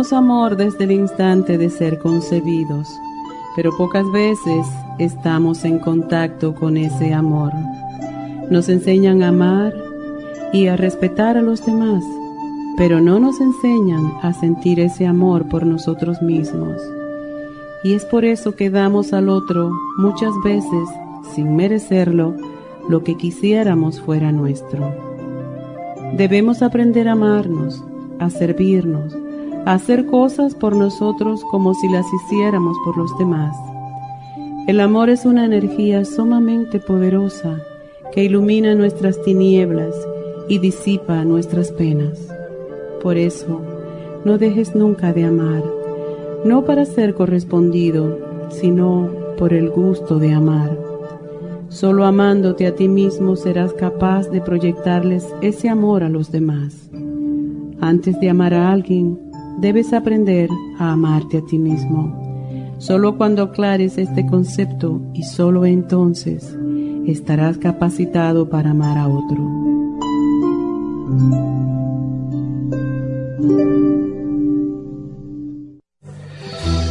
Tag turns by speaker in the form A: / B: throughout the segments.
A: Amor desde el instante de ser concebidos, pero pocas veces estamos en contacto con ese amor. Nos enseñan a amar y a respetar a los demás, pero no nos enseñan a sentir ese amor por nosotros mismos. Y es por eso que damos al otro muchas veces, sin merecerlo, lo que quisiéramos fuera nuestro. Debemos aprender a amarnos, a servirnos, hacer cosas por nosotros como si las hiciéramos por los demás. El amor es una energía sumamente poderosa que ilumina nuestras tinieblas y disipa nuestras penas. Por eso, no dejes nunca de amar, no para ser correspondido, sino por el gusto de amar. Solo amándote a ti mismo serás capaz de proyectarles ese amor a los demás. Antes de amar a alguien, debes aprender a amarte a ti mismo. Solo cuando aclares este concepto y solo entonces estarás capacitado para amar a otro.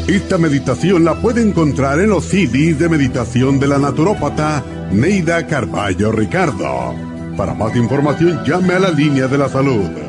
B: Esta meditación la puede encontrar en los CDs de meditación de la naturópata Neida Carballo Ricardo. Para más información llame a la línea de la salud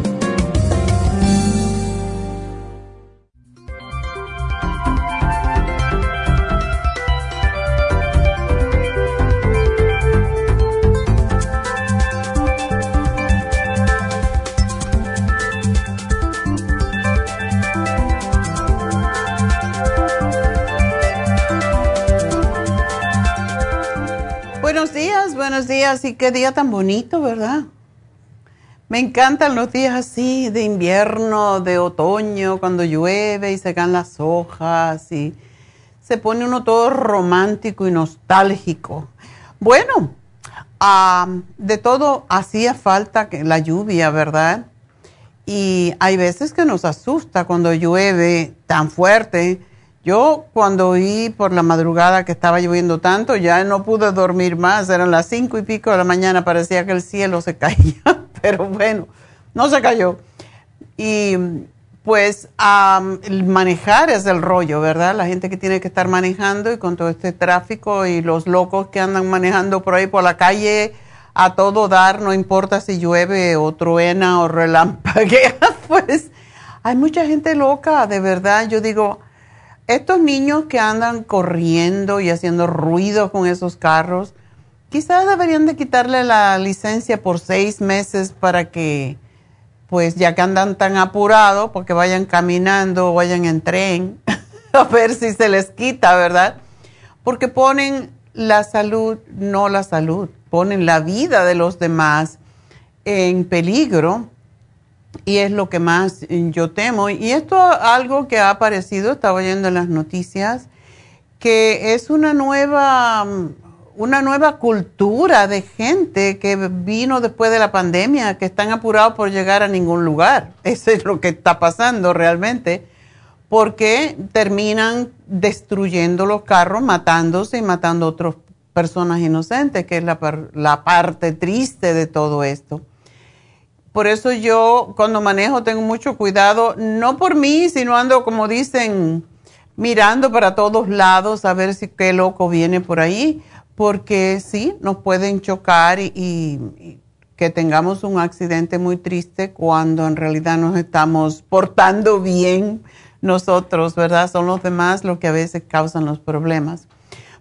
C: Días y qué día tan bonito, ¿verdad? Me encantan los días así de invierno, de otoño, cuando llueve y se caen las hojas y se pone uno todo romántico y nostálgico. Bueno, de todo hacía falta que la lluvia, ¿verdad? Y hay veces que nos asusta cuando llueve tan fuerte yo cuando oí por la madrugada que estaba lloviendo tanto, ya no pude dormir más, eran las cinco y pico de la mañana, parecía que el cielo se caía, pero bueno, no se cayó. Y pues manejar es el rollo, ¿verdad? La gente que tiene que estar manejando y con todo este tráfico y los locos que andan manejando por ahí por la calle a todo dar, no importa si llueve o truena o relampaguea, pues hay mucha gente loca, de verdad. Yo digo, estos niños que andan corriendo y haciendo ruido con esos carros, quizás deberían de quitarle la licencia por seis meses para que, pues ya que andan tan apurados, porque vayan caminando o vayan en tren, a ver si se les quita, ¿verdad? Porque ponen la salud, no la salud, ponen la vida de los demás en peligro y es lo que más yo temo. Y esto es algo que ha aparecido, estaba oyendo en las noticias, que es una nueva, una nueva cultura de gente que vino después de la pandemia, que están apurados por llegar a ningún lugar. Eso es lo que está pasando realmente, porque terminan destruyendo los carros, matándose y matando a otras personas inocentes, que es la, la parte triste de todo esto. Por eso yo cuando manejo tengo mucho cuidado, no por mí, sino ando, como dicen, mirando para todos lados a ver si qué loco viene por ahí, porque sí, nos pueden chocar y, que tengamos un accidente muy triste cuando en realidad nos estamos portando bien nosotros, ¿verdad? Son los demás los que a veces causan los problemas.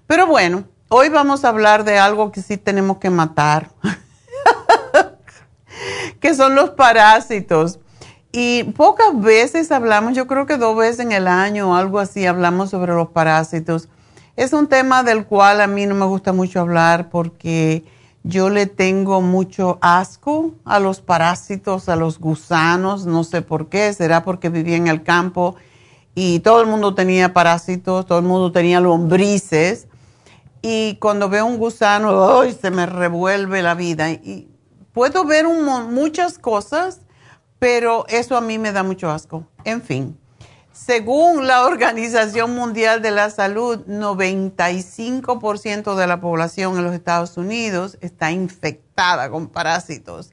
C: Pero bueno, hoy vamos a hablar de algo que sí tenemos que matar. que son los parásitos. Y pocas veces hablamos, yo creo que dos veces en el año o algo así, hablamos sobre los parásitos. Es un tema del cual a mí no me gusta mucho hablar porque yo le tengo mucho asco a los parásitos, a los gusanos, no sé por qué, será porque vivía en el campo y todo el mundo tenía parásitos, todo el mundo tenía lombrices. Y cuando veo un gusano, ¡ay! se me revuelve la vida. Puedo ver muchas cosas, pero eso a mí me da mucho asco. En fin, según la Organización Mundial de la Salud, 95% de la población en los Estados Unidos está infectada con parásitos.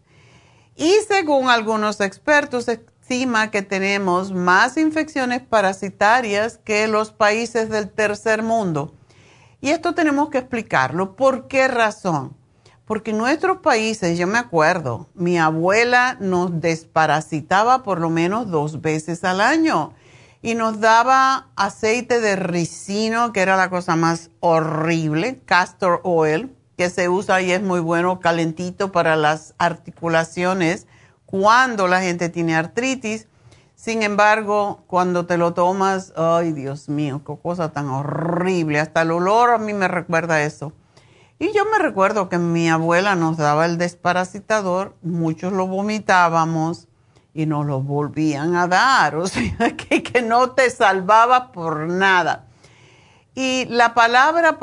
C: Y según algunos expertos, estima que tenemos más infecciones parasitarias que los países del tercer mundo. Y esto tenemos que explicarlo. ¿Por qué razón? Porque en nuestros países, yo me acuerdo, mi abuela nos desparasitaba por lo menos dos veces al año y nos daba aceite de ricino, que era la cosa más horrible, castor oil, que se usa y es muy bueno, calentito para las articulaciones cuando la gente tiene artritis. Sin embargo, cuando te lo tomas, ay Dios mío, qué cosa tan horrible, hasta el olor a mí me recuerda eso. Y yo me recuerdo que mi abuela nos daba el desparasitador, muchos lo vomitábamos y nos lo volvían a dar, o sea, que, que no te salvaba por nada. Y la palabra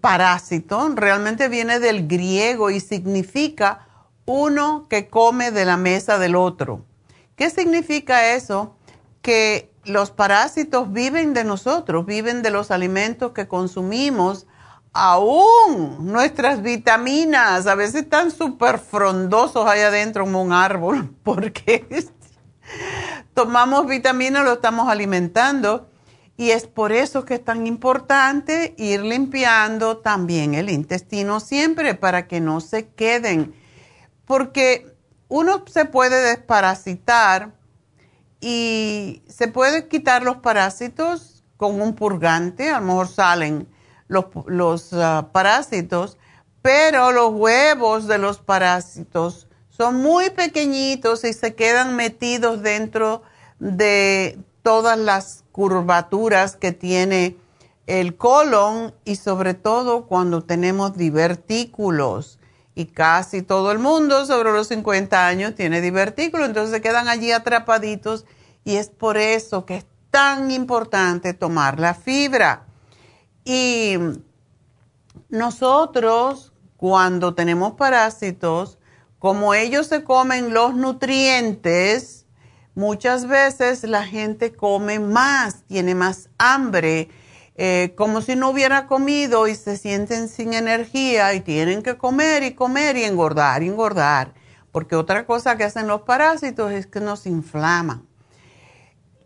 C: parásito realmente viene del griego y significa uno que come de la mesa del otro. ¿Qué significa eso? Que los parásitos viven de nosotros, viven de los alimentos que consumimos aún nuestras vitaminas a veces están súper frondosos allá adentro como un árbol, porque tomamos vitaminas, lo estamos alimentando y es por eso que es tan importante ir limpiando también el intestino siempre para que no se queden, porque uno se puede desparasitar y se puede quitar los parásitos con un purgante, a lo mejor salen los, ah, parásitos, pero los huevos de los parásitos son muy pequeñitos y se quedan metidos dentro de todas las curvaturas que tiene el colon y sobre todo cuando tenemos divertículos. Y casi todo el mundo sobre los 50 años tiene divertículos, entonces se quedan allí atrapaditos y es por eso que es tan importante tomar la fibra. Y nosotros, cuando tenemos parásitos, como ellos se comen los nutrientes, muchas veces la gente come más, tiene más hambre, eh, como si no hubiera comido y se sienten sin energía y tienen que comer y comer y engordar y engordar. Porque otra cosa que hacen los parásitos es que nos inflaman.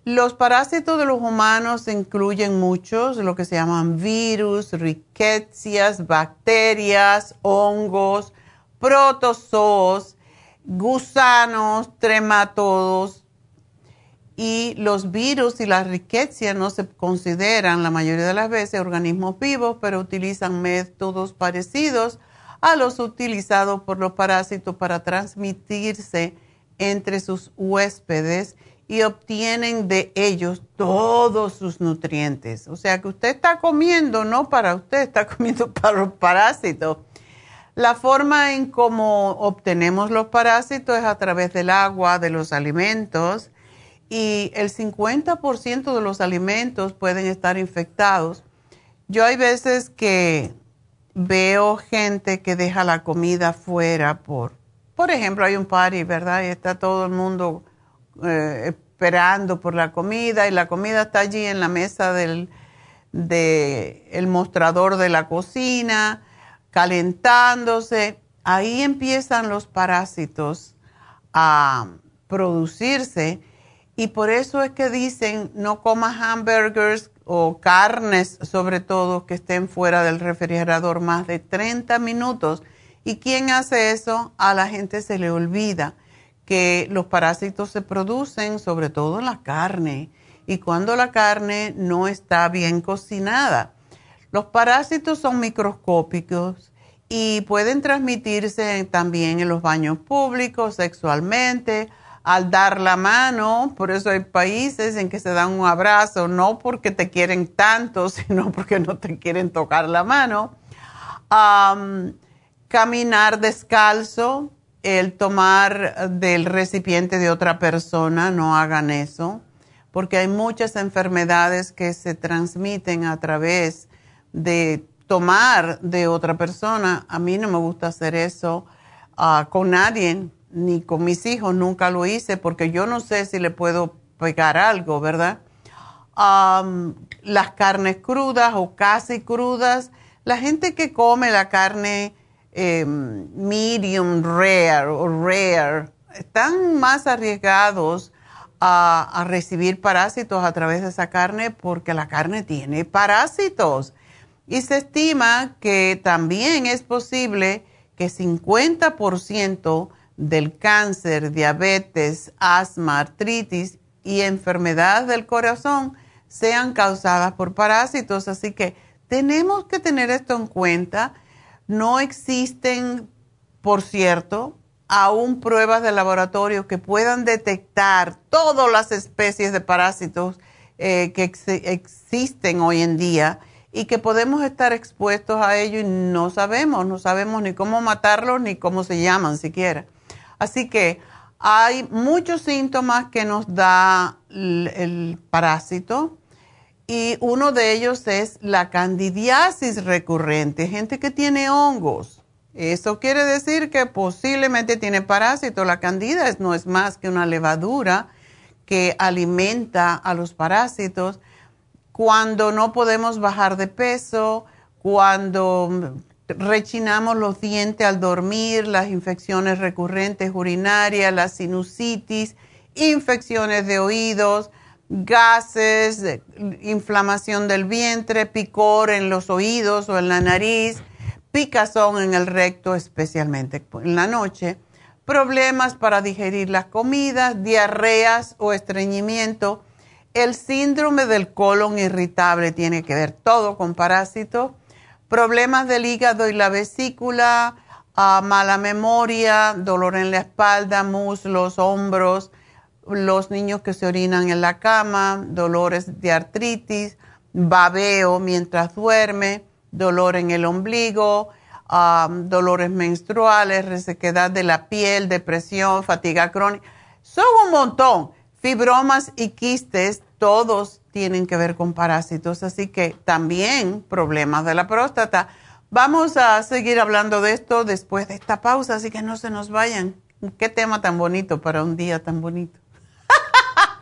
C: Los parásitos de los humanos incluyen muchos, lo que se llaman virus, riquecias, bacterias, hongos, protozoos, gusanos, trematodos. Y los virus y las riquecias no se consideran la mayoría de las veces organismos vivos, pero utilizan métodos parecidos a los utilizados por los parásitos para transmitirse entre sus huéspedes y obtienen de ellos todos sus nutrientes. O sea que usted está comiendo no para usted, está comiendo para los parásitos. La forma en cómo obtenemos los parásitos es a través del agua, de los alimentos, y el 50% de los alimentos pueden estar infectados. Yo hay veces que veo gente que deja la comida fuera por, por ejemplo, hay un party, ¿verdad? Y está todo el mundo eh, esperando por la comida y la comida está allí en la mesa del de el mostrador de la cocina, calentándose. Ahí empiezan los parásitos a producirse y por eso es que dicen no comas hamburgers o carnes sobre todo que estén fuera del refrigerador más de 30 minutos. ¿Y quién hace eso? A la gente se le olvida que los parásitos se producen sobre todo en la carne y cuando la carne no está bien cocinada. Los parásitos son microscópicos y pueden transmitirse también en los baños públicos, sexualmente, al dar la mano. Por eso hay países en que se dan un abrazo, no porque te quieren tanto, sino porque no te quieren tocar la mano. caminar descalzo, el tomar del recipiente de otra persona, no hagan eso, porque hay muchas enfermedades que se transmiten a través de tomar de otra persona. A mí no me gusta hacer eso ah, con nadie, ni con mis hijos, nunca lo hice, porque yo no sé si le puedo pegar algo, ¿verdad? las carnes crudas o casi crudas, la gente que come la carne Em, medium rare o rare están más arriesgados a, a, recibir parásitos a través de esa carne porque la carne tiene parásitos. Y se estima que también es posible que 50% del cáncer, diabetes, asma, artritis y enfermedades del corazón sean causadas por parásitos. Así que tenemos que tener esto en cuenta no existen, por cierto, aún pruebas de laboratorio que puedan detectar todas las especies de parásitos eh, que existen hoy en día y que podemos estar expuestos a ello y no sabemos, no sabemos ni cómo matarlos ni cómo se llaman siquiera. Así que hay muchos síntomas que nos da el parásito y uno de ellos es la candidiasis recurrente, gente que tiene hongos. Eso quiere decir que posiblemente tiene parásito. La candida no es más que una levadura que alimenta a los parásitos. Cuando no podemos bajar de peso, cuando rechinamos los dientes al dormir, las infecciones recurrentes urinarias, la sinusitis, infecciones de oídos, gases, inflamación del vientre, picor en los oídos o en la nariz, picazón en el recto, especialmente en la noche, problemas para digerir las comidas, diarreas o estreñimiento. El síndrome del colon irritable tiene que ver todo con parásitos, problemas del hígado y la vesícula, ah, mala memoria, dolor en la espalda, muslos, hombros, los niños que se orinan en la cama, dolores de artritis, babeo mientras duerme, dolor en el ombligo, dolores menstruales, resequedad de la piel, depresión, fatiga crónica. Son un montón. Fibromas y quistes, todos tienen que ver con parásitos, así que también problemas de la próstata. Vamos a seguir hablando de esto después de esta pausa, así que no se nos vayan. Qué tema tan bonito para un día tan bonito.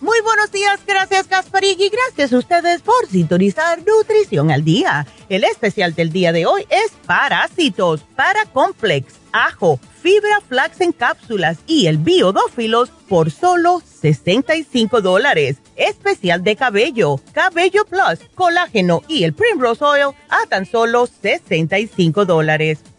D: Muy buenos días, gracias Gasparín y gracias a ustedes por sintonizar Nutrición al Día. El especial del día de hoy es Parásitos, Paracomplex, Ajo, Fibra Flax en cápsulas y el Biodófilos por solo 65 dólares. Especial de cabello, Cabello Plus, Colágeno y el Primrose Oil a tan solo 65 dólares.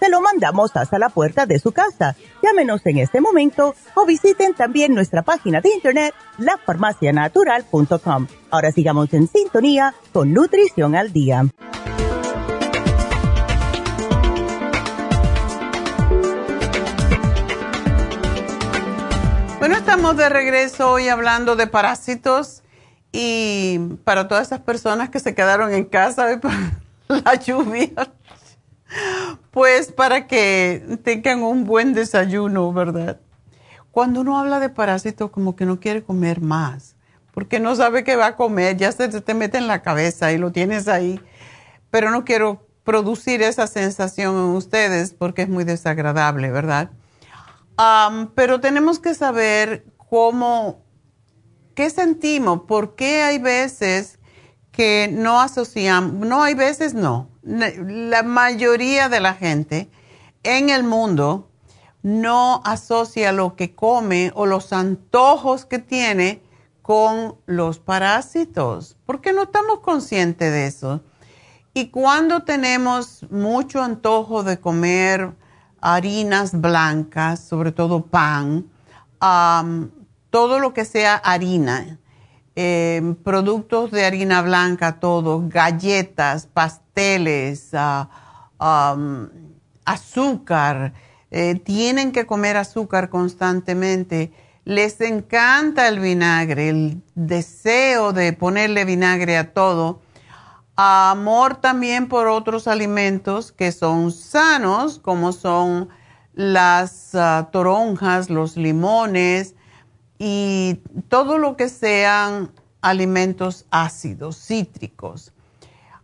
D: Se lo mandamos hasta la puerta de su casa. Llámenos en este momento o visiten también nuestra página de internet, lafarmacianatural.com. Ahora sigamos en sintonía con Nutrición al Día.
C: Bueno, estamos de regreso hoy hablando de parásitos y para todas esas personas que se quedaron en casa hoy por la lluvia, pues para que tengan un buen desayuno, ¿verdad? Cuando uno habla de parásitos, como que no quiere comer más, porque no sabe qué va a comer, ya se te mete en la cabeza y lo tienes ahí, pero no quiero producir esa sensación en ustedes porque es muy desagradable, ¿verdad? pero tenemos que saber cómo ¿Qué sentimos? ¿Por qué hay veces que no asociamos? No hay veces, no. La mayoría de la gente en el mundo no asocia lo que come o los antojos que tiene con los parásitos, porque no estamos conscientes de eso. Y cuando tenemos mucho antojo de comer harinas blancas, sobre todo pan, todo lo que sea harina, eh, productos de harina blanca, todo, galletas, pasteles, ah, azúcar, eh, tienen que comer azúcar constantemente. Les encanta el vinagre, el deseo de ponerle vinagre a todo. Amor también por otros alimentos que son sanos, como son las ah, toronjas, los limones, y todo lo que sean alimentos ácidos, cítricos.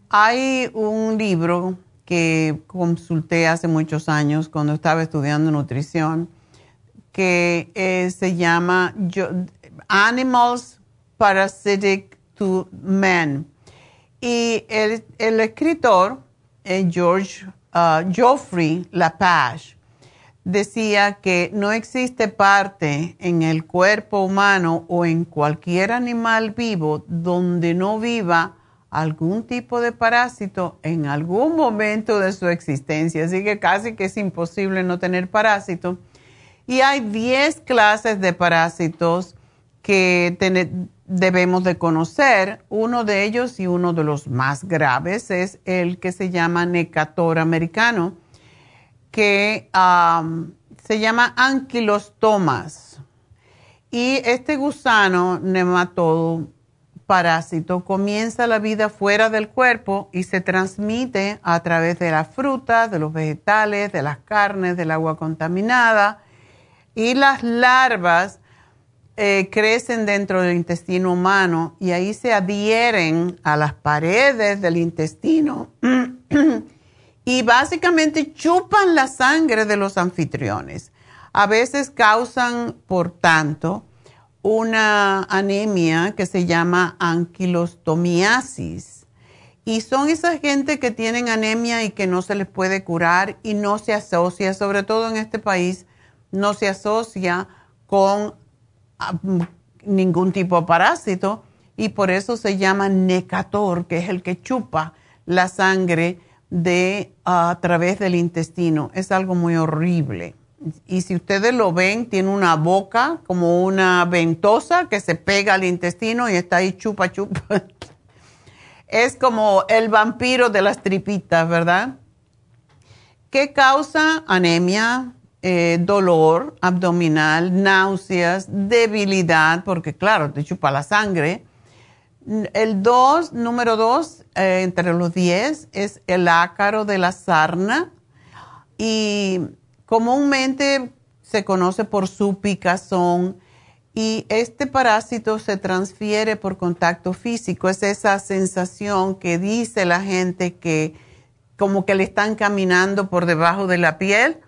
C: Hay un libro que consulté hace muchos años cuando estaba estudiando nutrición que eh, se llama Animals Parasitic to Men. Y el, escritor, eh, George uh, Geoffrey Lapage, decía que no existe parte en el cuerpo humano o en cualquier animal vivo donde no viva algún tipo de parásito en algún momento de su existencia. Así que casi que es imposible no tener parásito. Y hay 10 clases de parásitos que debemos de conocer. Uno de ellos y uno de los más graves es el que se llama necator americano que se llama anquilostomas. Y este gusano nematodo parásito comienza la vida fuera del cuerpo y se transmite a través de las frutas, de los vegetales, de las carnes, del agua contaminada. Y las larvas eh, crecen dentro del intestino humano y ahí se adhieren a las paredes del intestino y básicamente chupan la sangre de los anfitriones. A veces causan, por tanto, una anemia que se llama anquilostomiasis Y son esa gente que tienen anemia y que no se les puede curar y no se asocia, sobre todo en este país, no se asocia con ah, ningún tipo de parásito y por eso se llama necator, que es el que chupa la sangre de a través del intestino. Es algo muy horrible. Y si ustedes lo ven, tiene una boca como una ventosa que se pega al intestino y está ahí chupa chupa. es como el vampiro de las tripitas, ¿verdad? ¿Qué causa anemia, eh, dolor abdominal, náuseas, debilidad? Porque claro, te chupa la sangre. El dos, número dos, eh, entre los diez, es el ácaro de la sarna y comúnmente se conoce por su picazón y este parásito se transfiere por contacto físico. Es esa sensación que dice la gente que como que le están caminando por debajo de la piel.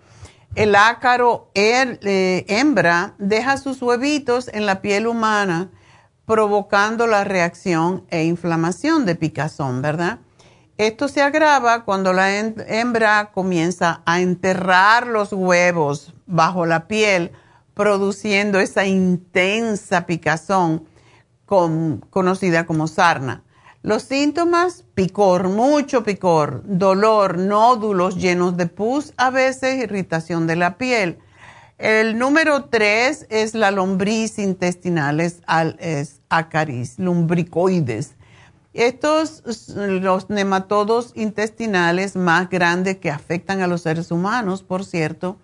C: El ácaro eh, hembra deja sus huevitos en la piel humana provocando la reacción e inflamación de picazón, ¿verdad? Esto se agrava cuando la hembra comienza a enterrar los huevos bajo la piel produciendo esa intensa picazón conocida como sarna. Los síntomas, picor, mucho picor, dolor, nódulos llenos de pus, a veces irritación de la piel. El número tres es la lombriz intestinal, es, es lumbricoides. Estos, los nematodos intestinales más grandes que afectan a los seres humanos, por cierto,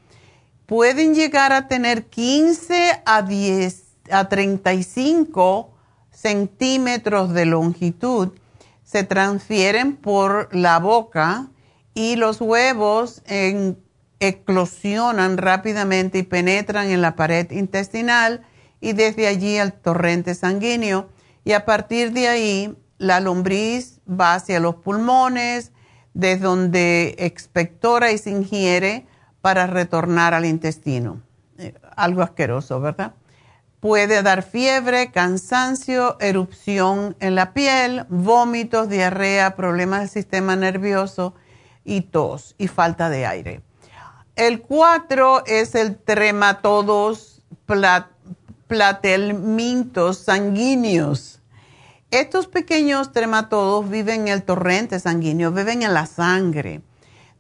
C: pueden llegar a tener 15 a, 10, a 35 centímetros de longitud. Se transfieren por la boca y los huevos eclosionan rápidamente y penetran en la pared intestinal y desde allí al torrente sanguíneo. Y a partir de ahí, la lombriz va hacia los pulmones, desde donde expectora y se ingiere para retornar al intestino. Eh, algo asqueroso, ¿verdad? Puede dar fiebre, cansancio, erupción en la piel, vómitos, diarrea, problemas del sistema nervioso y tos y falta de aire. El 4 es el trematodos platelmintos sanguíneos. Estos pequeños trematodos viven en el torrente sanguíneo, viven en la sangre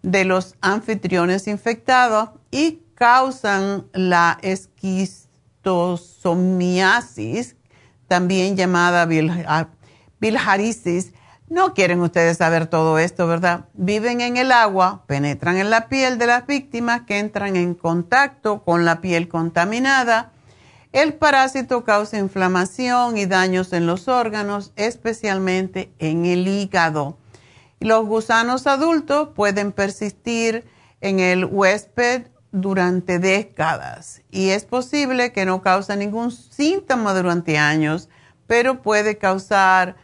C: de los anfitriones infectados y causan la esquistosomiasis, también llamada bilharisis. No quieren ustedes saber todo esto, ¿verdad? Viven en el agua, penetran en la piel de las víctimas que entran en contacto con la piel contaminada. El parásito causa inflamación y daños en los órganos, especialmente en el hígado. Los gusanos adultos pueden persistir en el huésped durante décadas y es posible que no cause ningún síntoma durante años, pero puede causar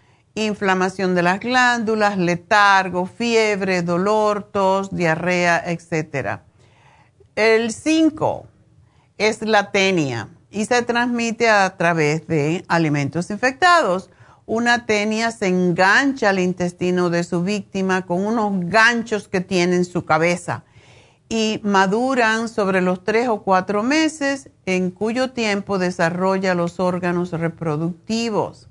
C: inflamación de las glándulas, letargo, fiebre, dolor, tos, diarrea, etc. El 5 es la tenia y se transmite a través de alimentos infectados una tenia se engancha al intestino de su víctima con unos ganchos que tiene en su cabeza y maduran sobre los tres o cuatro meses en cuyo tiempo desarrolla los órganos reproductivos.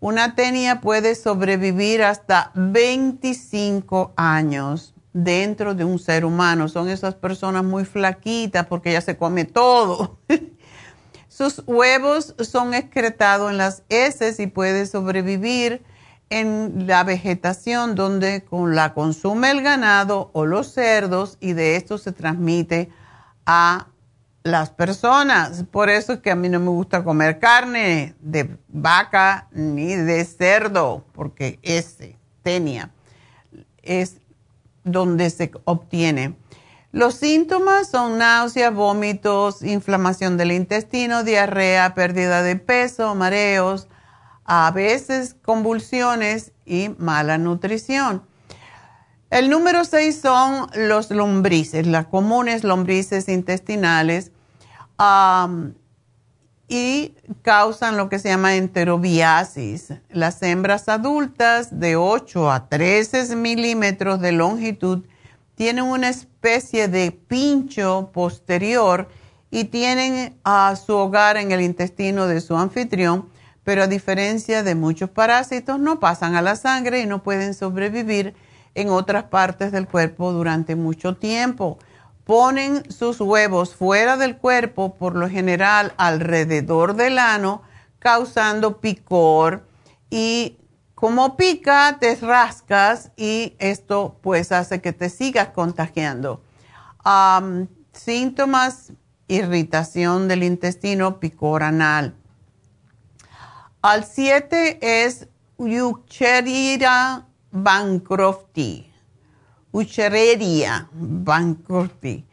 C: Una tenia puede sobrevivir hasta 25 años dentro de un ser humano. Son esas personas muy flaquitas porque ya se come todo. Sus huevos son excretados en las heces y puede sobrevivir en la vegetación donde la consume el ganado o los cerdos y de esto se transmite a las personas. Por eso es que a mí no me gusta comer carne de vaca ni de cerdo, porque ese, tenia, es donde se obtiene. Los síntomas son náuseas, vómitos, inflamación del intestino, diarrea, pérdida de peso, mareos, a veces convulsiones y mala nutrición. El número 6 son los lombrices, las comunes lombrices intestinales. y causan lo que se llama enterobiasis. Las hembras adultas de 8 a 13 milímetros de longitud tienen una especie de pincho posterior y tienen a su hogar en el intestino de su anfitrión, pero a diferencia de muchos parásitos no pasan a la sangre y no pueden sobrevivir en otras partes del cuerpo durante mucho tiempo. Ponen sus huevos fuera del cuerpo, por lo general alrededor del ano, causando picor y como pica, te rascas y esto pues hace que te sigas contagiando. síntomas, irritación del intestino, picor anal. Al 7 es Eucheria bancrofti. Eucheria bancrofti.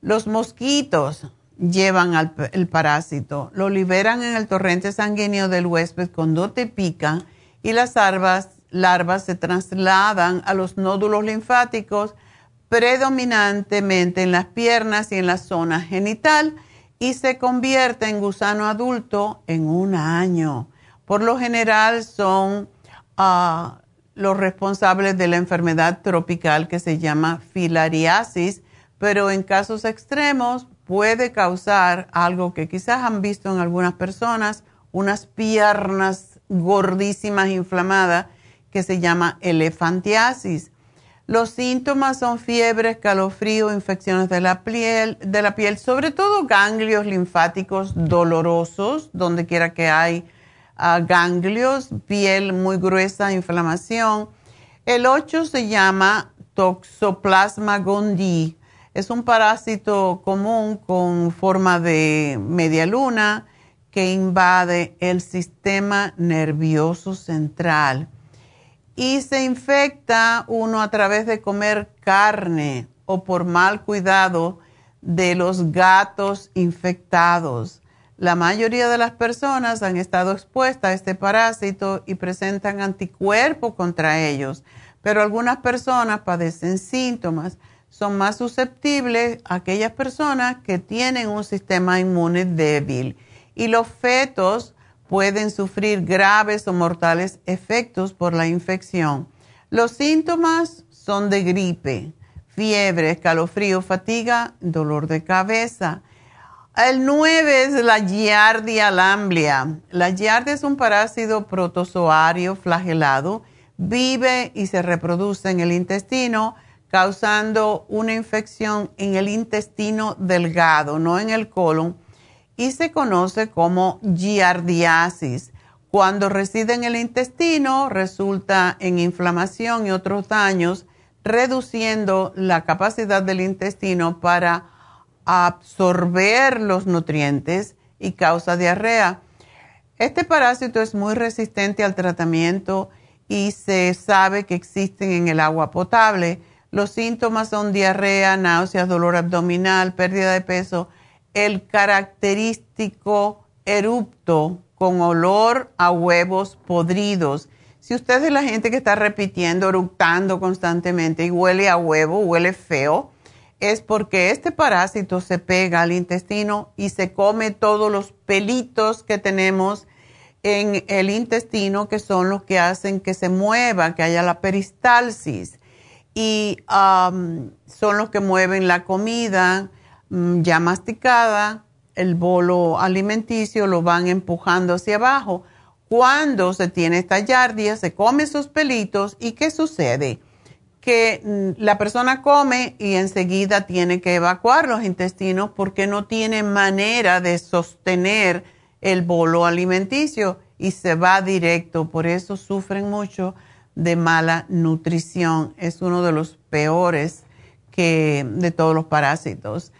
C: Los mosquitos llevan el parásito, lo liberan en el torrente sanguíneo del huésped cuando te pican y las larvas, larvas se trasladan a los nódulos linfáticos predominantemente en las piernas y en la zona genital y se convierte en gusano adulto en un año. Por lo general son ah, los responsables de la enfermedad tropical que se llama filariasis, pero en casos extremos puede causar algo que quizás han visto en algunas personas, unas piernas gordísimas inflamadas que se llama elefantiasis. Los síntomas son fiebre, escalofrío, infecciones de la piel, de la piel, sobre todo ganglios linfáticos dolorosos, donde quiera que hay ganglios, piel muy gruesa, inflamación. El 8 se llama Toxoplasma gondii. Es un parásito común con forma de media luna que invade el sistema nervioso central y se infecta uno a través de comer carne o por mal cuidado de los gatos infectados. La mayoría de las personas han estado expuestas a este parásito y presentan anticuerpos contra ellos, pero algunas personas padecen síntomas. Son más susceptibles aquellas personas que tienen un sistema inmune débil y los fetos pueden sufrir graves o mortales efectos por la infección. Los síntomas son de gripe, fiebre, escalofrío, fatiga, dolor de cabeza. El 9 es la Giardia lamblia. La Giardia es un parásito protozoario flagelado, vive y se reproduce en el intestino, causando una infección en el intestino delgado, no en el colon y se conoce como giardiasis. Cuando reside en el intestino, resulta en inflamación y otros daños, reduciendo la capacidad del intestino para absorber los nutrientes y causa diarrea. Este parásito es muy resistente al tratamiento y se sabe que existen en el agua potable. Los síntomas son diarrea, náuseas, dolor abdominal, pérdida de peso el característico erupto con olor a huevos podridos. Si usted es la gente que está repitiendo, eructando constantemente y huele a huevo, huele feo, es porque este parásito se pega al intestino y se come todos los pelitos que tenemos en el intestino, que son los que hacen que se mueva, que haya la peristalsis. Y son los que mueven la comida, Mm, ya masticada, el bolo alimenticio lo van empujando hacia abajo. Cuando se tiene esta yardia, se come esos pelitos y ¿qué sucede? Que mm, la persona come y enseguida tiene que evacuar los intestinos porque no tiene manera de sostener el bolo alimenticio y se va directo. Por eso sufren mucho de mala nutrición. Es uno de los peores que, de todos los parásitos.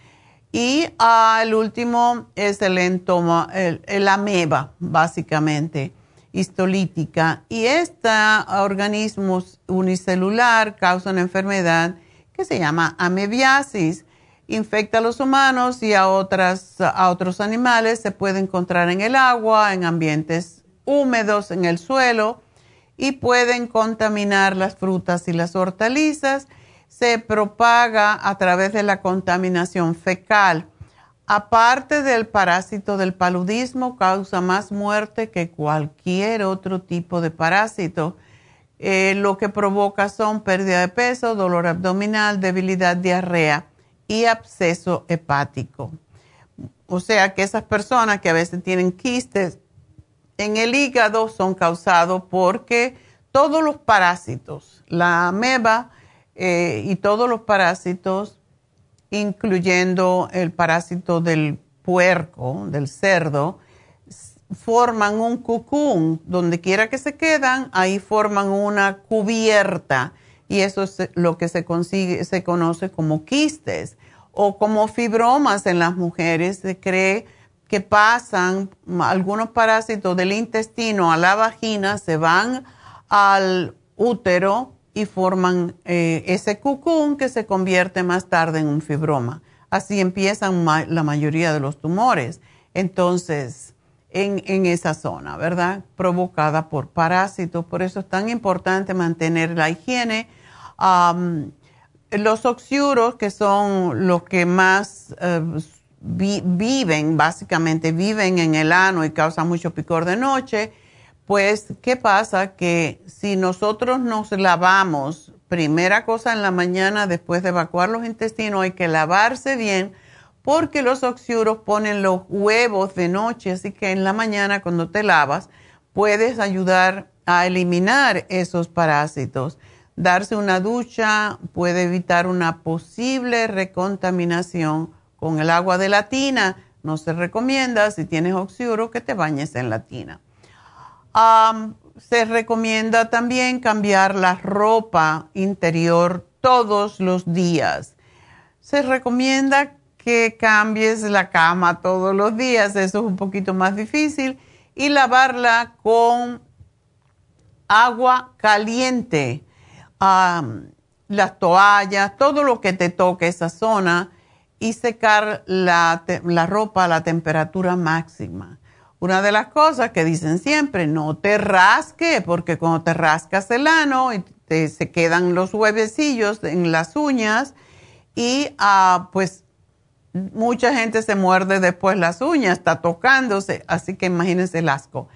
C: Y ah, el último es el, entoma, el, ameba, básicamente, histolítica. Y este organismo unicelular causa una enfermedad que se llama amebiasis. Infecta a los humanos y a, otras, a otros animales. Se puede encontrar en el agua, en ambientes húmedos, en el suelo y pueden contaminar las frutas y las hortalizas se propaga a través de la contaminación fecal. Aparte del parásito del paludismo, causa más muerte que cualquier otro tipo de parásito. Eh, lo que provoca son pérdida de peso, dolor abdominal, debilidad, diarrea y absceso hepático. O sea que esas personas que a veces tienen quistes en el hígado son causados porque todos los parásitos, la ameba eh, y todos los parásitos, incluyendo el parásito del puerco, del cerdo, forman un cucún. Donde quiera que se quedan, ahí forman una cubierta y eso es lo que se, consigue, se conoce como quistes o como fibromas en las mujeres. Se cree que pasan algunos parásitos del intestino a la vagina, se van al útero y forman eh, ese cucún que se convierte más tarde en un fibroma. Así empiezan la mayoría de los tumores. Entonces, en, esa zona, ¿verdad? Provocada por parásitos. Por eso es tan importante mantener la higiene los oxiuros, que son los que más eh, viven, básicamente viven en el ano y causan mucho picor de noche, pues, ¿qué pasa? Que si nosotros nos lavamos, primera cosa en la mañana, después de evacuar los intestinos, hay que lavarse bien, porque los oxiuros ponen los huevos de noche, así que en la mañana cuando te lavas, puedes ayudar a eliminar esos parásitos. Darse una ducha puede evitar una posible recontaminación con el agua de la tina. No se recomienda, si tienes oxiuro, que te bañes en la tina. Se recomienda también cambiar la ropa interior todos los días. Se recomienda que cambies la cama todos los días, eso es un poquito más difícil, y lavarla con agua caliente las toallas, todo lo que te toque esa zona y secar la, ropa a la temperatura máxima. Una de las cosas que dicen siempre, no te rasque, porque cuando te rascas el ano te, se quedan los huevecillos en las uñas y ah, pues mucha gente se muerde después las uñas, está tocándose, así que imagínense el asco.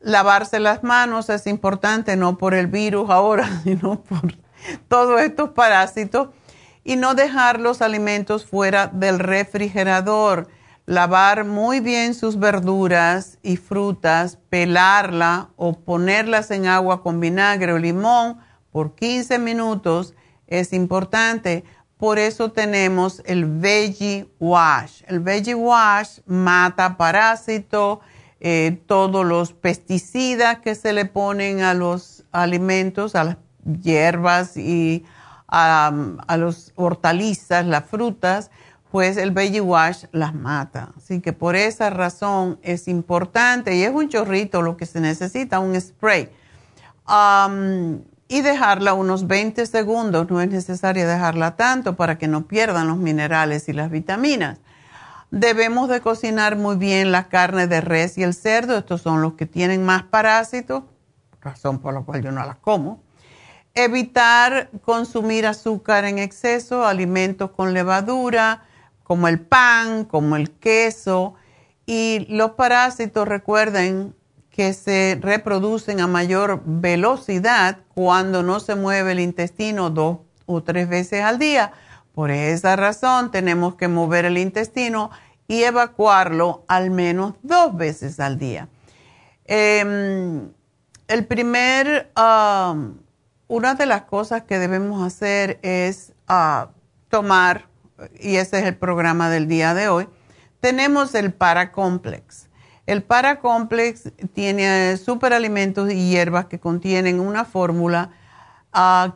C: Lavarse las manos es importante, no por el virus ahora, sino por todos estos parásitos. Y no dejar los alimentos fuera del refrigerador. Lavar muy bien sus verduras y frutas, pelarla o ponerlas en agua con vinagre o limón por 15 minutos es importante. Por eso tenemos el Veggie Wash. El Veggie Wash mata parásitos eh, todos los pesticidas que se le ponen a los alimentos, a las hierbas y a, los hortalizas, las frutas, pues el Veggie Wash las mata. Así que por esa razón es importante y es un chorrito lo que se necesita, un spray. y dejarla unos 20 segundos, no es necesario dejarla tanto para que no pierdan los minerales y las vitaminas. Debemos de cocinar muy bien la carne de res y el cerdo. Estos son los que tienen más parásitos, razón por la cual yo no las como. Evitar consumir azúcar en exceso, alimentos con levadura, como el pan, como el queso. Y los parásitos, recuerden que se reproducen a mayor velocidad cuando no se mueve el intestino dos o tres veces al día por esa razón tenemos que mover el intestino y evacuarlo al menos dos veces al día. Em, el primer, um, una de las cosas que debemos hacer es uh, tomar, y ese es el programa del día de hoy, tenemos el Paracomplex. El Paracomplex tiene superalimentos y hierbas que contienen una fórmula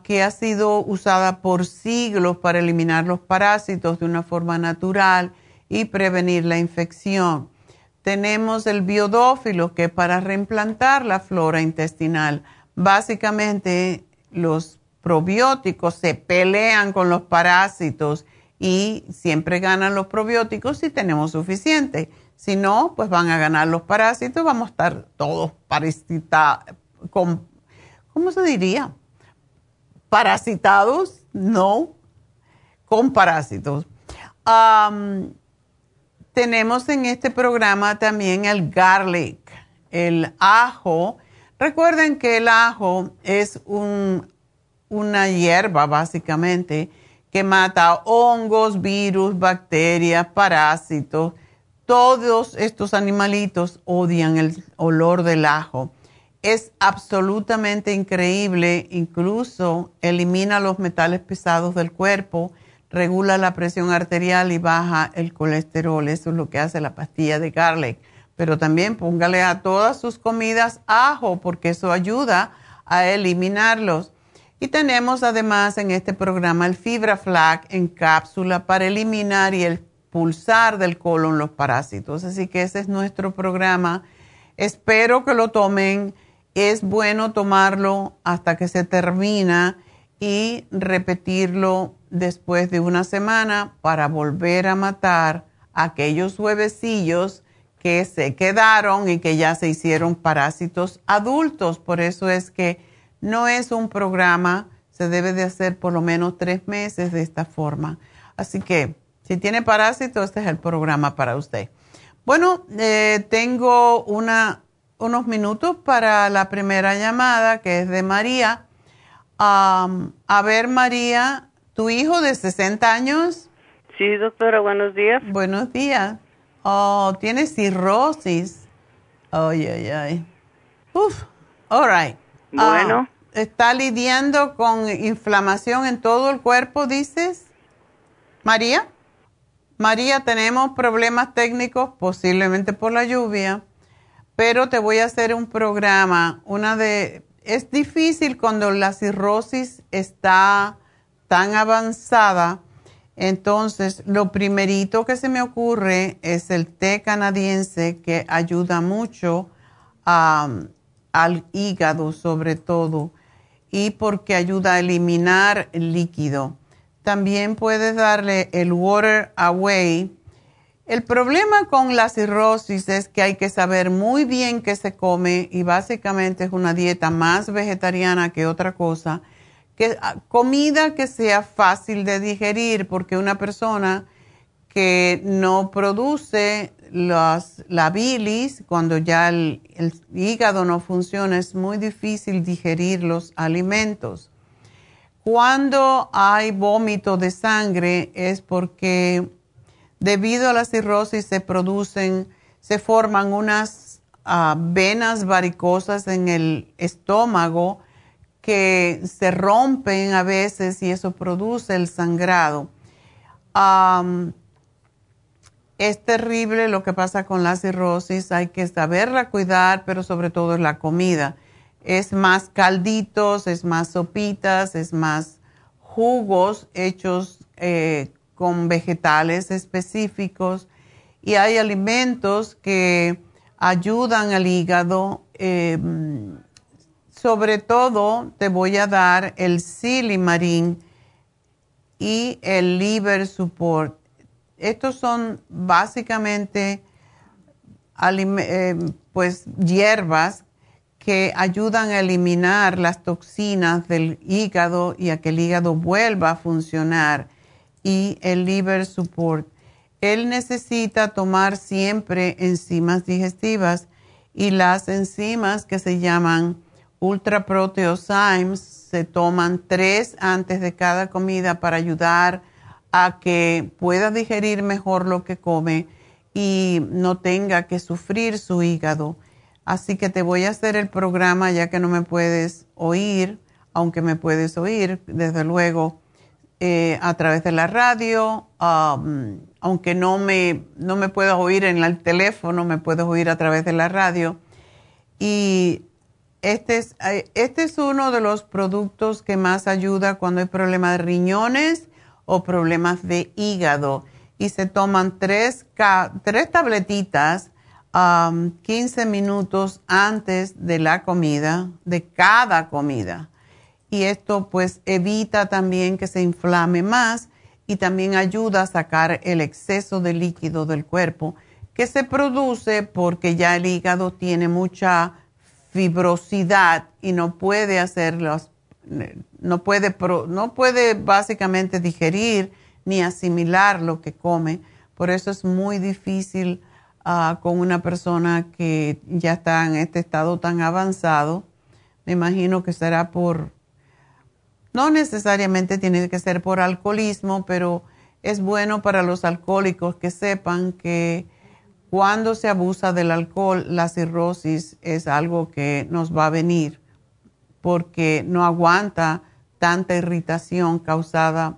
C: que ha sido usada por siglos para eliminar los parásitos de una forma natural y prevenir la infección. Tenemos el biodófilo, que es para reimplantar la flora intestinal. Básicamente, los probióticos se pelean con los parásitos y siempre ganan los probióticos si tenemos suficiente. Si no, pues van a ganar los parásitos, vamos a estar todos parasitados, ¿cómo se diría? parasitados, no, con parásitos. tenemos en este programa también el garlic, el ajo. Recuerden que el ajo es una hierba básicamente que mata hongos, virus, bacterias, parásitos. Todos estos animalitos odian el olor del ajo. Es absolutamente increíble, incluso elimina los metales pesados del cuerpo regula la presión arterial y baja el colesterol. Eso es lo que hace la pastilla de garlic. Pero también póngale a todas sus comidas ajo porque eso ayuda a eliminarlos. Y tenemos además en este programa el fibra flac en cápsula para eliminar y el pulsar del colon los parásitos. Así que ese es nuestro programa. Espero que lo tomen. Es bueno tomarlo hasta que se termina y repetirlo después de una semana para volver a matar aquellos huevecillos que se quedaron y que ya se hicieron parásitos adultos. Por eso es que no es un programa, se debe de hacer por lo menos tres meses de esta forma. Así que si tiene parásitos, este es el programa para usted. Bueno, eh, tengo una, unos minutos para la primera llamada, que es de María. a ver, María, ¿Tu hijo de 60 años?
E: Sí, doctora, buenos días.
C: Buenos días. Oh, tiene cirrosis. Ay, ay, ay. Uf, all right.
E: Bueno.
C: ¿Está lidiando con inflamación en todo el cuerpo, dices? María. María, tenemos problemas técnicos, posiblemente por la lluvia, pero te voy a hacer un programa. Una de. Es difícil cuando la cirrosis está tan avanzada, entonces lo primerito que se me ocurre es el té canadiense que ayuda mucho al hígado sobre todo y porque ayuda a eliminar el líquido. También puedes darle el Water Away. El problema con la cirrosis es que hay que saber muy bien qué se come y básicamente es una dieta más vegetariana que otra cosa que, ah, comida que sea fácil de digerir, porque una persona que no produce la bilis, cuando ya el, el, hígado no funciona, es muy difícil digerir los alimentos. Cuando hay vómito de sangre es porque debido a la cirrosis se producen, se forman unas ah, venas varicosas en el estómago que se rompen a veces y eso produce el sangrado. Es terrible lo que pasa con la cirrosis, hay que saberla cuidar, pero sobre todo es la comida. Es más calditos, es más sopitas, es más jugos hechos eh, con vegetales específicos y hay alimentos que ayudan al hígado. Em, sobre todo te voy a dar el Silimarín y el Liver Support. Estos son básicamente eh, pues hierbas que ayudan a eliminar las toxinas del hígado y a que el hígado vuelva a funcionar. Y el liver support. Él necesita tomar siempre enzimas digestivas y las enzimas que se llaman Ultra Proteosymes se toman tres antes de cada comida para ayudar a que pueda digerir mejor lo que come y no tenga que sufrir su hígado. Así que te voy a hacer el programa ya que no me puedes oír, aunque me puedes oír, desde luego, eh, a través de la radio, um, aunque no me, no me puedas oír en el teléfono, me puedes oír a través de la radio. Y este es, eh, este es uno de los productos que más ayuda cuando hay problemas de riñones o problemas de hígado. Y se toman tres, tres tabletitas 15 minutos antes de la comida, de cada comida. Y esto pues evita también que se inflame más y también ayuda a sacar el exceso de líquido del cuerpo que se produce porque ya el hígado tiene mucha fibrosidad y no puede hacerlos, no puede, no puede básicamente digerir ni asimilar lo que come Por eso es muy difícil ah, con una persona que ya está en este estado tan avanzado. Me imagino que será por, no necesariamente tiene que ser por alcoholismo, pero es bueno para los alcohólicos que sepan que cuando se abusa del alcohol, la cirrosis es algo que nos va a venir porque no aguanta tanta irritación causada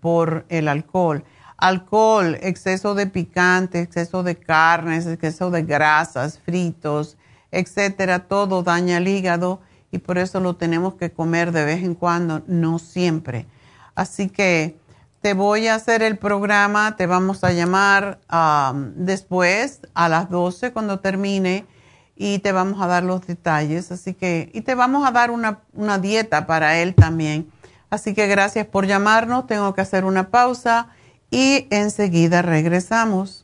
C: por el alcohol. Alcohol, exceso de picante, exceso de carnes, exceso de grasas, fritos, etcétera, todo daña el hígado y por eso lo tenemos que comer de vez en cuando, no siempre. Así que te voy a hacer el programa, te vamos a llamar después a las 12 cuando termine y te vamos a dar los detalles. Así que, y te vamos a dar una, una dieta para él también. Así que gracias por llamarnos, tengo que hacer una pausa y enseguida regresamos.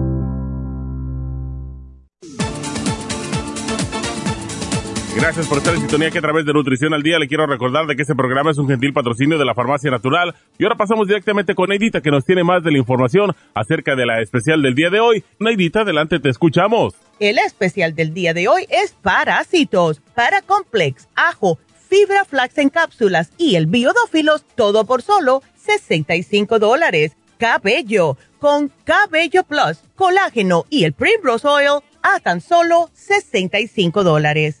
F: Gracias por estar en sintonía que a través de Nutrición al Día le quiero recordar de que este programa es un gentil patrocinio de la Farmacia Natural. Y ahora pasamos directamente con Neidita que nos tiene más de la información acerca de la especial del día de hoy. Neidita, adelante, te escuchamos.
D: El especial del día de hoy es parásitos, paracomplex, ajo, fibra flax en cápsulas y el biodófilos, todo por solo 65 dólares. Cabello, con Cabello Plus, colágeno y el Primrose Oil a tan solo 65 dólares.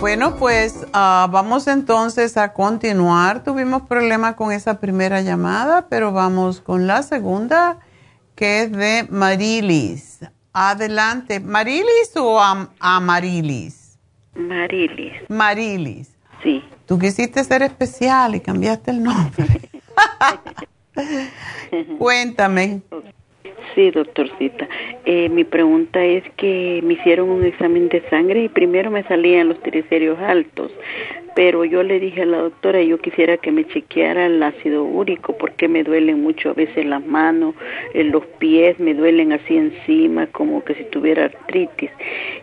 C: Bueno, pues ah, vamos entonces a continuar. Tuvimos problemas con esa primera llamada, pero vamos con la segunda, que es de Marilis. Adelante. ¿Marilis o Amarilis?
E: Marilis.
C: Marilis.
E: Sí.
C: Tú quisiste ser especial y cambiaste el nombre. Cuéntame.
E: Sí, doctorcita. Eh, mi pregunta es que me hicieron un examen de sangre y primero me salían los triglicéridos altos, pero yo le dije a la doctora, yo quisiera que me chequeara el ácido úrico porque me duelen mucho a veces las manos, eh, los pies me duelen así encima como que si tuviera artritis.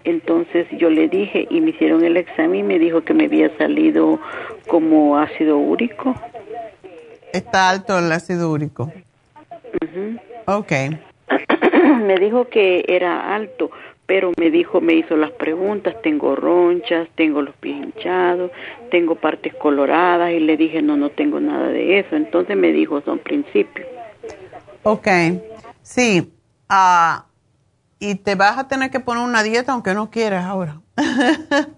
E: Entonces yo le dije y me hicieron el examen y me dijo que me había salido como ácido úrico.
C: Está alto el ácido úrico.
E: Uh
C: Ok.
E: me dijo que era alto, pero me dijo, me hizo las preguntas, tengo ronchas, tengo los pies hinchados, tengo partes coloradas y le dije, no, no tengo nada de eso. Entonces me dijo, son principios.
C: Ok, sí. Ah, y te vas a tener que poner una dieta aunque no quieras ahora.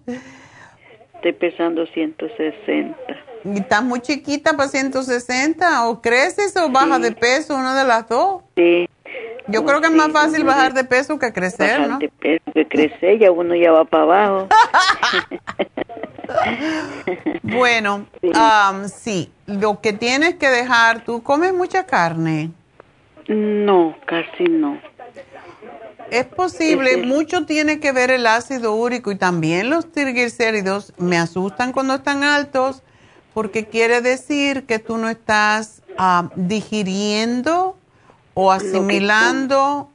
E: Estoy pesando 160.
C: ¿Y estás muy chiquita para 160? ¿O creces o bajas de peso? Una de las dos.
E: Sí.
C: Yo creo que es más fácil bajar de peso que crecer,
E: bajar de peso que crecer, ya uno ya va para abajo.
C: bueno, sí. lo que tienes que dejar, ¿tú comes mucha carne?
E: No, casi no.
C: Es posible, mucho tiene que ver el ácido úrico y también los triglicéridos me asustan cuando están altos porque quiere decir que tú no estás digiriendo o asimilando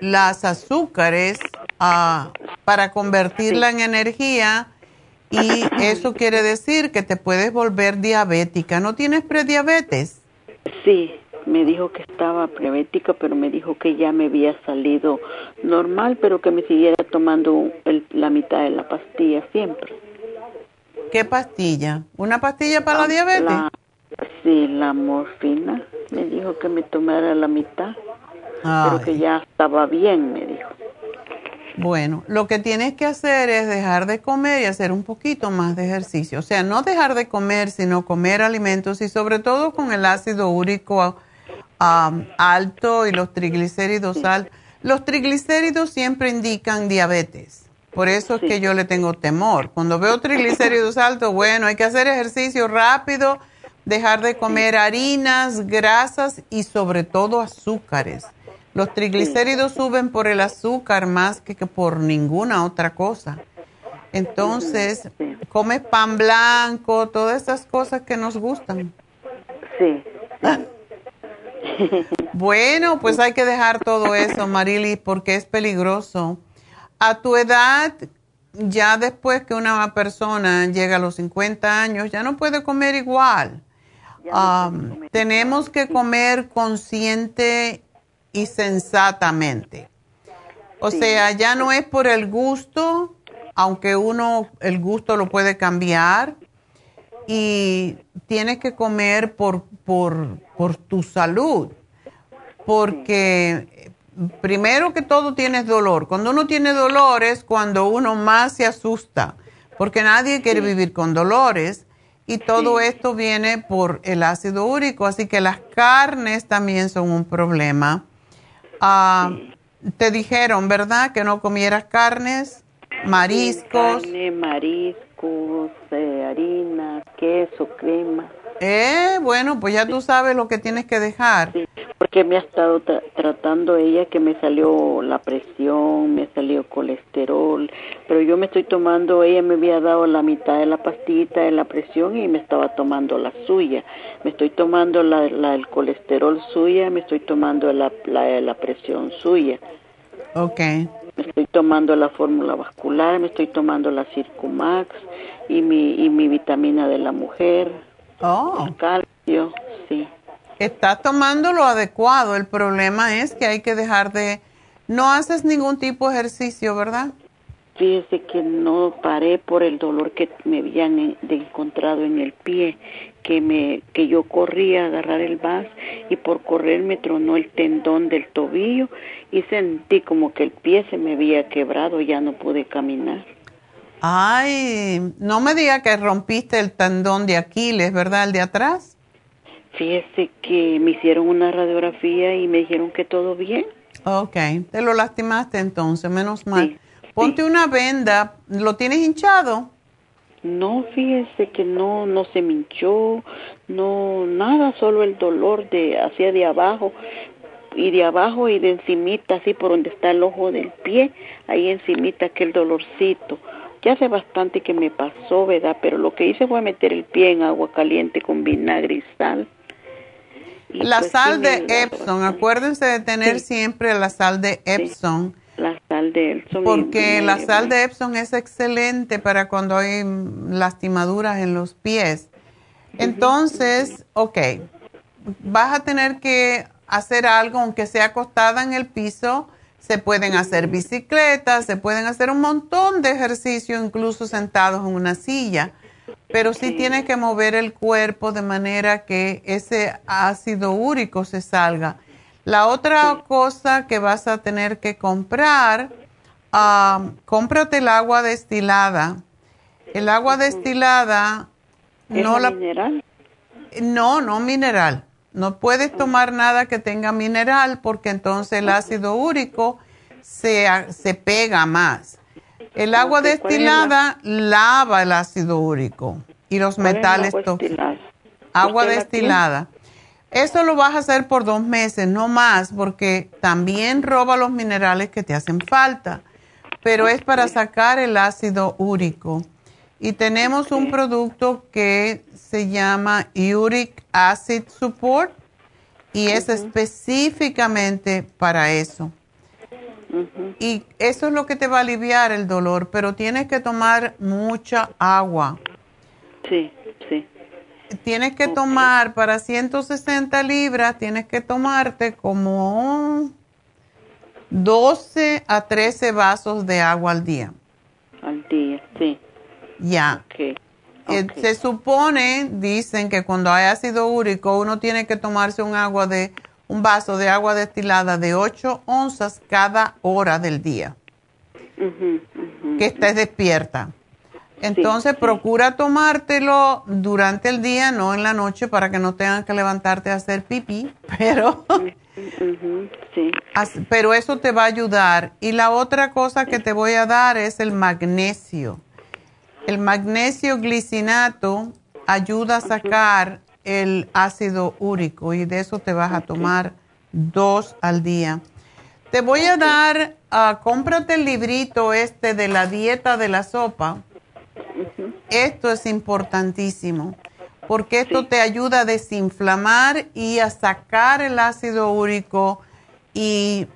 C: las azúcares ah, para convertirla en energía y eso quiere decir que te puedes volver diabética. ¿No tienes prediabetes?
E: Sí, me dijo que estaba prediabética, pero me dijo que ya me había salido normal, pero que me siguiera tomando la mitad de la pastilla siempre.
C: ¿Qué pastilla? ¿Una pastilla para la, diabetes?
E: Sí, la morfina. Me dijo que me tomara la mitad, pero que ya estaba bien, me dijo.
C: Bueno, lo que tienes que hacer es dejar de comer y hacer un poquito más de ejercicio. O sea, no dejar de comer, sino comer alimentos y sobre todo con el ácido úrico alto y los triglicéridos altos. Los triglicéridos siempre indican diabetes. Por eso es que yo le tengo temor. Cuando veo triglicéridos altos, bueno, hay que hacer ejercicio rápido dejar de comer harinas, grasas y sobre todo azúcares. Los triglicéridos suben por el azúcar más que, por ninguna otra cosa. Entonces, come pan blanco, todas esas cosas que nos gustan.
E: Sí.
C: bueno, pues hay que dejar todo eso, Marily, porque es peligroso. A tu edad, ya después que una persona llega a los 50 años, ya no puede comer igual tenemos que comer consciente y sensatamente. O sea, ya no es por el gusto, aunque uno el gusto lo puede cambiar, y tienes que comer por, por, por tu salud, porque primero que todo tienes dolor. Cuando uno tiene dolor es cuando uno más se asusta, porque nadie quiere vivir con dolores y todo esto viene por el ácido úrico, así que las carnes también son un problema. Ah, te dijeron, ¿verdad? Que no comieras carnes, mariscos.
E: Carne, mariscos, eh, harina, queso, crema.
C: Eh, bueno, pues ya tú sabes lo que tienes que dejar.
E: Sí, porque me ha estado tratando ella que me salió la presión, me salió colesterol, pero yo me estoy tomando, ella me había dado la mitad de la pastillita de la presión y me estaba tomando la suya. Me estoy tomando la, la el colesterol suya, me estoy tomando la, la, la presión suya.
C: Ok.
E: Me estoy tomando la fórmula vascular, me estoy tomando la Circumax y mi, y mi vitamina de la mujer.
C: Oh.
E: Calcio, sí.
C: Estás tomando lo adecuado. El problema es que hay que dejar de... No haces ningún tipo de ejercicio, ¿verdad?
E: Fíjese que no paré por el dolor que me habían encontrado en el pie, que me que yo corría a agarrar el vas y por correr me tronó el tendón del tobillo y sentí como que el pie se me había quebrado, ya no pude caminar.
C: Ay, no me diga que rompiste el tendón de Aquiles, ¿verdad? El de atrás.
E: Fíjese que me hicieron una radiografía y me dijeron que todo bien.
C: Ok, te lo lastimaste entonces, menos mal. Ponte una venda, ¿lo tienes hinchado?
E: No, fíjese que no, no se me hinchó, no, nada, solo el dolor de hacia de abajo y de abajo y de encimita, así por donde está el ojo del pie, ahí encimita aquel dolorcito ya hace bastante que me pasó, ¿verdad? Pero lo que hice fue meter el pie en agua caliente con vinagre y sal.
C: la pues sal de Epsom, acuérdense de tener siempre la sal de Epsom.
E: la sal de Epsom.
C: Porque la sal de Epsom es excelente para cuando hay lastimaduras en los pies. Entonces, ok, vas a tener que hacer algo, aunque sea acostada en el piso, Se pueden hacer bicicletas, se pueden hacer un montón de ejercicio, incluso sentados en una silla, pero sí, tienes que mover el cuerpo de manera que ese ácido úrico se salga. La otra cosa que vas a tener que comprar, ah, cómprate el agua destilada. El agua destilada
E: no la mineral?
C: No, no mineral. No puedes ah. tomar nada que tenga mineral porque entonces el ácido úrico se, se pega más. El agua destilada lava el ácido úrico y los metales tóxicos. Agua destilada. Eso lo vas a hacer por dos meses, no más, porque también roba los minerales que te hacen falta, pero es para sacar el ácido úrico. Y tenemos un producto que se llama Uric Acid Support y es específicamente para eso. Y eso es lo que te va a aliviar el dolor, pero tienes que tomar mucha agua.
E: Sí, sí
C: tienes que tomar para 160 libras, tienes que tomarte como 12 a 13 vasos de agua al día.
E: Al día, sí.
C: Ya. Se supone, dicen que cuando hay ácido úrico uno tiene que tomarse un agua de un vaso de agua destilada de 8 onzas cada hora del día. que estés despierta. Entonces procura tomártelo durante el día, no en la noche, para que no tengas que levantarte a hacer pipí, pero, pero eso te va a ayudar. Y la otra cosa que te voy a dar es el magnesio. El magnesio glicinato ayuda a sacar el ácido úrico y de eso te vas a tomar dos al día. Te voy a dar, uh, cómprate el librito este de la dieta de la sopa. Esto es importantísimo porque esto te ayuda a desinflamar y a sacar el ácido úrico y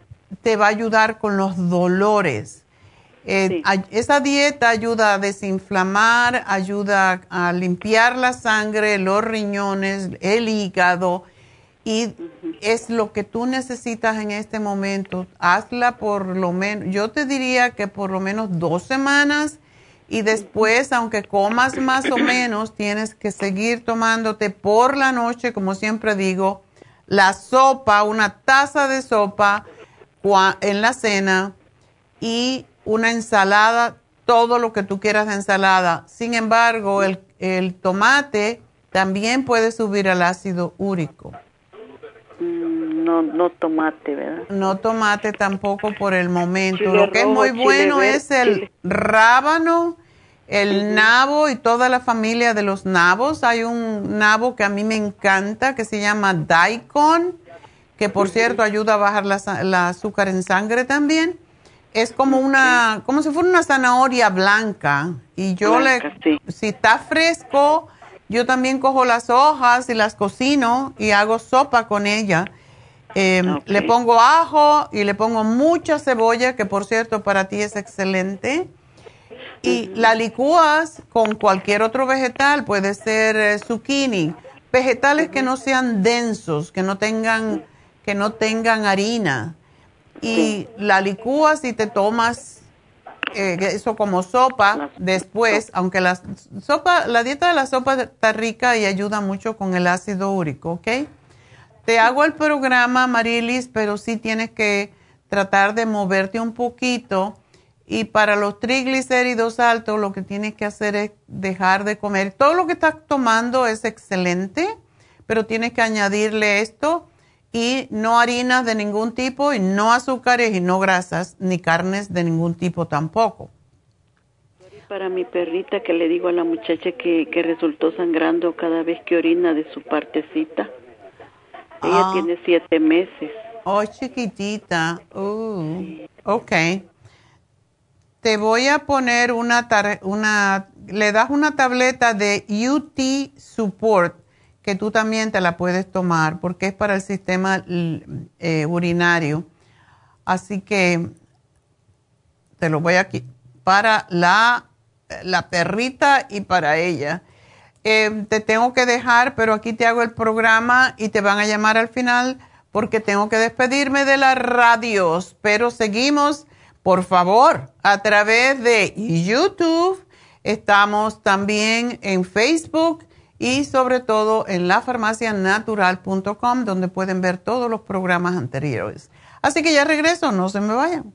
C: te va a ayudar con los dolores. Eh, esa dieta ayuda a desinflamar, ayuda a limpiar la sangre, los riñones, el hígado y es lo que tú necesitas en este momento. Hazla por lo menos, yo te diría que por lo menos dos semanas y después, aunque comas más o menos, tienes que seguir tomándote por la noche, como siempre digo, la sopa, una taza de sopa en la cena y una ensalada, todo lo que tú quieras de ensalada. Sin embargo, el, el tomate también puede subir al ácido úrico.
E: Mm, no, no tomate, ¿verdad?
C: No tomate tampoco por el momento. Lo que es muy bueno es el rábano, el nabo y toda la familia de los nabos. Hay un nabo que a mí me encanta que se llama daikon, que por cierto ayuda a bajar la, azúcar en sangre también. Es como una, como si fuera una zanahoria blanca. Y yo le, si está fresco, yo también cojo las hojas y las cocino y hago sopa con ella. Em, le pongo ajo y le pongo mucha cebolla, que por cierto para ti es excelente. Y la licúas con cualquier otro vegetal, puede ser eh, zucchini, vegetales que no sean densos, que no tengan, que no tengan harina. Y la licúas y te tomas eh, eso como sopa después, aunque la sopa, la dieta de la sopa está rica y ayuda mucho con el ácido úrico, ¿ok? Te hago el programa, Marilis, pero sí tienes que tratar de moverte un poquito. Y para los triglicéridos altos, lo que tienes que hacer es dejar de comer. Todo lo que estás tomando es excelente, pero tienes que añadirle esto y no harinas de ningún tipo y no azúcares y no grasas ni carnes de ningún tipo tampoco.
E: Para mi perrita que le digo a la muchacha que, que resultó sangrando cada vez que orina de su partecita. Ella ah. tiene siete meses.
C: Oh, chiquitita. Uh, ok. Te voy a poner una, una, le das una tableta de UT Support que tú también te la puedes tomar porque es para el sistema eh, urinario. Así que te lo voy aquí para la, la perrita y para ella. Eh, te tengo que dejar, pero aquí te hago el programa y te van a llamar al final porque tengo que despedirme de las radios, pero seguimos, por favor, a través de YouTube. Estamos también en Facebook y sobre todo en lafarmacianatural.com, donde pueden ver todos los programas anteriores. Así que ya regreso, no se me vayan.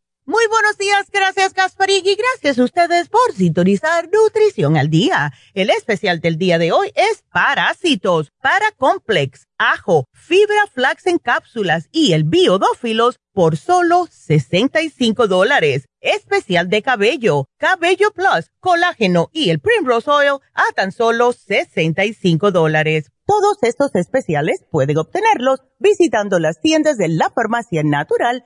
D: Muy buenos días, gracias y gracias a ustedes por sintonizar Nutrición al Día. El especial del día de hoy es Parásitos, Paracomplex, Ajo, Fibra Flax en cápsulas y el Biodófilos por solo 65 dólares. Especial de cabello, Cabello Plus, Colágeno y el Primrose Oil a tan solo 65 dólares. Todos estos especiales pueden obtenerlos visitando las tiendas de la Farmacia Natural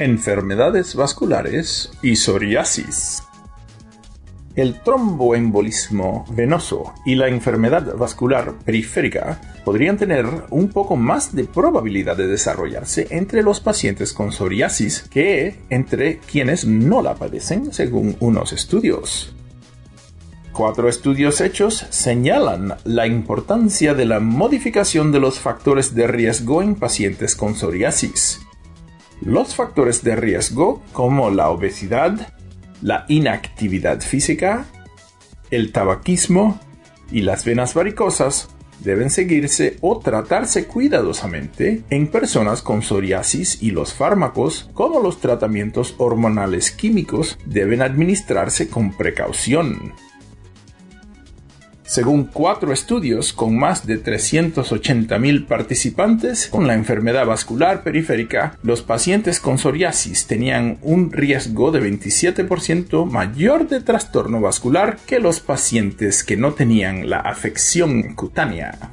G: Enfermedades vasculares y psoriasis. El tromboembolismo venoso y la enfermedad vascular periférica podrían tener un poco más de probabilidad de desarrollarse entre los pacientes con psoriasis que entre quienes no la padecen, según unos estudios. Cuatro estudios hechos señalan la importancia de la modificación de los factores de riesgo en pacientes con psoriasis los factores de riesgo como la obesidad, la inactividad física, el tabaquismo y las venas varicosas deben seguirse o tratarse cuidadosamente en personas con psoriasis y los fármacos, como los tratamientos hormonales químicos, deben administrarse con precaución. Según cuatro estudios con más de 380.000 participantes con la enfermedad vascular periférica, los pacientes con psoriasis tenían un riesgo de 27% mayor de trastorno vascular que los pacientes que no tenían la afección cutánea.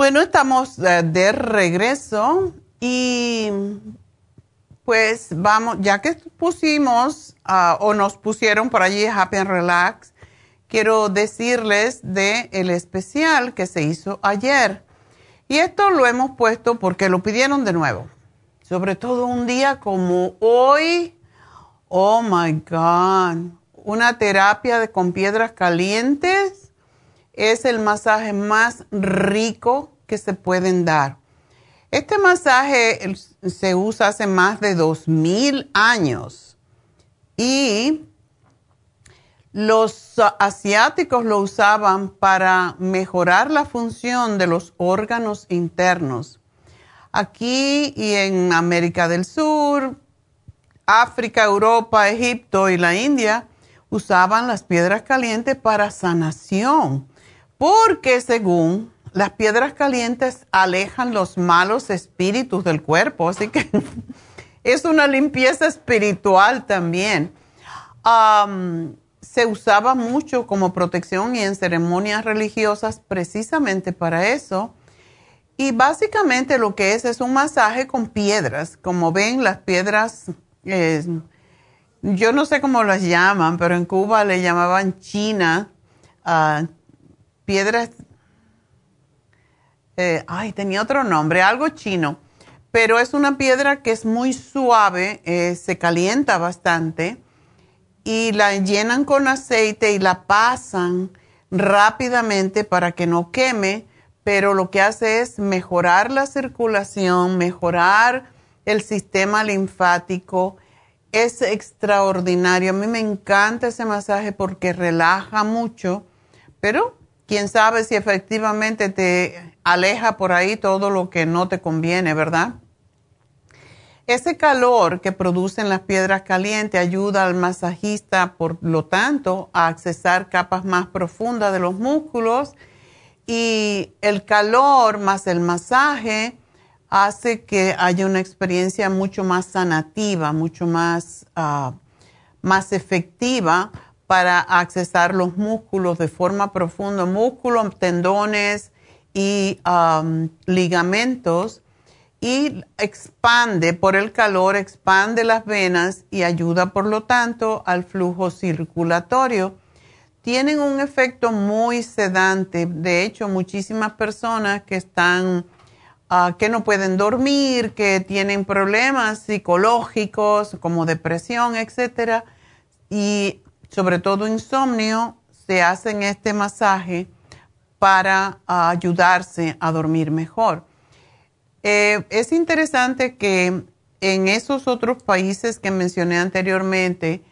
C: Bueno, estamos eh, de regreso y pues vamos, ya que pusimos ah, o nos pusieron por allí Happy and Relax, quiero decirles de el especial que se hizo ayer. Y esto lo hemos puesto porque lo pidieron de nuevo. Sobre todo un día como hoy. Oh my God. Una terapia con piedras calientes es el masaje más rico que se pueden dar. Este masaje se usa hace más de 2000 años y los asiáticos lo usaban para mejorar la función de los órganos internos. Aquí y en América del Sur, África, Europa, Egipto y la India usaban las piedras calientes para sanación porque según las piedras calientes alejan los malos espíritus del cuerpo, así que es una limpieza espiritual también. se usaba mucho como protección y en ceremonias religiosas precisamente para eso. Y básicamente lo que es es un masaje con piedras. Como ven, las piedras, eh, yo no sé cómo las llaman, pero en Cuba le llamaban china, uh, piedras, eh, ay, tenía otro nombre, algo chino, pero es una piedra que es muy suave, eh, se calienta bastante y la llenan con aceite y la pasan rápidamente para que no queme, pero lo que hace es mejorar la circulación, mejorar el sistema linfático. Es extraordinario. A mí me encanta ese masaje porque relaja mucho, pero quién sabe si efectivamente te aleja por ahí todo lo que no te conviene, ¿verdad? Ese calor que producen las piedras calientes ayuda al masajista, por lo tanto, a accesar capas más profundas de los músculos y el calor más el masaje hace que haya una experiencia mucho más sanativa, mucho más, ah, más efectiva para accesar los músculos de forma profunda, músculos, tendones y um, ligamentos y expande por el calor, expande las venas y ayuda por lo tanto al flujo circulatorio. Tienen un efecto muy sedante. De hecho, muchísimas personas que están, uh, que no pueden dormir, que tienen problemas psicológicos como depresión, etcétera, y sobre todo insomnio, se hacen este masaje para ayudarse a dormir mejor. Eh, es interesante que en esos otros países que mencioné anteriormente,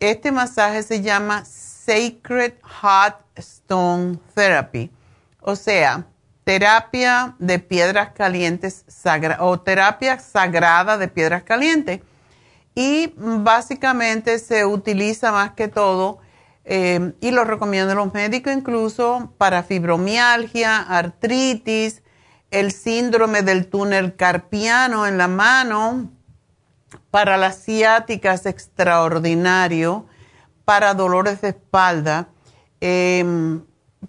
C: este masaje se llama Sacred Hot Stone Therapy. O sea, terapia de piedras calientes o terapia sagrada de piedras calientes. Y básicamente se utiliza más que todo, eh, y lo recomiendan los médicos incluso, para fibromialgia, artritis, el síndrome del túnel carpiano en la mano, para las ciáticas extraordinario, para dolores de espalda. Em,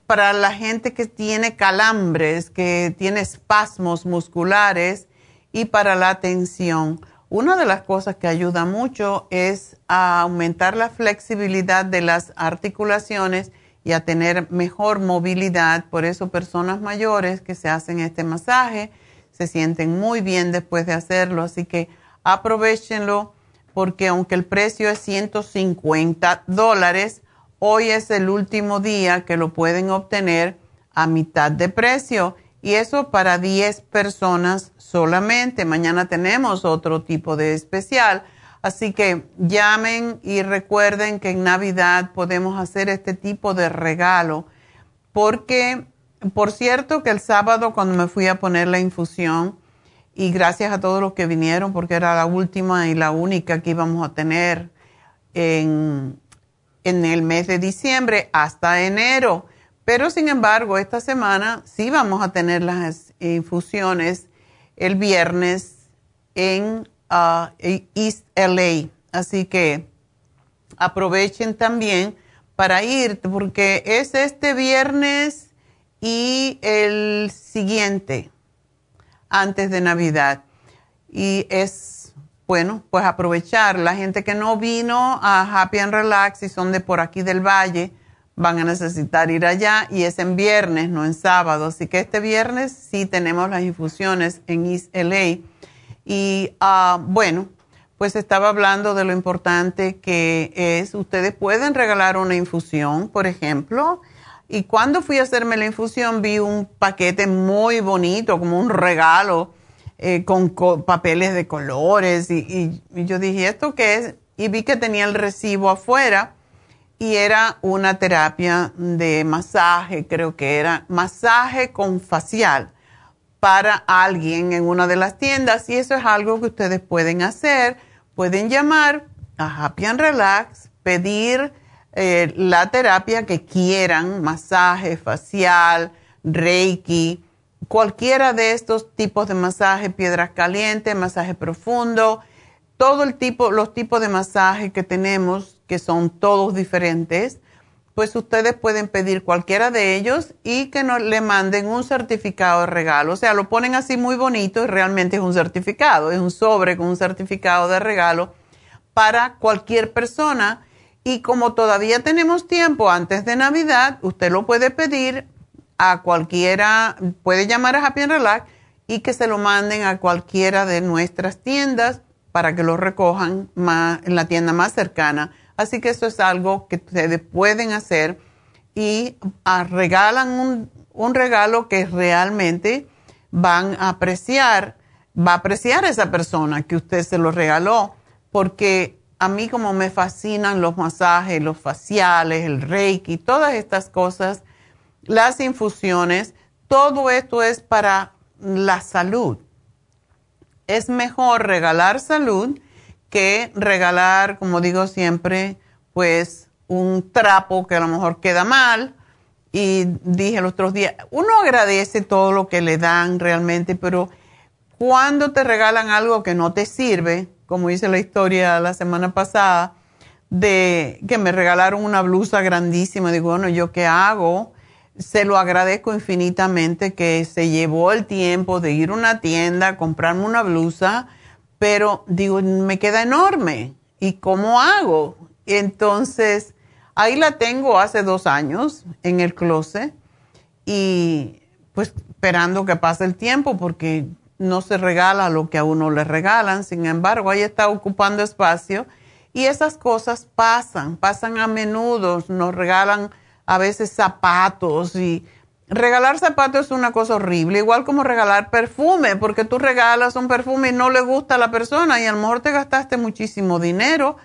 C: para la gente que tiene calambres, que tiene espasmos musculares y para la tensión. Una de las cosas que ayuda mucho es a aumentar la flexibilidad de las articulaciones y a tener mejor movilidad. Por eso personas mayores que se hacen este masaje se sienten muy bien después de hacerlo. Así que aprovechenlo porque aunque el precio es 150 dólares, Hoy es el último día que lo pueden obtener a mitad de precio y eso para 10 personas solamente. Mañana tenemos otro tipo de especial. Así que llamen y recuerden que en Navidad podemos hacer este tipo de regalo. Porque, por cierto, que el sábado cuando me fui a poner la infusión, y gracias a todos los que vinieron, porque era la última y la única que íbamos a tener en, en el mes de diciembre hasta enero. Pero sin embargo, esta semana sí vamos a tener las infusiones el viernes en uh, East LA. Así que aprovechen también para ir, porque es este viernes y el siguiente, antes de Navidad. Y es bueno, pues aprovechar. La gente que no vino a Happy and Relax y son de por aquí del valle, van a necesitar ir allá y es en viernes, no en sábado. Así que este viernes sí tenemos las infusiones en East LA. Y ah, bueno, pues estaba hablando de lo importante que es, ustedes pueden regalar una infusión, por ejemplo. Y cuando fui a hacerme la infusión vi un paquete muy bonito, como un regalo eh, con papeles de colores y, yo dije, ¿esto qué es? Y vi que tenía el recibo afuera y era una terapia de masaje, creo que era masaje con facial para alguien en una de las tiendas y eso es algo que ustedes pueden hacer. Pueden llamar a Happy and Relax, pedir eh, la terapia que quieran, masaje facial, reiki, cualquiera de estos tipos de masaje, piedras calientes, masaje profundo, todo el tipo, los tipos de masaje que tenemos, que son todos diferentes, pues ustedes pueden pedir cualquiera de ellos y que nos le manden un certificado de regalo. O sea, lo ponen así muy bonito y realmente es un certificado, es un sobre con un certificado de regalo para cualquier persona. Y como todavía tenemos tiempo antes de Navidad, usted lo puede pedir a cualquiera, puede llamar a Happy and Relax y que se lo manden a cualquiera de nuestras tiendas para que lo recojan en la tienda más cercana. Así que eso es algo que ustedes pueden hacer y ah, regalan un, un, regalo que realmente van a apreciar, va a apreciar esa persona que usted se lo regaló, porque a mí como me fascinan los masajes, los faciales, el reiki, todas estas cosas, las infusiones, todo esto es para la salud. Es mejor regalar salud que regalar, como digo siempre, pues un trapo que a lo mejor queda mal. Y dije los otros días, uno agradece todo lo que le dan realmente, pero cuando te regalan algo que no te sirve, como hice la historia la semana pasada, de que me regalaron una blusa grandísima, digo, bueno, ¿yo qué hago? se lo agradezco infinitamente que se llevó el tiempo de ir a una tienda, comprarme una blusa, pero digo, me queda enorme. ¿Y cómo hago? Entonces, ahí la tengo hace dos años en el closet y pues esperando que pase el tiempo porque no se regala lo que a uno le regalan. Sin embargo, ahí está ocupando espacio y esas cosas pasan, pasan a menudo, nos regalan a veces zapatos y regalar zapatos es una cosa horrible, igual como regalar perfume, porque tú regalas un perfume y no le gusta a la persona y a lo mejor te gastaste muchísimo dinero,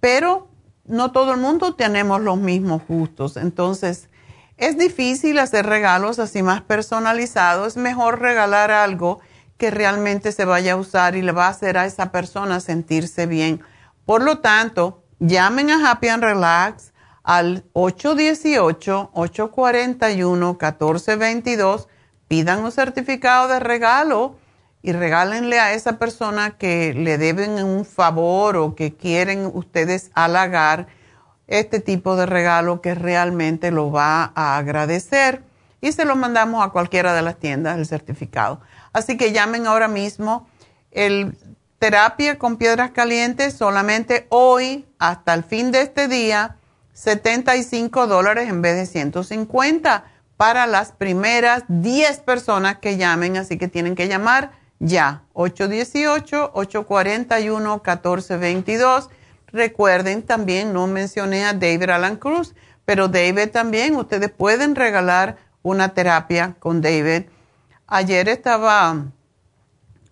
C: pero no todo el mundo tenemos los mismos gustos. Entonces, es difícil hacer regalos así más personalizados. Es mejor regalar algo que realmente se vaya a usar y le va a hacer a esa persona sentirse bien. Por lo tanto, llamen a Happy and Relax al 818-841-1422, pidan un certificado de regalo y regálenle a esa persona que le deben un favor o que quieren ustedes halagar este tipo de regalo que realmente lo va a agradecer y se lo mandamos a cualquiera de las tiendas el certificado. Así que llamen ahora mismo. El terapia con piedras calientes solamente hoy hasta el fin de este día 75 dólares en vez de 150 para las primeras 10 personas que llamen, así que tienen que llamar ya 818-841-1422 Recuerden también, no mencioné a David Alan Cruz, pero David también, ustedes pueden regalar una terapia con David. Ayer estaba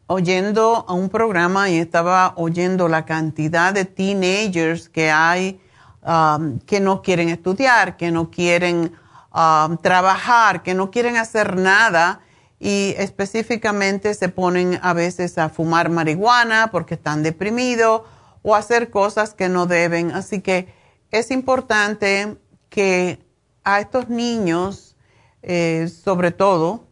C: oyendo a un programa y estaba oyendo la cantidad de teenagers que hay um, que no quieren estudiar, que no quieren um, trabajar, que no quieren hacer nada y específicamente se ponen a veces a fumar marihuana porque están deprimidos o hacer cosas que no deben. Así que es importante que a estos niños, eh, sobre todo,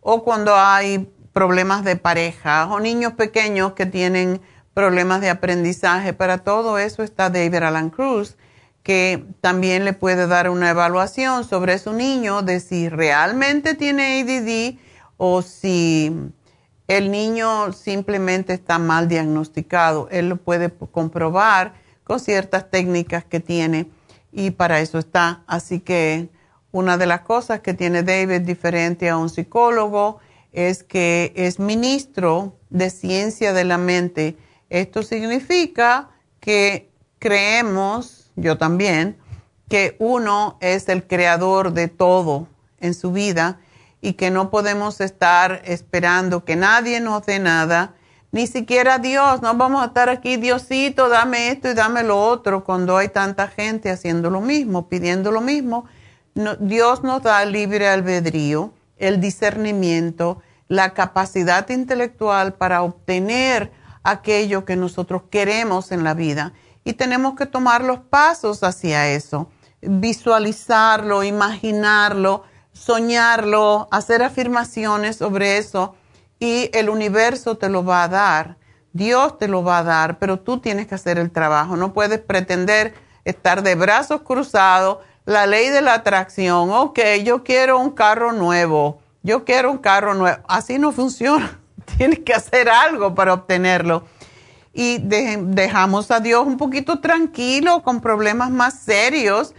C: o cuando hay problemas de pareja, o niños pequeños que tienen problemas de aprendizaje, para todo eso está David Alan Cruz, que también le puede dar una evaluación sobre su niño de si realmente tiene ADD o si el niño simplemente está mal diagnosticado. Él lo puede comprobar con ciertas técnicas que tiene y para eso está. Así que una de las cosas que tiene David diferente a un psicólogo es que es ministro de ciencia de la mente. Esto significa que creemos, yo también, que uno es el creador de todo en su vida y que no podemos estar esperando que nadie nos dé nada, ni siquiera Dios, no vamos a estar aquí, Diosito, dame esto y dame lo otro, cuando hay tanta gente haciendo lo mismo, pidiendo lo mismo. Dios nos da libre albedrío, el discernimiento, la capacidad intelectual para obtener aquello que nosotros queremos en la vida. Y tenemos que tomar los pasos hacia eso, visualizarlo, imaginarlo, soñarlo, hacer afirmaciones sobre eso y el universo te lo va a dar. Dios te lo va a dar, pero tú tienes que hacer el trabajo. No puedes pretender estar de brazos cruzados. La ley de la atracción, ok, yo quiero un carro nuevo, yo quiero un carro nuevo. Así no funciona. Tienes que hacer algo para obtenerlo. Y dejamos a Dios un poquito tranquilo con problemas más serios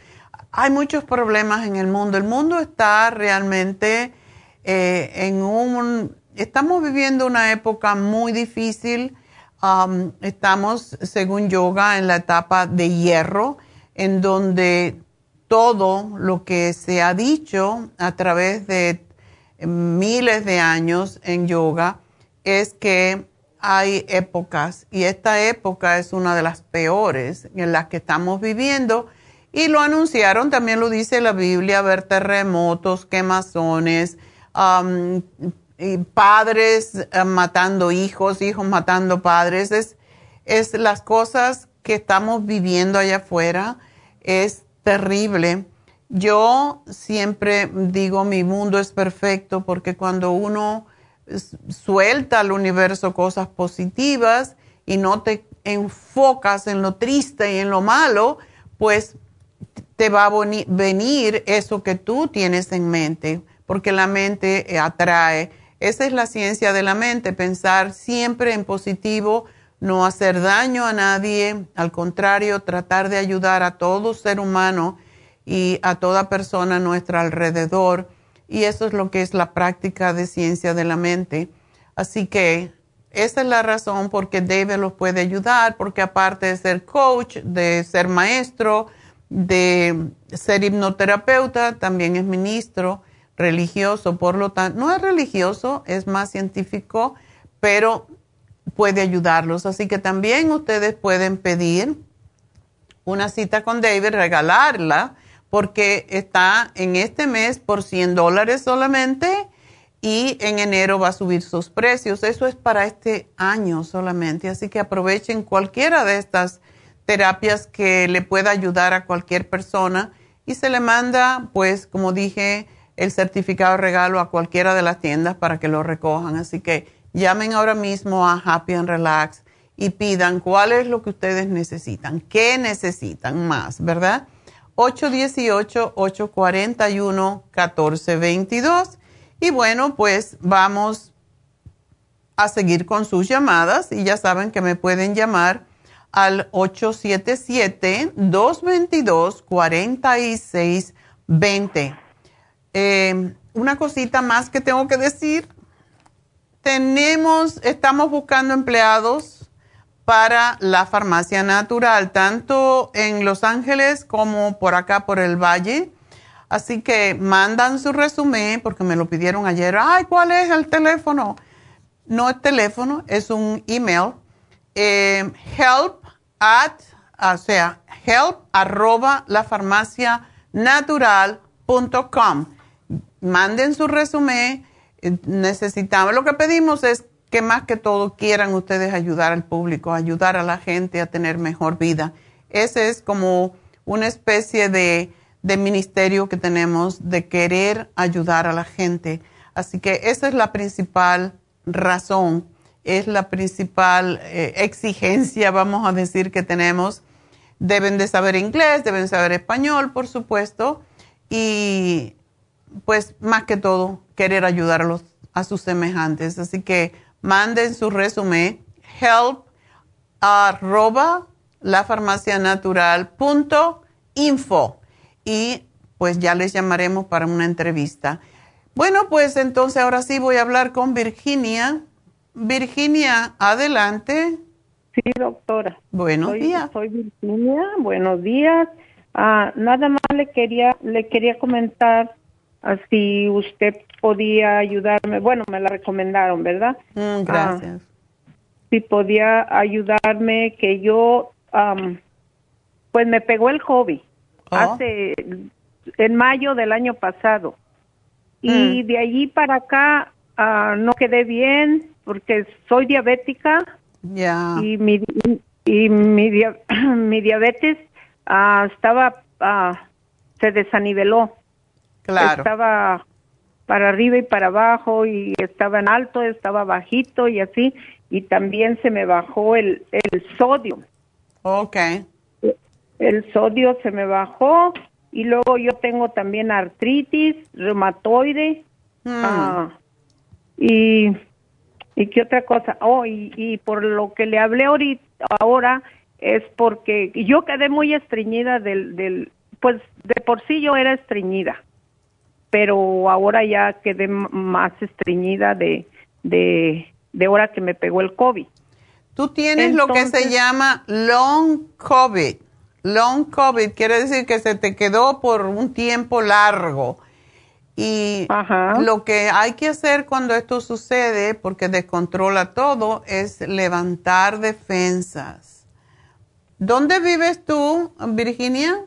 C: hay muchos problemas en el mundo. El mundo está realmente eh, en un... Estamos viviendo una época muy difícil. Um, estamos, según yoga, en la etapa de hierro, en donde todo lo que se ha dicho a través de miles de años en yoga es que hay épocas y esta época es una de las peores en las que estamos viviendo y lo anunciaron, también lo dice la Biblia, ver terremotos, quemazones, padres eh, matando hijos, hijos matando padres. Es, es las cosas que estamos viviendo allá afuera. Es terrible. Yo siempre digo, mi mundo es perfecto porque cuando uno suelta al universo cosas positivas y no te enfocas en lo triste y en lo malo, pues te va a venir eso que tú tienes en mente, porque la mente eh, atrae. Esa es la ciencia de la mente, pensar siempre en positivo, no hacer daño a nadie, al contrario, tratar de ayudar a todo ser humano y a toda persona a nuestro alrededor. Y eso es lo que es la práctica de ciencia de la mente. Así que esa es la razón por qué David los puede ayudar, porque aparte de ser coach, de ser maestro, de ser hipnoterapeuta, también es ministro religioso, por lo tanto, no es religioso, es más científico, pero puede ayudarlos. Así que también ustedes pueden pedir una cita con David, regalarla, porque está en este mes por 100 dólares solamente y en enero va a subir sus precios. Eso es para este año solamente, así que aprovechen cualquiera de estas terapias que le pueda ayudar a cualquier persona y se le manda, pues, como dije, el certificado de regalo a cualquiera de las tiendas para que lo recojan. Así que llamen ahora mismo a Happy and Relax y pidan cuál es lo que ustedes necesitan, qué necesitan más, ¿verdad? 818-841-1422. Y bueno, pues vamos a seguir con sus llamadas y ya saben que me pueden llamar al 877-222-4620. Eh, una cosita más que tengo que decir. Tenemos, estamos buscando empleados para la farmacia natural, tanto en Los Ángeles como por acá, por el Valle. Así que mandan su resumen porque me lo pidieron ayer. Ay, ¿cuál es el teléfono? No es teléfono, es un email. Eh, help at, o sea, help arroba la farmacia natural.com manden su resumen. Eh, necesitamos, lo que pedimos es que más que todo quieran ustedes ayudar al público, ayudar a la gente a tener mejor vida. Ese es como una especie de, ministerio que tenemos de querer ayudar a la gente. Así que esa es la principal razón, es la principal eh, exigencia, vamos a decir, que tenemos. Deben de saber inglés, deben saber español, por supuesto, y pues más que todo, querer ayudar a sus semejantes. Así que manden su resumen, help arroba lafarmacianatural.info y pues ya les llamaremos para una entrevista. Bueno, pues entonces ahora sí voy a hablar con Virginia. Virginia, adelante.
H: Sí, doctora.
C: Buenos días.
H: Soy Virginia, buenos días. Ah, nada más le quería, le quería comentar si usted podía ayudarme. Bueno, me la recomendaron, ¿verdad?
C: Mm, gracias.
H: si podía ayudarme, que yo, pues me pegó el hobby oh. hace, en mayo del año pasado. Y mm. de allí para acá uh, no quedé bien porque soy diabética.
C: Ya.
H: Y mi, y mi, mi diabetes uh, estaba, se desaniveló. Estaba para arriba y para abajo y estaba en alto, estaba bajito y así. Y también se me bajó el, el sodio.
C: Ok.
H: El sodio se me bajó y luego yo tengo también artritis, reumatoide. Ah, y, y qué otra cosa. Oh, y, y por lo que le hablé ahorita, ahora es porque yo quedé muy estreñida del, del, pues de por sí yo era estreñida pero ahora ya quedé más estreñida de, de, de hora que me pegó el COVID.
C: Tú tienes lo que se llama long COVID. Long COVID quiere decir que se te quedó por un tiempo largo. Y lo que hay que hacer cuando esto sucede, porque descontrola todo, es levantar defensas. ¿Dónde vives tú, Virginia?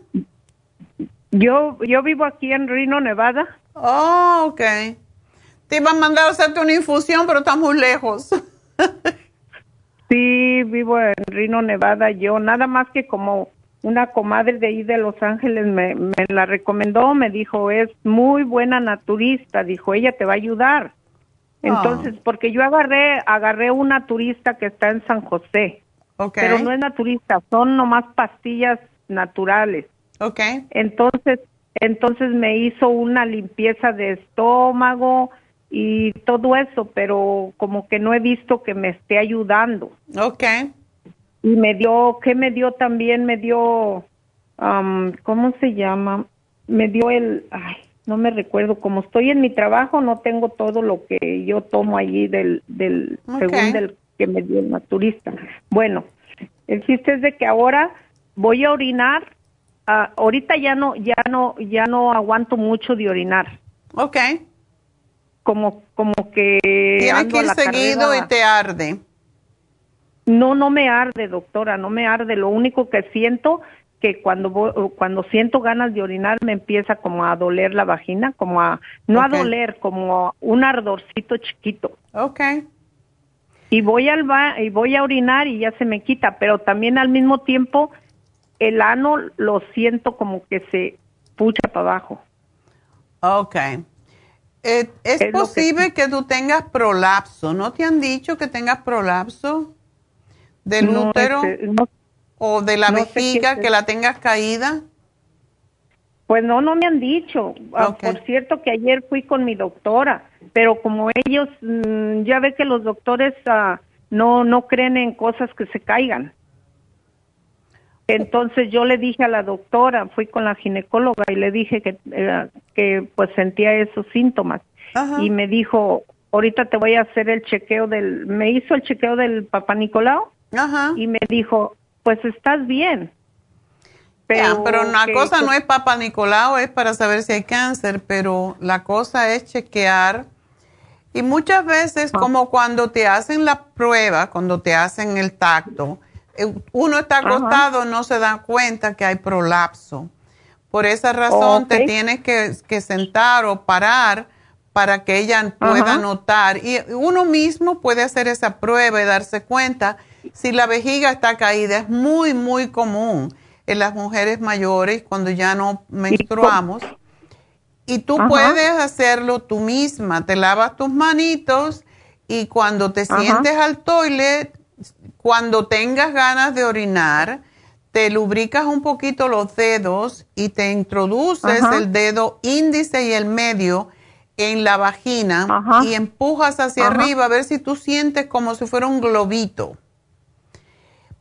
H: Yo, yo vivo aquí en Reno, Nevada.
C: Oh, ok. Te iba a mandar a hacerte una infusión, pero está muy lejos.
H: sí, vivo en Reno, Nevada. Yo nada más que como una comadre de ahí de Los Ángeles me, me la recomendó, me dijo, es muy buena naturista, dijo, ella te va a ayudar. Entonces, porque yo agarré, agarré una turista que está en San José. Okay. Pero no es naturista, son nomás pastillas naturales.
C: Ok.
H: Entonces, entonces me hizo una limpieza de estómago y todo eso, pero como que no he visto que me esté ayudando.
C: Ok.
H: Y me dio, ¿qué me dio también? Me dio, ¿cómo se llama? Me dio el, ay, no me recuerdo, como estoy en mi trabajo, no tengo todo lo que yo tomo allí del, del según del que me dio el naturista. Bueno, el chiste es de que ahora voy a orinar Ah, ahorita ya no, ya no, ya no aguanto mucho de orinar.
C: Ok.
H: Como, como que.
C: Tiene que ir seguido y te arde.
H: No, no me arde, doctora, no me arde. Lo único que siento que cuando voy- cuando siento ganas de orinar me empieza como a doler la vagina, como a no a doler, como un ardorcito chiquito.
C: Ok.
H: Y voy al ba y voy a orinar y ya se me quita, pero también al mismo tiempo el ano lo siento como que se pucha para abajo.
C: Ok. Eh, ¿Es,
H: Es lo que-
C: posible que... tú tengas prolapso? ¿No te han dicho que tengas prolapso del
H: No,
C: útero
H: este, no-
C: o de la
H: no
C: vejiga que la tengas caída?
H: Pues no, no me han dicho. Ah. Por cierto que ayer fui con mi doctora, pero como ellos, mm, ya ve que los doctores ah, no, no creen en cosas que se caigan. Entonces yo le dije a la doctora, fui con la ginecóloga y le dije que, eh, que pues sentía esos síntomas.
C: Ajá.
H: Y me dijo, ahorita te voy a hacer el chequeo del, me hizo el chequeo del Papa Nicolau
C: Ajá.
H: y me dijo, pues estás bien.
C: Ya, pero una
H: que-
C: cosa no es Papa Nicolau, es para saber si hay cáncer, pero la cosa es chequear. Y muchas veces,
H: Ah.
C: como cuando te hacen la prueba, cuando te hacen el tacto, uno está
H: Ajá.
C: acostado, no se da cuenta que hay prolapso. Por esa razón te tienes que, que sentar o parar para que ella pueda
H: Ajá.
C: notar. Y uno mismo puede hacer esa prueba y darse cuenta si la vejiga está caída. Es muy, muy común en las mujeres mayores cuando ya no menstruamos. Y tú
H: Ajá.
C: puedes hacerlo tú misma. Te lavas tus manitos y cuando te sientes al toilet, cuando tengas ganas de orinar, te lubricas un poquito los dedos y te introduces
H: Ajá.
C: el dedo índice y el medio en la vagina
H: Ajá.
C: y empujas hacia
H: Ajá.
C: arriba a ver si tú sientes como si fuera un globito.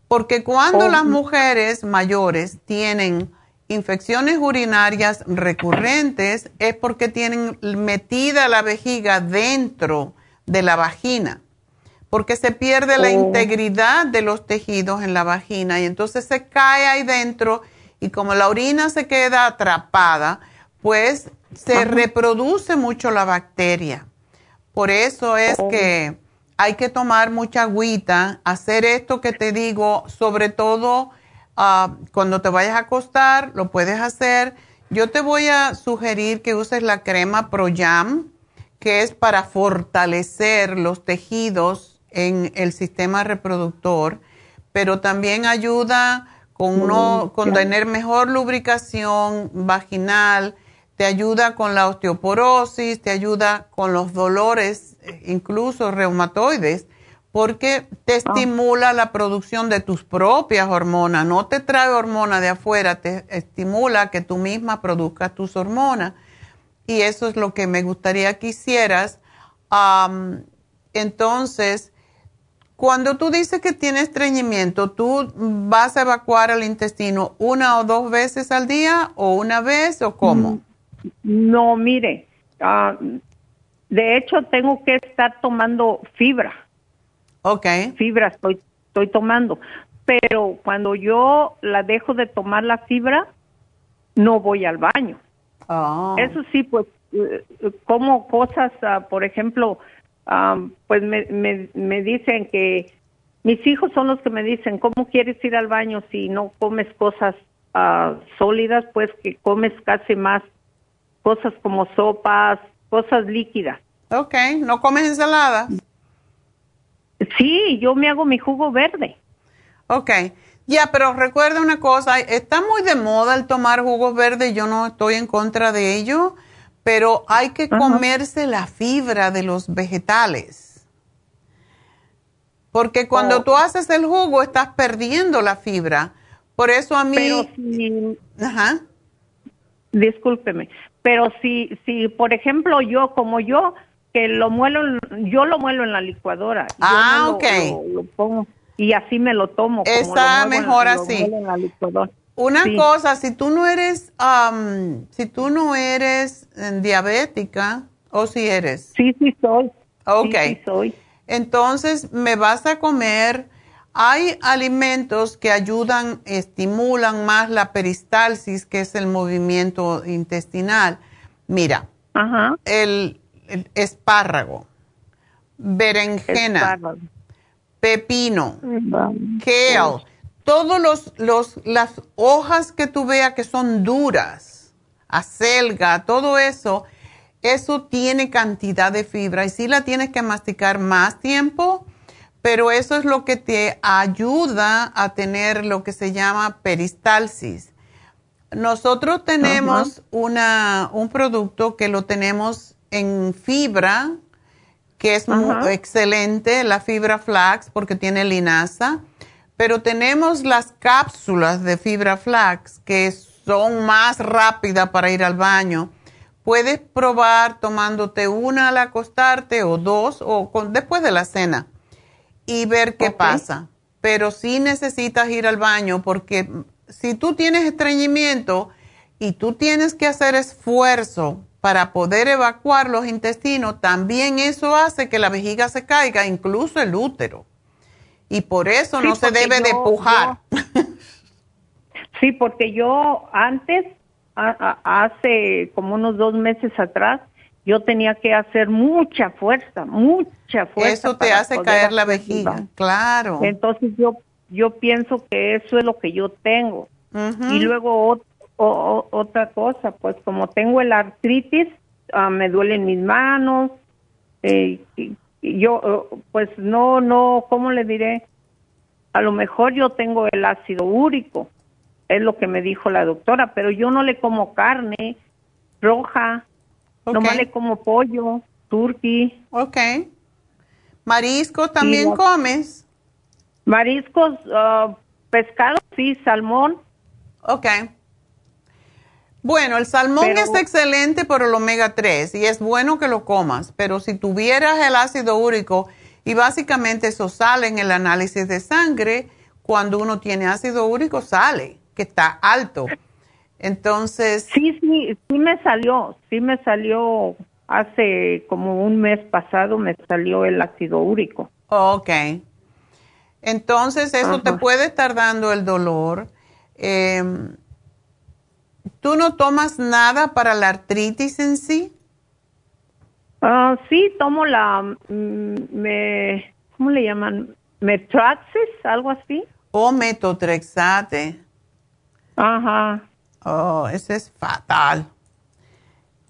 C: Porque cuando
H: Oh.
C: las mujeres mayores tienen infecciones urinarias recurrentes es porque tienen metida la vejiga dentro de la vagina, porque se pierde la
H: Oh.
C: integridad de los tejidos en la vagina y entonces se cae ahí dentro y como la orina se queda atrapada, pues se reproduce mucho la bacteria. Por eso es
H: Oh.
C: que hay que tomar mucha agüita, hacer esto que te digo, sobre todo ah, cuando te vayas a acostar, lo puedes hacer. Yo te voy a sugerir que uses la crema ProYam, que es para fortalecer los tejidos en el sistema reproductor, pero también ayuda con, uno, con tener mejor lubricación vaginal, te ayuda con la osteoporosis, te ayuda con los dolores, eh, incluso reumatoides, porque te estimula la producción de tus propias hormonas, no te trae hormona de afuera, te estimula que tú misma produzcas tus hormonas. Y eso es lo que me gustaría que hicieras. Entonces, cuando tú dices que tienes estreñimiento, ¿tú vas a evacuar el intestino una o dos veces al día o una vez o cómo?
H: No, mire, ah, de hecho tengo que estar tomando fibra.
C: Ok.
H: Fibra estoy, estoy tomando. Pero cuando yo la dejo de tomar la fibra, no voy al baño.
C: Oh.
H: Eso sí, pues eh, como cosas, ah, por ejemplo, ah, pues me, me, me dicen que mis hijos son los que me dicen, ¿cómo quieres ir al baño si no comes cosas ah, sólidas? Pues que comes casi más cosas como sopas, cosas líquidas.
C: Ok, ¿no comes ensalada?
H: Sí, yo me hago mi jugo verde.
C: Ok, ya, pero recuerda una cosa, está muy de moda el tomar jugos verdes, yo no estoy en contra de ello, pero hay que comerse la fibra de los vegetales. Porque cuando
H: Oh.
C: tú haces el jugo estás perdiendo la fibra. Por eso a mí...
H: Pero si,
C: Ajá.
H: discúlpeme, pero si, si, por ejemplo, yo como yo, que lo muelo, yo lo muelo en la licuadora. yo
C: Ah,
H: no
C: ok.
H: Lo, lo pongo y así me lo tomo. como
C: Está
H: lo muevo en-
C: mejor
H: lo
C: así.
H: en la licuadora.
C: Una
H: Sí.
C: cosa, si tú no eres, si tú no eres eh, diabética, o si eres.
H: Sí, sí soy.
C: Ok.
H: Sí, sí soy.
C: Entonces, me vas a comer. Hay alimentos que ayudan, estimulan más la peristalsis, que es el movimiento intestinal. Mira,
H: Ajá.
C: el, el espárrago, berenjena,
H: Espárrago.
C: pepino, kale, todos los, los, las hojas que tú veas que son duras, acelga, todo eso, eso tiene cantidad de fibra y sí la tienes que masticar más tiempo, pero eso es lo que te ayuda a tener lo que se llama peristalsis. Nosotros tenemos una, un producto que lo tenemos en fibra, que es muy excelente, la fibra flax, porque tiene linaza pero tenemos las cápsulas de fibra flax que son más rápidas para ir al baño. Puedes probar tomándote una al acostarte o dos o después de la cena y ver qué pasa. Pero sí necesitas ir al baño porque si tú tienes estreñimiento y tú tienes que hacer esfuerzo para poder evacuar los intestinos, también eso hace que la vejiga se caiga, incluso el útero y por eso no se debe de pujar.
H: sí, porque yo antes, hace como unos dos meses atrás, yo tenía que hacer mucha fuerza, mucha fuerza.
C: Eso te hace caer la vejiga, claro.
H: Entonces yo, yo pienso que eso es lo que yo tengo. Y luego otra cosa, pues como tengo el artritis, ah, me duelen mis manos, eh, yo pues no, no, ¿cómo le diré? A lo mejor yo tengo el ácido úrico, es lo que me dijo la doctora, pero yo no le como carne roja, no nomás le como pollo, turkey.
C: Ok. ¿Marisco también comes?
H: Mariscos, uh, pescado, sí, salmón.
C: Ok. Bueno, el salmón es excelente por el omega 3 y es bueno que lo comas, pero si tuvieras el ácido úrico, y básicamente eso sale en el análisis de sangre, cuando uno tiene ácido úrico sale, que está alto. Entonces...
H: Sí, sí, sí me salió, sí me salió hace como un mes pasado, me salió el ácido úrico.
C: Ok. Entonces eso te puede estar dando el dolor. Em, ¿Tú no tomas nada para la artritis en sí?
H: Uh, sí, tomo la, mm, me, ¿cómo le llaman? Metraxis, algo así.
C: O metotrexate.
H: Ajá.
C: Oh, ese es fatal.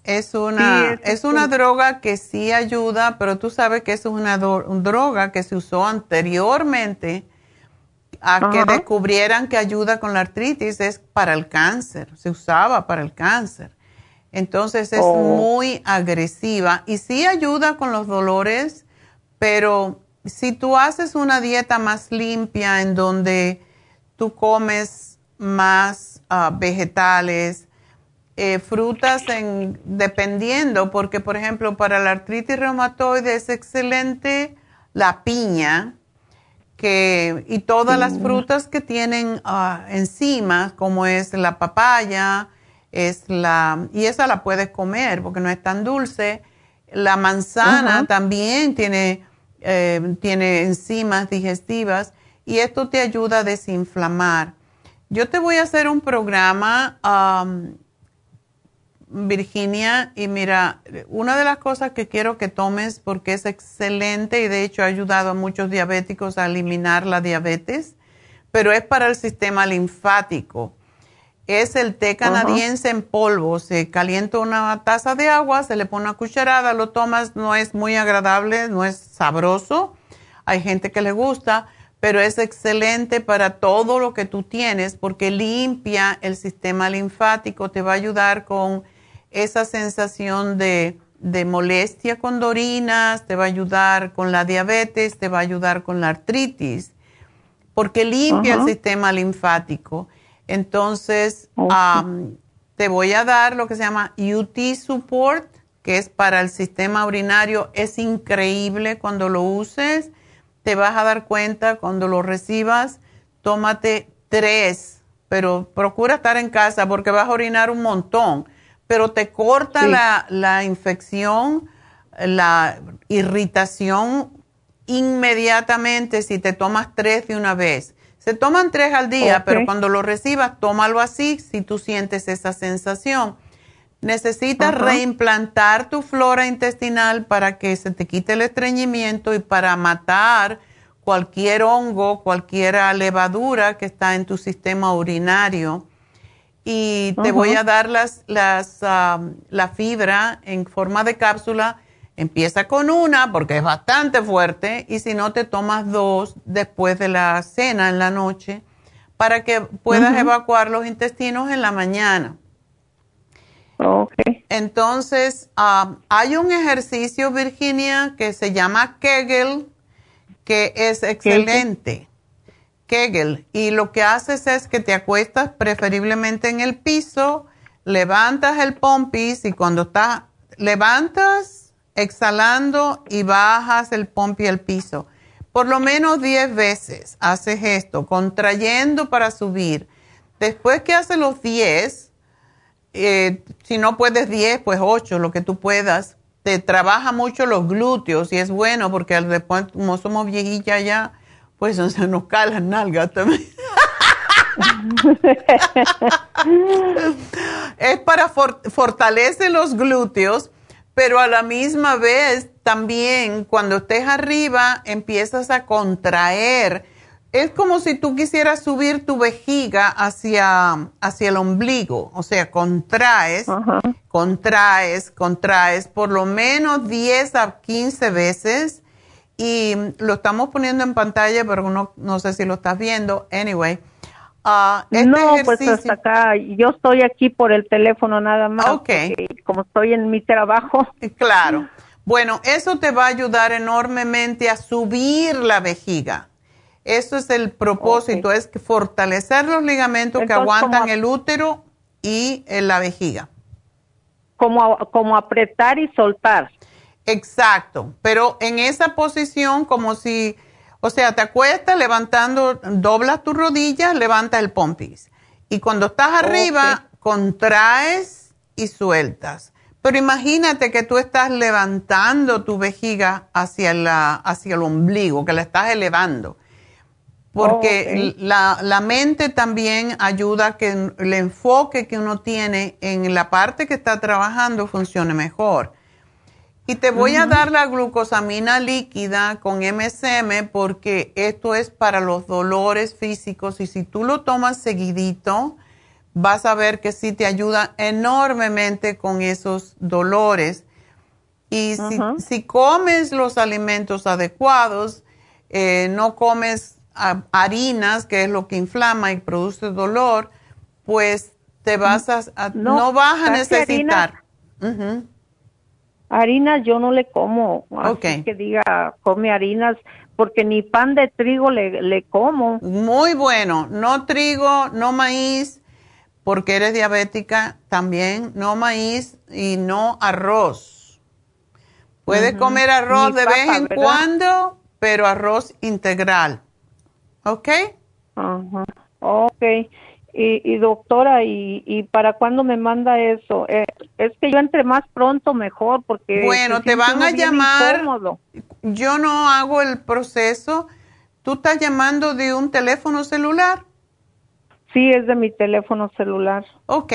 C: Es una, es, una droga que sí ayuda, pero tú sabes que es una droga que se usó anteriormente a que descubrieran que ayuda con la artritis, es para el cáncer, se usaba para el cáncer. Entonces es oh. muy agresiva y sí ayuda con los dolores, pero si tú haces una dieta más limpia en donde tú comes más ah, vegetales, eh, frutas en, dependiendo, porque por ejemplo para la artritis reumatoide es excelente la piña que, y todas las frutas que tienen uh, enzimas, como es la papaya, es la, y esa la puedes comer porque no es tan dulce. La manzana también tiene, eh, tiene enzimas digestivas y esto te ayuda a desinflamar. Yo te voy a hacer un programa, Virginia, y mira, una de las cosas que quiero que tomes porque es excelente y de hecho ha ayudado a muchos diabéticos a eliminar la diabetes, pero es para el sistema linfático es el té canadiense en polvo. Se calienta una taza de agua, se le pone una cucharada, lo tomas, no es muy agradable, no es sabroso. Hay gente que le gusta, pero es excelente para todo lo que tú tienes porque limpia el sistema linfático, te va a ayudar con esa sensación de, molestia con dorinas, te va a ayudar con la diabetes, te va a ayudar con la artritis, porque limpia el sistema linfático. Entonces, te voy a dar lo que se llama UT Support, que es para el sistema urinario. Es increíble cuando lo uses. Te vas a dar cuenta cuando lo recibas. Tómate tres, pero procura estar en casa porque vas a orinar un montón. Pero te corta la, la infección, la irritación inmediatamente si te tomas tres de una vez. Se toman tres al día, pero cuando lo recibas, tómalo así si tú sientes esa sensación. Necesitas reimplantar tu flora intestinal para que se te quite el estreñimiento y para matar cualquier hongo, cualquier levadura que está en tu sistema urinario. Y te voy a dar las, las, la fibra en forma de cápsula. Empieza con una porque es bastante fuerte y si no te tomas dos después de la cena en la noche para que puedas evacuar los intestinos en la mañana.
H: Okay.
C: Entonces, hay un ejercicio, Virginia, que se llama Kegel, que es excelente. Kegel. Y lo que haces es que te acuestas preferiblemente en el piso, levantas el pompis y cuando estás, levantas exhalando y bajas el pompi al piso. Por lo menos 10 veces haces esto, contrayendo para subir. Después que haces los 10, eh, si no puedes 10, pues 8, lo que tú puedas te trabaja mucho los glúteos y es bueno porque después, como somos viejillas ya, pues se nos caen nalgas también. es para fortalecer los glúteos, pero a la misma vez también cuando estés arriba empiezas a contraer es como si tú quisieras subir tu vejiga hacia, hacia el ombligo, o sea, contraes, contraes, contraes por lo menos 10 a 15 veces y lo estamos poniendo en pantalla, pero no, no sé si lo estás viendo. Anyway.
H: Uh, no, pues hasta acá, yo estoy aquí por el teléfono nada más.
C: Ok.
H: Como estoy en mi trabajo.
C: Claro. Bueno, eso te va a ayudar enormemente a subir la vejiga eso es el propósito, es fortalecer los ligamentos que aguantan el útero y la vejiga.
H: Como, como apretar y soltar.
C: Exacto, pero en esa posición como si, o sea, te acuestas levantando, doblas tus rodillas, levanta el pompis. Y cuando estás arriba, contraes y sueltas. Pero imagínate que tú estás levantando tu vejiga hacia, la, hacia el ombligo, que la estás elevando porque la, la, mente también ayuda a que el enfoque que uno tiene en la parte que está trabajando funcione mejor. Y te voy a dar la glucosamina líquida con MSM porque esto es para los dolores físicos y si tú lo tomas seguidito, vas a ver que sí te ayuda enormemente con esos dolores. Y si, si, comes los alimentos adecuados, eh, no comes harinas, que es lo que inflama y produce dolor, pues te vas a, no, vas a necesitar.
H: Harinas yo no le como, así que diga, come harinas, porque ni pan de trigo le, le como.
C: Muy bueno, no trigo, no maíz, porque eres diabética también, no maíz y no arroz. Puedes comer arroz de vez en cuando, pero arroz integral. ¿Ok?
H: Ajá. Ok. Y, y doctora, ¿y, ¿y para cuándo me manda eso? Eh, es que yo entre más pronto mejor porque...
C: Bueno, te van a llamar... Yo no hago el proceso. ¿Tú estás llamando de un teléfono celular?
H: Sí, es de mi teléfono celular.
C: Ok.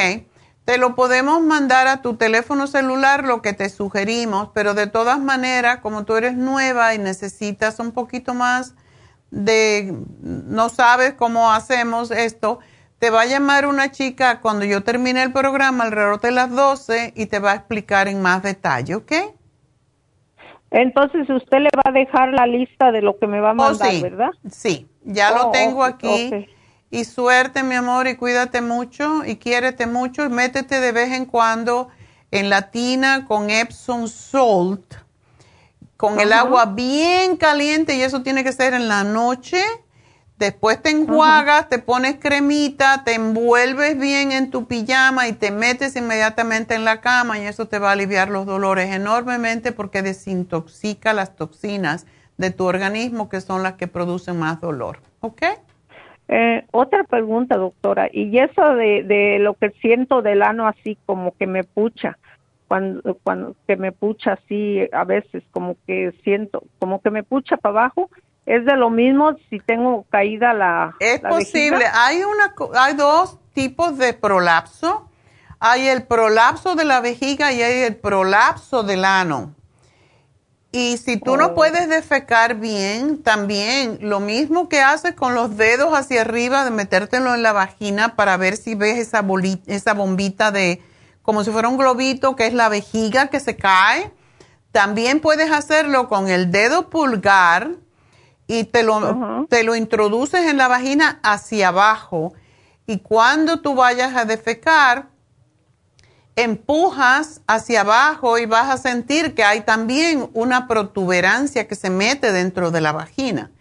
C: Te lo podemos mandar a tu teléfono celular, lo que te sugerimos, pero de todas maneras, como tú eres nueva y necesitas un poquito más de no sabes cómo hacemos esto, te va a llamar una chica cuando yo termine el programa alrededor de las 12 y te va a explicar en más detalle, ¿ok?
H: Entonces usted le va a dejar la lista de lo que me va a oh, mandar, ¿verdad?
C: Sí, ya lo oh, tengo aquí. Y suerte, mi amor, y cuídate mucho y quiérete mucho y métete de vez en cuando en la tina con Epsom Salt con el agua bien caliente y eso tiene que ser en la noche. Después te enjuagas, te pones cremita, te envuelves bien en tu pijama y te metes inmediatamente en la cama y eso te va a aliviar los dolores enormemente porque desintoxica las toxinas de tu organismo que son las que producen más dolor. ¿Ok?
H: Eh, otra pregunta, doctora. Y eso de, de lo que siento del ano así como que me pucha cuando, cuando que me pucha así a veces, como que siento, como que me pucha para abajo, es de lo mismo si tengo caída la.
C: Es posible. Hay una, hay dos tipos de prolapso. Hay el prolapso de la vejiga y hay el prolapso del ano. Y si tú no puedes defecar bien, también lo mismo que haces con los dedos hacia arriba, de metértelo en la vagina para ver si ves esa, bolita, esa bombita de, como si fuera un globito, que es la vejiga que se cae. También puedes hacerlo con el dedo pulgar y te lo, te lo introduces en la vagina hacia abajo. Y cuando tú vayas a defecar, empujas hacia abajo y vas a sentir que hay también una protuberancia que se mete dentro de la vagina.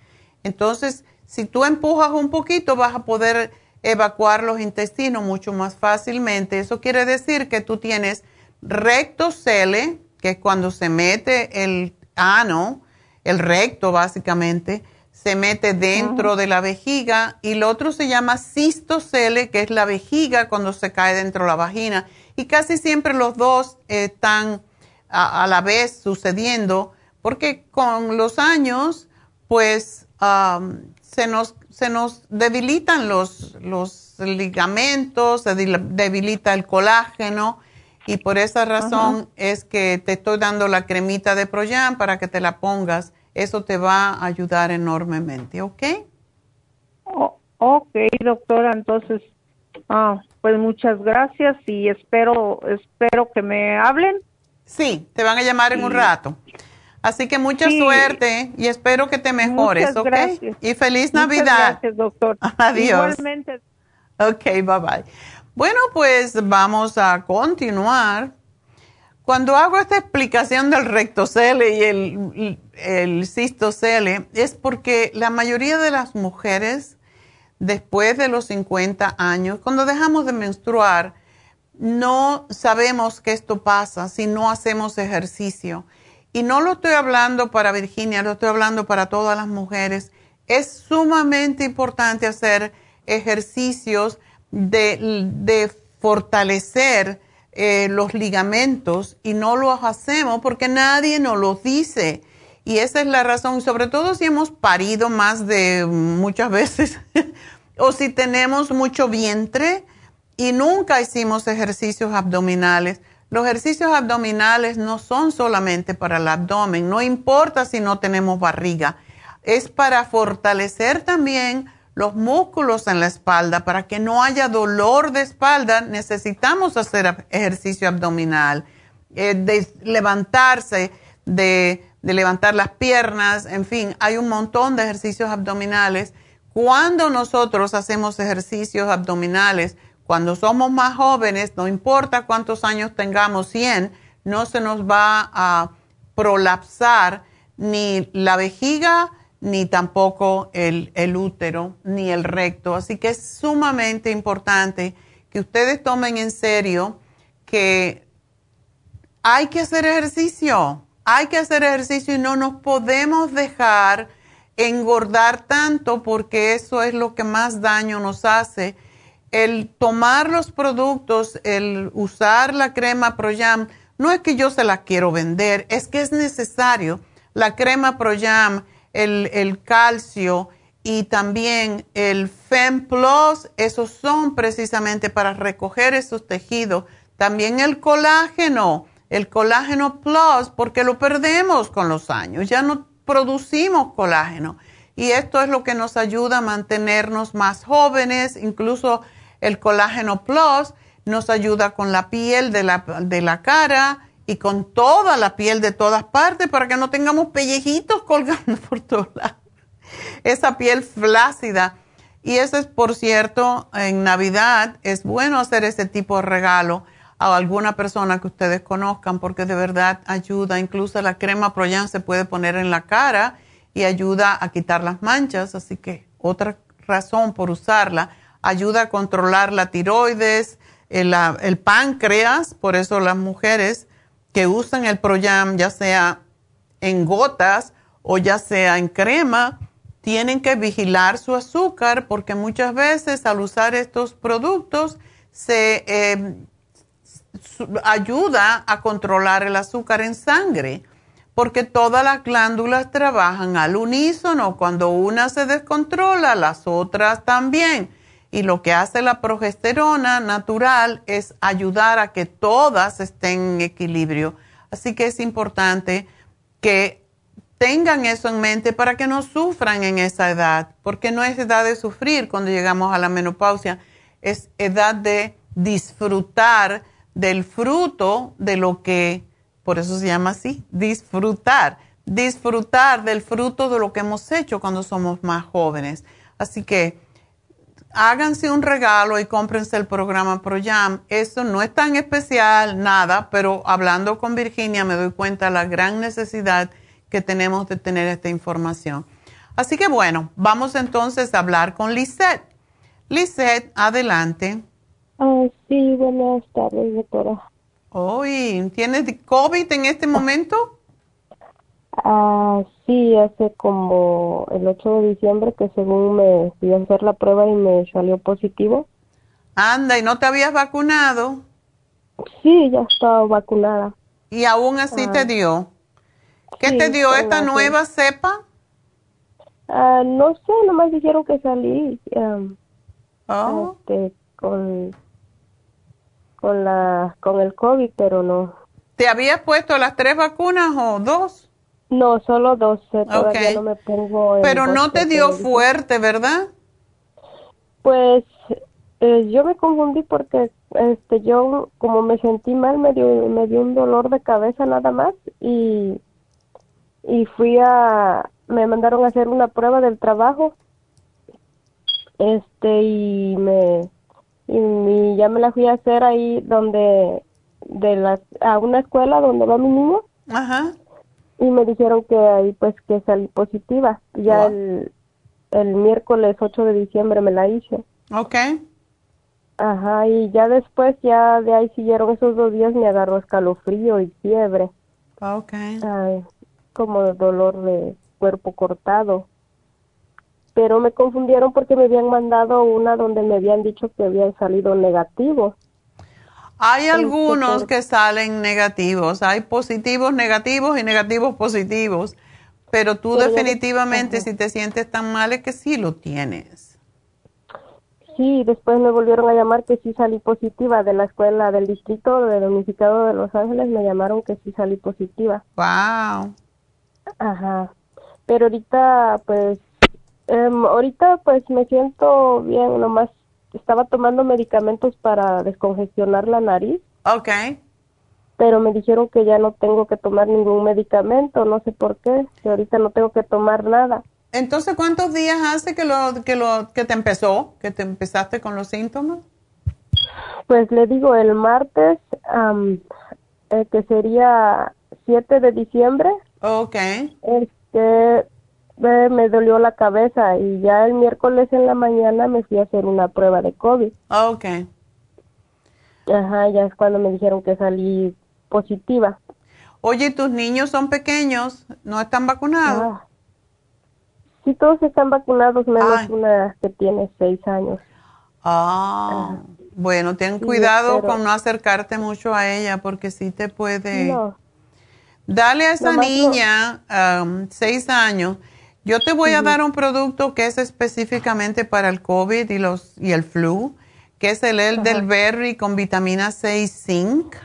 C: Entonces, si tú empujas un poquito, vas a poder evacuar los intestinos mucho más fácilmente. Eso quiere decir que tú tienes rectocele, que es cuando se mete el ano, el recto básicamente, se mete dentro de la vejiga y lo otro se llama cistocele, que es la vejiga cuando se cae dentro de la vagina. Y casi siempre los dos están a, la vez sucediendo porque con los años pues se, nos, se nos debilitan los, los ligamentos, se debilita el colágeno y por esa razón es que te estoy dando la cremita de Proyan para que te la pongas. Eso te va a ayudar enormemente, ¿ok?
H: ok, doctora, entonces Ah, pues muchas gracias y espero, espero que me hablen.
C: Sí, te van a llamar en un rato. Así que mucha suerte y espero que te mejores, ¿ok? Y feliz Navidad.
H: Gracias, doctor.
C: Adiós. Igualmente. Ok, bye bye. Bueno, pues vamos a continuar. Cuando hago esta explicación del rectocele y el, el cistocele, es porque la mayoría de las mujeres después de los 50 años, cuando dejamos de menstruar, no sabemos que esto pasa si no hacemos ejercicio. Y no lo estoy hablando para Virginia, lo estoy hablando para todas las mujeres. Es sumamente importante hacer ejercicios de, fortalecer eh, los ligamentos y no los hacemos porque nadie nos los dice. Y esa es la razón, sobre todo si hemos parido más de muchas veces o si tenemos mucho vientre y nunca hicimos ejercicios abdominales. Los ejercicios abdominales no son solamente para el abdomen, no importa si no tenemos barriga, es para fortalecer también los músculos en la espalda, para que no haya dolor de espalda, necesitamos hacer ejercicio abdominal, eh, levantarse, de de levantar las piernas, en fin, hay un montón de ejercicios abdominales. Cuando nosotros hacemos ejercicios abdominales, cuando somos más jóvenes, no importa cuántos años tengamos, 100, no se nos va a prolapsar ni la vejiga, ni tampoco el, el útero, ni el recto. Así que es sumamente importante que ustedes tomen en serio que hay que hacer ejercicio hay que hacer ejercicio y no nos podemos dejar engordar tanto porque eso es lo que más daño nos hace. El tomar los productos, el usar la crema Proyam, no es que yo se la quiero vender, es que es necesario. La crema Proyam, el, calcio y también el Fem Plus, esos son precisamente para recoger esos tejidos. También el colágeno el colágeno plus porque lo perdemos con los años, ya no producimos colágeno. Y esto es lo que nos ayuda a mantenernos más jóvenes, incluso el colágeno plus nos ayuda con la piel de la, de la cara y con toda la piel de todas partes para que no tengamos pellejitos colgando por todos lados. Esa piel flácida. Y eso es, por cierto, en Navidad es bueno hacer ese tipo de regalo a alguna persona que ustedes conozcan porque de verdad ayuda. Incluso la crema Proyan se puede poner en la cara y ayuda a quitar las manchas, así que otra razón por usarla. Ayuda a controlar la tiroides, el, el páncreas, por eso las mujeres que usan el Proyam, ya sea en gotas o ya sea en crema, tienen que vigilar su azúcar porque muchas veces al usar estos productos se eh, ayuda a controlar el azúcar en sangre, porque todas las glándulas trabajan al unísono. Cuando una se descontrola, las otras también. Y lo que hace la progesterona natural es ayudar a que todas estén en equilibrio. Así que es importante que tengan eso en mente para que no sufran en esa edad, porque no es edad de sufrir cuando llegamos a la menopausia, es edad de disfrutar del fruto de lo que, por eso se llama así, disfrutar, disfrutar del fruto de lo que hemos hecho cuando somos más jóvenes. Así que háganse un regalo y cómprense el programa ProYam. Eso no es tan especial, nada, pero hablando con Virginia me doy cuenta de la gran necesidad que tenemos de tener esta información. Así que bueno, vamos entonces a hablar con Lisette. Lisette, adelante.
I: Ah, sí, buenas tardes, doctora.
C: Hoy, ¿tienes COVID en este momento?
I: Ah, sí, hace como el 8 de diciembre que según me fui a hacer la prueba y me salió positivo.
C: Anda, ¿y no te habías vacunado?
I: Sí, ya estaba vacunada.
C: ¿Y aún así te dio? ¿Qué te dio esta nueva cepa?
I: Ah, no sé, nomás dijeron que salí oh. este, con, con, la, con el COVID, pero no.
C: ¿Te habías puesto las tres vacunas o dos?
I: No, solo dos. Eh, todavía no me pongo
C: pero no te dio fuerte, ¿verdad?
I: Pues eh, yo me confundí porque este yo como me sentí mal me dio me dio un dolor de cabeza nada más y y fui a, me mandaron a hacer una prueba del trabajo, este, y me, y, ya me la fui a hacer ahí donde, de la, a una escuela donde va mi niño.
C: Ajá.
I: Y me dijeron que ahí pues que salí positiva. Ya el, el miércoles 8 de diciembre me la hice.
C: Ok.
I: Ajá, y ya después, ya de ahí siguieron esos dos días, me agarró escalofrío y fiebre.
C: Ok.
I: Ay, como dolor de cuerpo cortado. Pero me confundieron porque me habían mandado una donde me habían dicho que habían salido negativos.
C: Hay algunos que salen negativos, hay positivos negativos y negativos positivos, pero tú definitivamente si te sientes tan mal es que sí lo tienes.
I: Sí, después me volvieron a llamar que sí salí positiva de la escuela del distrito del unificado de Los Ángeles, me llamaron que sí salí positiva.
C: Wow.
I: Ajá. Pero ahorita, pues, em, ahorita pues me siento bien, nomás estaba tomando medicamentos para descongestionar la nariz.
C: Ok.
I: Pero me dijeron que ya no tengo que tomar ningún medicamento, no sé por qué, que ahorita no tengo que tomar nada.
C: Entonces, ¿cuántos días hace que lo que lo que te empezó, que te empezaste con los síntomas?
I: Pues le digo el martes, eh, que sería 7 de diciembre.
C: Ok.
I: Este, me dolió la cabeza y ya el miércoles en la mañana me fui a hacer una prueba de COVID.
C: Ok.
I: Ajá, ya es cuando me dijeron que salí positiva.
C: Oye, ¿tus niños son pequeños? ¿No están vacunados? Ah.
I: Sí, todos están vacunados, menos una que tiene seis años.
C: Ah, bueno, ten cuidado con no acercarte mucho a ella porque sí te puede... Dale a esa niña um, seis años. Yo te voy a dar un producto que es específicamente para el COVID y, los, y el flu, que es el elderberry con vitamina C y zinc.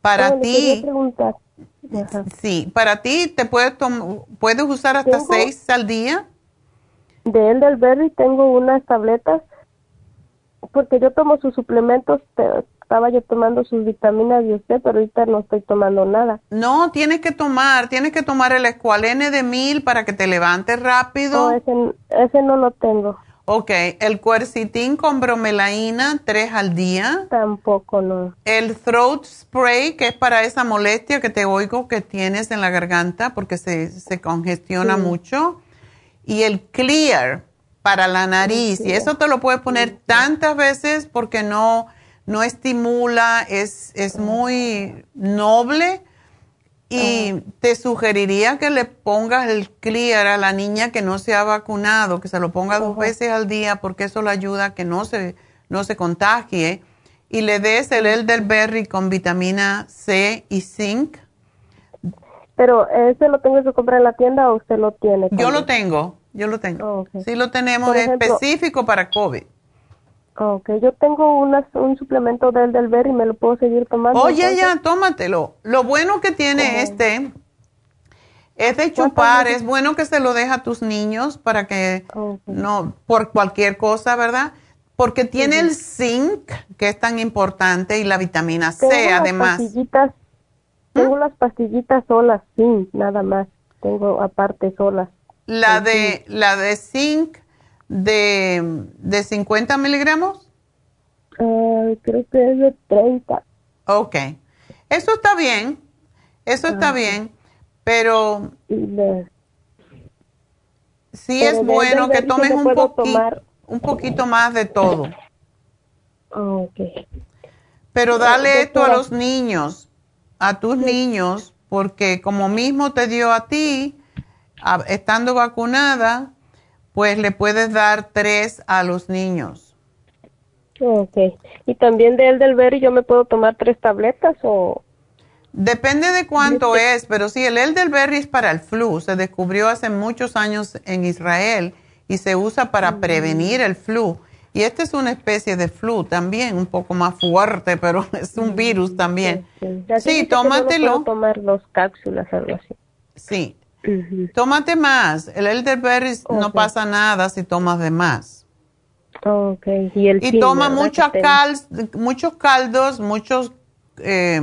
C: Para ti, sí, para ti te puedes, puedes usar hasta seis al día.
I: De elderberry tengo unas tabletas porque yo tomo sus suplementos, estaba yo tomando sus vitaminas y usted, pero ahorita no estoy tomando nada.
C: No, tienes que tomar, tienes que tomar el escualene de mil para que te levantes rápido.
I: No, ese, ese no lo tengo.
C: Ok, el cuercitín con bromelaína, tres al día.
I: Tampoco, no.
C: El throat spray, que es para esa molestia que te oigo que tienes en la garganta porque se, se congestiona mucho. Y el clear para la nariz. Y eso te lo puedes poner tantas veces porque no no estimula, es, es muy noble y te sugeriría que le pongas el clear a la niña que no se ha vacunado, que se lo ponga dos veces al día porque eso le ayuda a que no se, no se contagie y le des el elderberry con vitamina C y zinc.
I: Pero ese lo tengo que comprar en la tienda o usted lo tiene.
C: Yo lo tengo, yo lo tengo. Oh, Sí lo tenemos específico para COVID.
I: Ok, yo tengo un suplemento del del ver y me lo puedo seguir tomando.
C: Oye, ya, tómatelo. Lo bueno que tiene este Es de chupar, es bueno que se lo deja a tus niños para que no, por cualquier cosa, ¿verdad? Porque tiene el zinc, que es tan importante, y la vitamina C, además.
I: Pastillitas, Tengo las pastillitas solas, zinc, nada más. Tengo aparte solas.
C: La de, la de zinc de, de 50 miligramos?
I: creo que es de 30.
C: Ok. Eso está bien. Eso está bien. Pero sí es bueno que tomes un, poquito, un poquito más de todo.
I: Ok.
C: Pero dale esto a los niños, a tus niños, porque como mismo te dio a ti, estando vacunada, pues le puedes dar tres a los niños.
I: Ok. ¿Y también de elderberry yo me puedo tomar tres tabletas o...?
C: Depende de cuánto es, pero sí, el elderberry es para el flu. Se descubrió hace muchos años en Israel y se usa para mm. prevenir el flu. Y esta es una especie de flu también, un poco más fuerte, pero es un mm, virus también. Sí, tómatelo.
I: tomar dos cápsulas, algo así.
C: Sí, Tómate más. El elderberry no pasa nada si tomas de más.
I: Okay. Y, el
C: toma mucha cal, muchos caldos, muchos eh,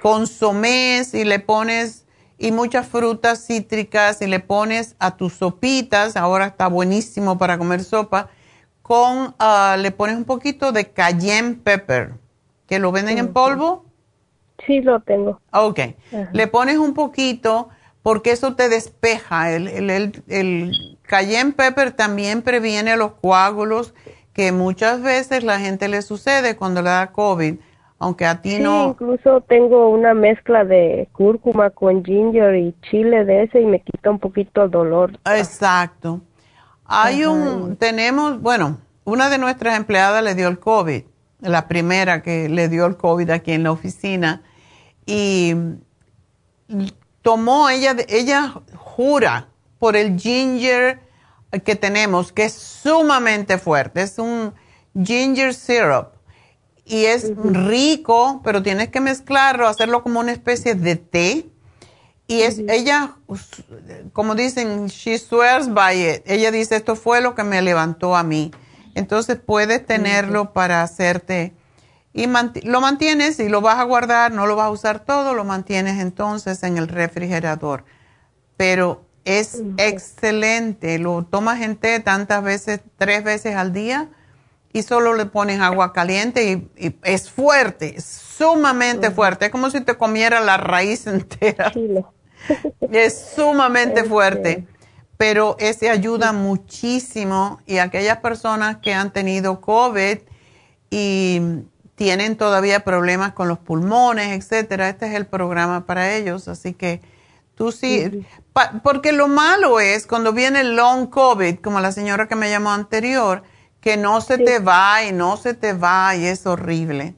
C: consomés y le pones y muchas frutas cítricas y le pones a tus sopitas, ahora está buenísimo para comer sopa, con ah, le pones un poquito de cayenne pepper, que lo venden en polvo.
I: Sí, lo tengo.
C: Ok. Le pones un poquito porque eso te despeja. El, el, el, cayenne pepper también previene los coágulos que muchas veces la gente le sucede cuando le da COVID, aunque a ti
I: sí,
C: no.
I: Incluso tengo una mezcla de cúrcuma con ginger y chile de ese y me quita un poquito el dolor.
C: Exacto. Hay un, tenemos, bueno, una de nuestras empleadas le dio el COVID, la primera que le dio el COVID aquí en la oficina, y tomó, ella, ella jura por el ginger que tenemos, que es sumamente fuerte, es un ginger syrup y es rico, pero tienes que mezclarlo, hacerlo como una especie de té. Y es, ella, como dicen, she swears by it. Ella dice, esto fue lo que me levantó a mí. Entonces puedes tenerlo para hacerte y lo mantienes y lo vas a guardar, no lo vas a usar todo, lo mantienes entonces en el refrigerador. Pero es excelente, lo tomas en té tantas veces, tres veces al día y solo le pones agua caliente y, es fuerte, sumamente fuerte, es como si te comiera la raíz entera. es sumamente fuerte, pero ese ayuda muchísimo y aquellas personas que han tenido COVID y tienen todavía problemas con los pulmones, etcétera, este es el programa para ellos, así que tú sí, porque lo malo es cuando viene el long COVID, como la señora que me llamó anterior, que no se te va y no se te va y es horrible.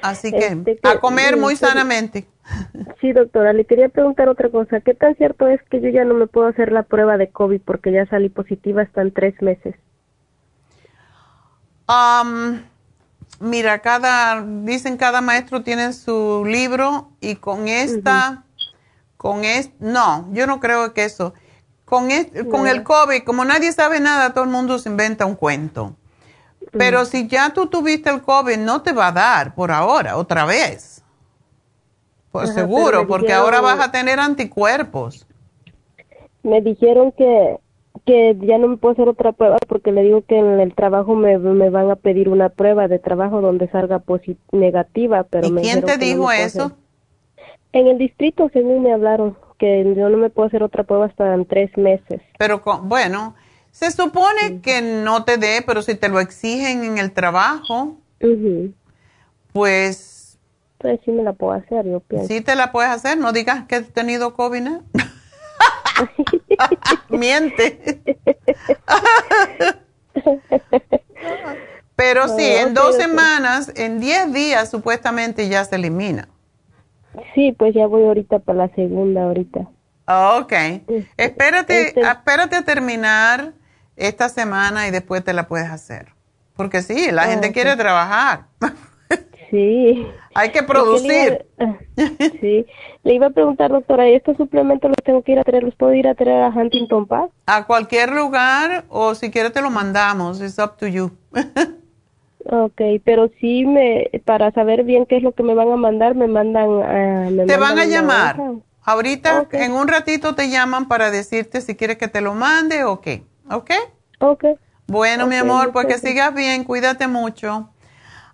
C: Así que este, a comer muy sanamente.
I: Sí, doctora, le quería preguntar otra cosa. ¿Qué tan cierto es que yo ya no me puedo hacer la prueba de COVID porque ya salí positiva hasta en tres meses?
C: Mira, cada, dicen cada maestro tiene su libro y con esta, con es, no, yo no creo que eso. Con, con el COVID, como nadie sabe nada, todo el mundo se inventa un cuento. Pero si ya tú tuviste el COVID, no te va a dar por ahora, otra vez. Por seguro, porque ahora vas a tener anticuerpos.
I: Me dijeron que que ya no me puedo hacer otra prueba porque le digo que en el trabajo me, me van a pedir una prueba de trabajo donde salga negativa, pero
C: ¿Y quién te dijo eso?
I: En el distrito, según me hablaron, que yo no me puedo hacer otra prueba hasta en tres meses.
C: Pero bueno, se supone que no te dé, pero si te lo exigen en el trabajo, pues...
I: Pues sí me la puedo hacer, yo pienso.
C: Sí te la puedes hacer, no digas que has tenido COVID, ¿no? Miente. Pero sí, en dos semanas, en diez días supuestamente ya se elimina.
I: Sí, pues ya voy ahorita para la segunda ahorita.
C: Ok. Espérate, este espérate a terminar esta semana y después te la puedes hacer. Porque sí, la gente quiere trabajar.
I: Sí.
C: Hay que producir.
I: sí. Le iba a preguntar, doctora, ¿y estos suplementos los tengo que ir a traer? ¿Los puedo ir a traer a Huntington Park?
C: A cualquier lugar o si quiere te lo mandamos. It's up to you.
I: ok, pero sí, me, para saber bien qué es lo que me van a mandar, me mandan...
C: te van a llamar. Ahorita, en un ratito te llaman para decirte si quieres que te lo mande o qué. ¿Ok?
I: Ok.
C: Bueno, mi amor, pues que sigas bien, cuídate mucho.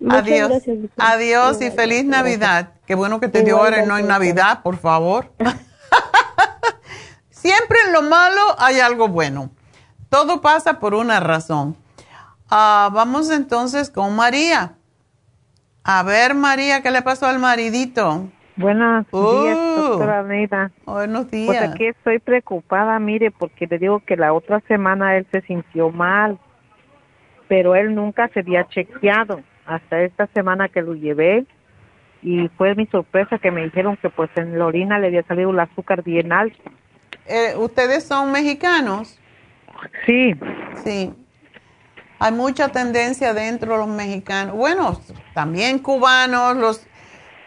C: Adiós. Adiós y feliz Navidad. Qué bueno que te dio ahora no en Navidad, por favor. Siempre en lo malo hay algo bueno. Todo pasa por una razón. Ah, vamos entonces con María. A ver, María, ¿qué le pasó al maridito?
H: Buenos días, uh, doctora Neida.
C: Buenos días.
H: Pues aquí estoy preocupada, mire, porque le digo que la otra semana él se sintió mal, pero él nunca se había chequeado hasta esta semana que lo llevé y fue mi sorpresa que me dijeron que pues en la orina le había salido el azúcar bien alto.
C: Eh, ¿Ustedes son mexicanos?
H: Sí.
C: Sí. Hay mucha tendencia dentro de los mexicanos, bueno, también cubanos, los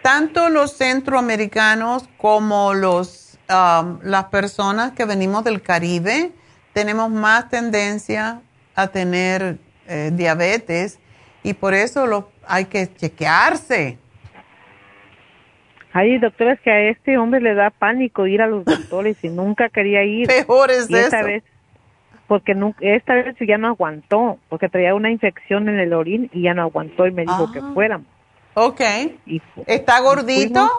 C: tanto los centroamericanos como los um, las personas que venimos del Caribe tenemos más tendencia a tener eh, diabetes y por eso lo, hay que chequearse.
H: Ay, doctora, es que a este hombre le da pánico ir a los doctores y nunca quería ir.
C: Peor es
H: esta Vez, porque esta vez ya no aguantó, porque traía una infección en el orín y ya no aguantó y me dijo que ah. fuéramos.
C: Ok. ¿Está gordito?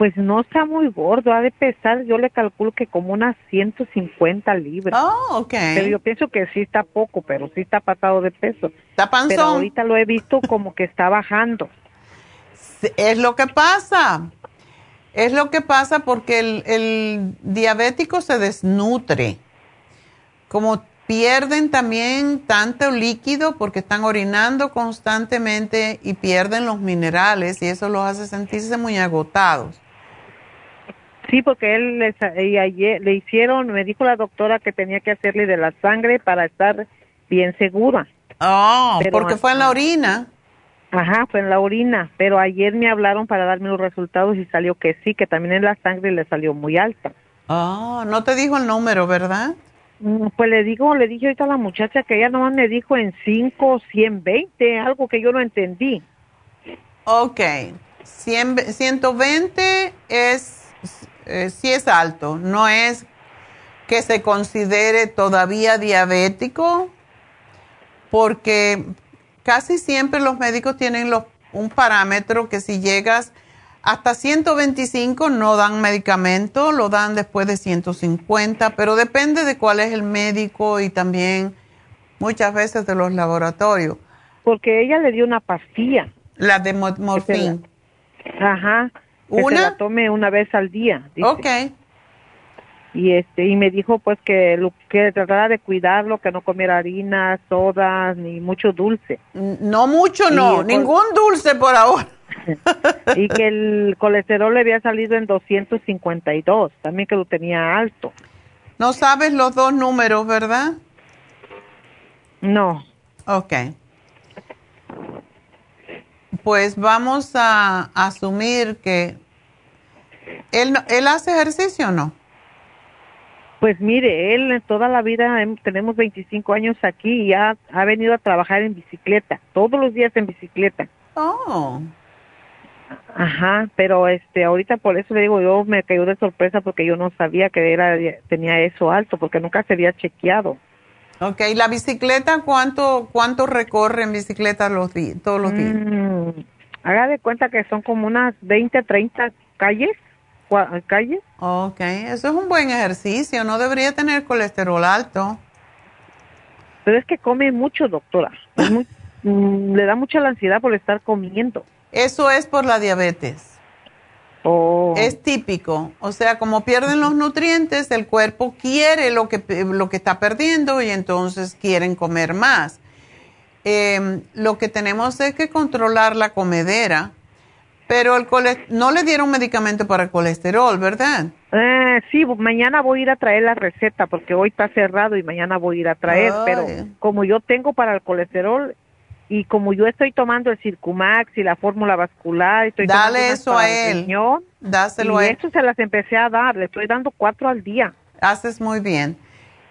H: Pues no está muy gordo, ha de pesar, yo le calculo que como unas 150 libras.
C: Oh, ok.
H: Pero yo pienso que sí está poco, pero sí está pasado de peso.
C: Está panzón.
H: Pero ahorita lo he visto como que está bajando.
C: Es lo que pasa. Es lo que pasa porque el, el diabético se desnutre. Como pierden también tanto líquido porque están orinando constantemente y pierden los minerales y eso los hace sentirse muy agotados.
H: Sí, porque él le, le hicieron, me dijo la doctora que tenía que hacerle de la sangre para estar bien segura.
C: Oh, porque fue en la orina.
H: Ajá, fue en la orina, pero ayer me hablaron para darme los resultados y salió que sí, que también en la sangre le salió muy alta.
C: Oh, no te dijo el número, ¿verdad?
H: Mm, pues le digo, le dije ahorita a la muchacha que ella nomás me dijo en 5, 120, algo que yo no entendí.
C: Ok, 100, 120 es, eh, sí es alto, no es que se considere todavía diabético, porque casi siempre los médicos tienen los, un parámetro que si llegas hasta 125 no dan medicamento, lo dan después de 150, pero depende de cuál es el médico y también muchas veces de los laboratorios.
H: Porque ella le dio una pastilla.
C: La de morfina.
H: Ajá. ¿Una? la tome una vez al día.
C: Ok.
H: Y este y me dijo pues que lo que tratara de cuidarlo, que no comiera harina, sodas ni mucho dulce.
C: No mucho, no, ningún dulce por ahora.
H: y que el colesterol le había salido en 252, también que lo tenía alto.
C: No sabes los dos números, ¿verdad?
H: No.
C: Ok. Pues vamos a asumir que él, él hace ejercicio o no.
H: Pues mire, él toda la vida, tenemos 25 años aquí y ha, ha venido a trabajar en bicicleta, todos los días en bicicleta.
C: Oh.
H: Ajá, pero este ahorita por eso le digo, yo me cayó de sorpresa porque yo no sabía que era tenía eso alto porque nunca se había chequeado.
C: Ok, ¿la bicicleta cuánto cuánto recorre en bicicleta los todos los días?
H: Mm, haga de cuenta que son como unas 20, 30 calles, calles.
C: Ok, eso es un buen ejercicio, no debería tener colesterol alto.
H: Pero es que come mucho, doctora. Mm, le da mucha la ansiedad por estar comiendo.
C: Eso es por la diabetes.
H: Oh.
C: Es típico. O sea, como pierden los nutrientes, el cuerpo quiere lo que, lo que está perdiendo y entonces quieren comer más. Em, lo que tenemos es que controlar la comedera, pero el no le dieron medicamento para el colesterol, ¿verdad?
H: Eh, sí, mañana voy a ir a traer la receta porque hoy está cerrado y mañana voy a ir a traer, pero como yo tengo para el colesterol, y como yo estoy tomando el Circumax y la fórmula vascular, estoy
C: dale eso a él, dáselo
H: y
C: a él.
H: eso se las empecé a dar, le estoy dando cuatro al día.
C: Haces muy bien.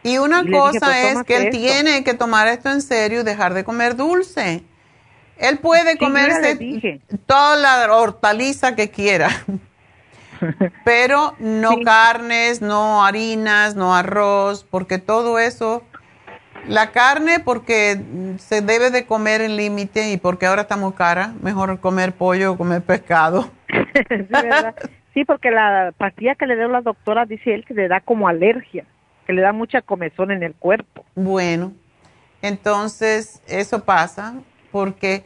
C: Y una cosa pues, es que él tiene que tomar esto en serio y dejar de comer dulce. Él puede comerse toda la hortaliza que quiera, pero no carnes, no harinas, no arroz, porque todo eso la carne porque se debe de comer en límite y porque ahora está muy cara, mejor comer pollo o comer pescado.
H: sí, porque la pastilla que le dio la doctora dice él que le da como alergia, que le da mucha comezón en el cuerpo.
C: Bueno, entonces eso pasa porque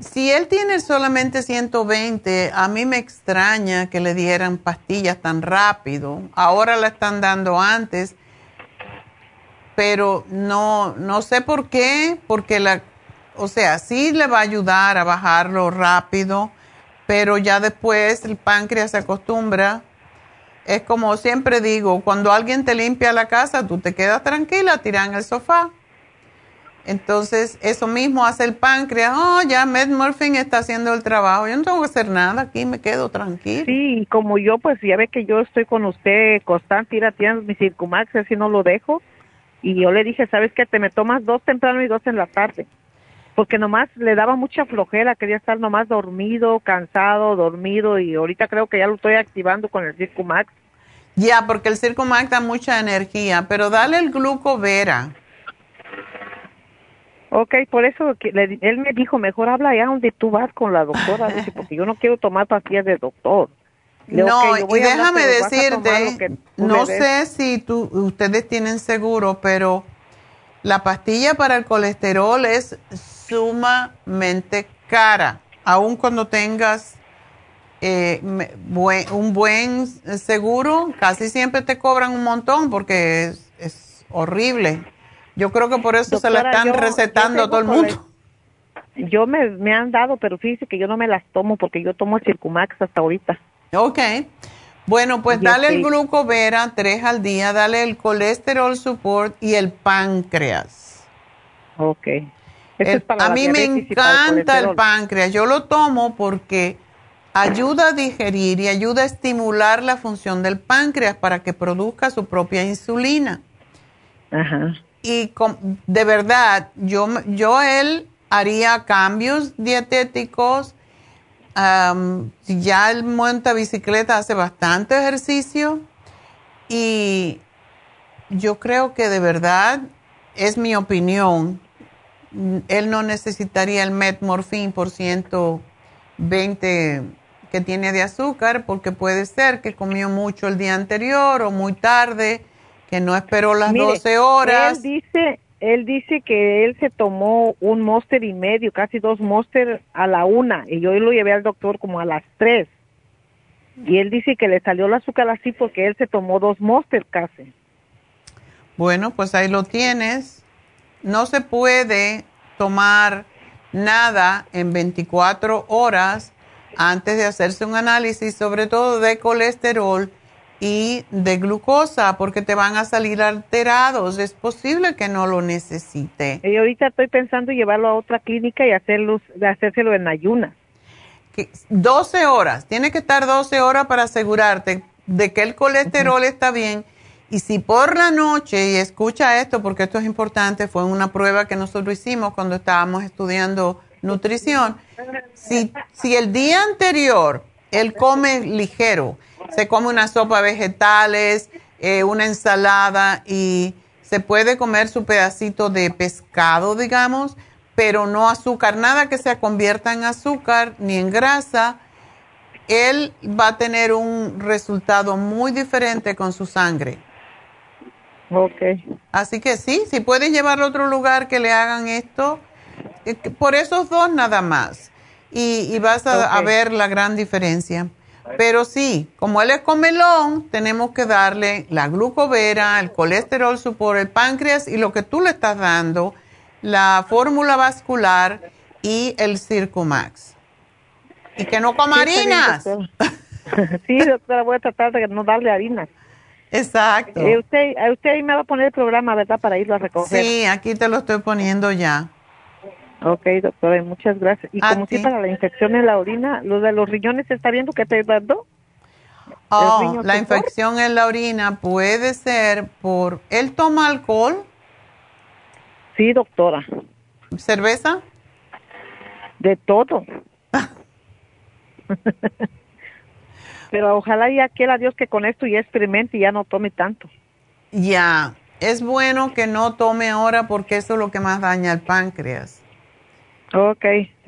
C: si él tiene solamente 120, a mí me extraña que le dieran pastillas tan rápido. Ahora la están dando antes pero no, no sé por qué, porque la, o sea, sí le va a ayudar a bajarlo rápido, pero ya después el páncreas se acostumbra. Es como siempre digo, cuando alguien te limpia la casa, tú te quedas tranquila, tiras en el sofá. Entonces, eso mismo hace el páncreas. Oh, ya Medmorphine está haciendo el trabajo. Yo no tengo que hacer nada aquí, me quedo tranquila.
H: Sí, como yo, pues ya ve que yo estoy con usted constante, ir a mi Circumax, así no lo dejo. Y yo le dije, ¿sabes qué? Te me tomas dos temprano y dos en la tarde. Porque nomás le daba mucha flojera, quería estar nomás dormido, cansado, dormido y ahorita creo que ya lo estoy activando con el Circumax.
C: Ya, porque el Circumax da mucha energía, pero dale el glucovera.
H: Ok, por eso él me dijo, mejor habla ya donde tú vas con la doctora, porque yo no quiero tomar pastillas de doctor.
C: No, y déjame decirte, no sé si tú, ustedes tienen seguro, pero la pastilla para el colesterol es sumamente cara, aun cuando tengas eh, un buen seguro, casi siempre te cobran un montón porque es, horrible. Yo creo que por eso se la están recetando a todo el mundo.
H: Yo me, me han dado, pero fíjese que yo no me las tomo porque yo tomo Circumax hasta ahorita.
C: Ok. Bueno, pues dale el glucovera tres al día, dale el colesterol support y el páncreas.
H: Ok.
C: a mí me encanta el, páncreas. Yo lo tomo porque ayuda a digerir y ayuda a estimular la función del páncreas para que produzca su propia insulina.
H: Ajá.
C: Y de verdad, yo, yo él haría cambios dietéticos ya él monta bicicleta, hace bastante ejercicio y yo creo que de verdad, es mi opinión, él no necesitaría el metmorfín por 120 que tiene de azúcar porque puede ser que comió mucho el día anterior o muy tarde, que no esperó las 12 horas.
H: Él dice, él dice que él se tomó un monster y medio, casi dos monster a la una, y yo lo llevé al doctor como a las tres. Y él dice que le salió el azúcar así porque él se tomó dos monster casi.
C: Bueno, pues ahí lo tienes. No se puede tomar nada en 24 horas antes de hacerse un análisis, sobre todo de colesterol y de glucosa porque te van a salir alterados. Es posible que no lo necesite.
H: Y ahorita estoy pensando llevarlo a otra clínica y hacerlo, hacérselo en ayunas.
C: 12 horas, tiene que estar 12 horas para asegurarte de que el colesterol está bien. Y si por la noche, y escucha esto porque esto es importante, fue una prueba que nosotros hicimos cuando estábamos estudiando nutrición, si, si el día anterior él come ligero, se come una sopa de vegetales, eh, una ensalada y se puede comer su pedacito de pescado, digamos, pero no azúcar, nada que se convierta en azúcar ni en grasa. Él va a tener un resultado muy diferente con su sangre.
H: Ok.
C: Así que sí, si puedes llevarlo a otro lugar que le hagan esto, eh, por esos dos nada más. Y, vas a ver la gran diferencia. Pero sí, como él es comelón, tenemos que darle la glucovera, el colesterol por el páncreas y lo que tú le estás dando, la fórmula vascular y el Circumax. Y que no coma harinas.
H: sí, doctora, voy a tratar de no darle harinas.
C: Exacto.
H: Eh, usted, eh, usted ahí me va a poner el programa, ¿verdad? Para irlo a recoger.
C: Sí, aquí te lo estoy poniendo ya.
H: Ok, doctora, muchas gracias. Y como si para la infección en la orina, lo de los riñones, ¿se está viendo que te dando?
C: Oh, la infección en la orina puede ser por... ¿Él toma alcohol?
H: Sí, doctora.
C: ¿Cerveza?
H: De todo. Pero ojalá ya quiera Dios que con esto ya experimente y ya no tome tanto.
C: Ya, es bueno que no tome ahora porque eso es lo que más daña el páncreas.
H: Ok,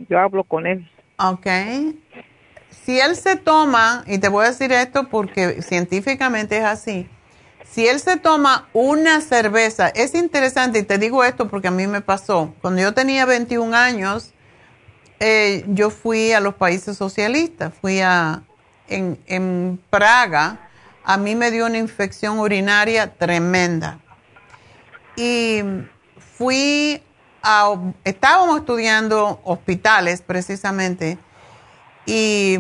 H: yo hablo con él.
C: Ok. Si él se toma, y te voy a decir esto porque científicamente es así, si él se toma una cerveza, es interesante, y te digo esto porque a mí me pasó, cuando yo tenía 21 años, eh, yo fui a los países socialistas, fui a, en, en Praga, a mí me dio una infección urinaria tremenda. Y fui estábamos estudiando hospitales precisamente, y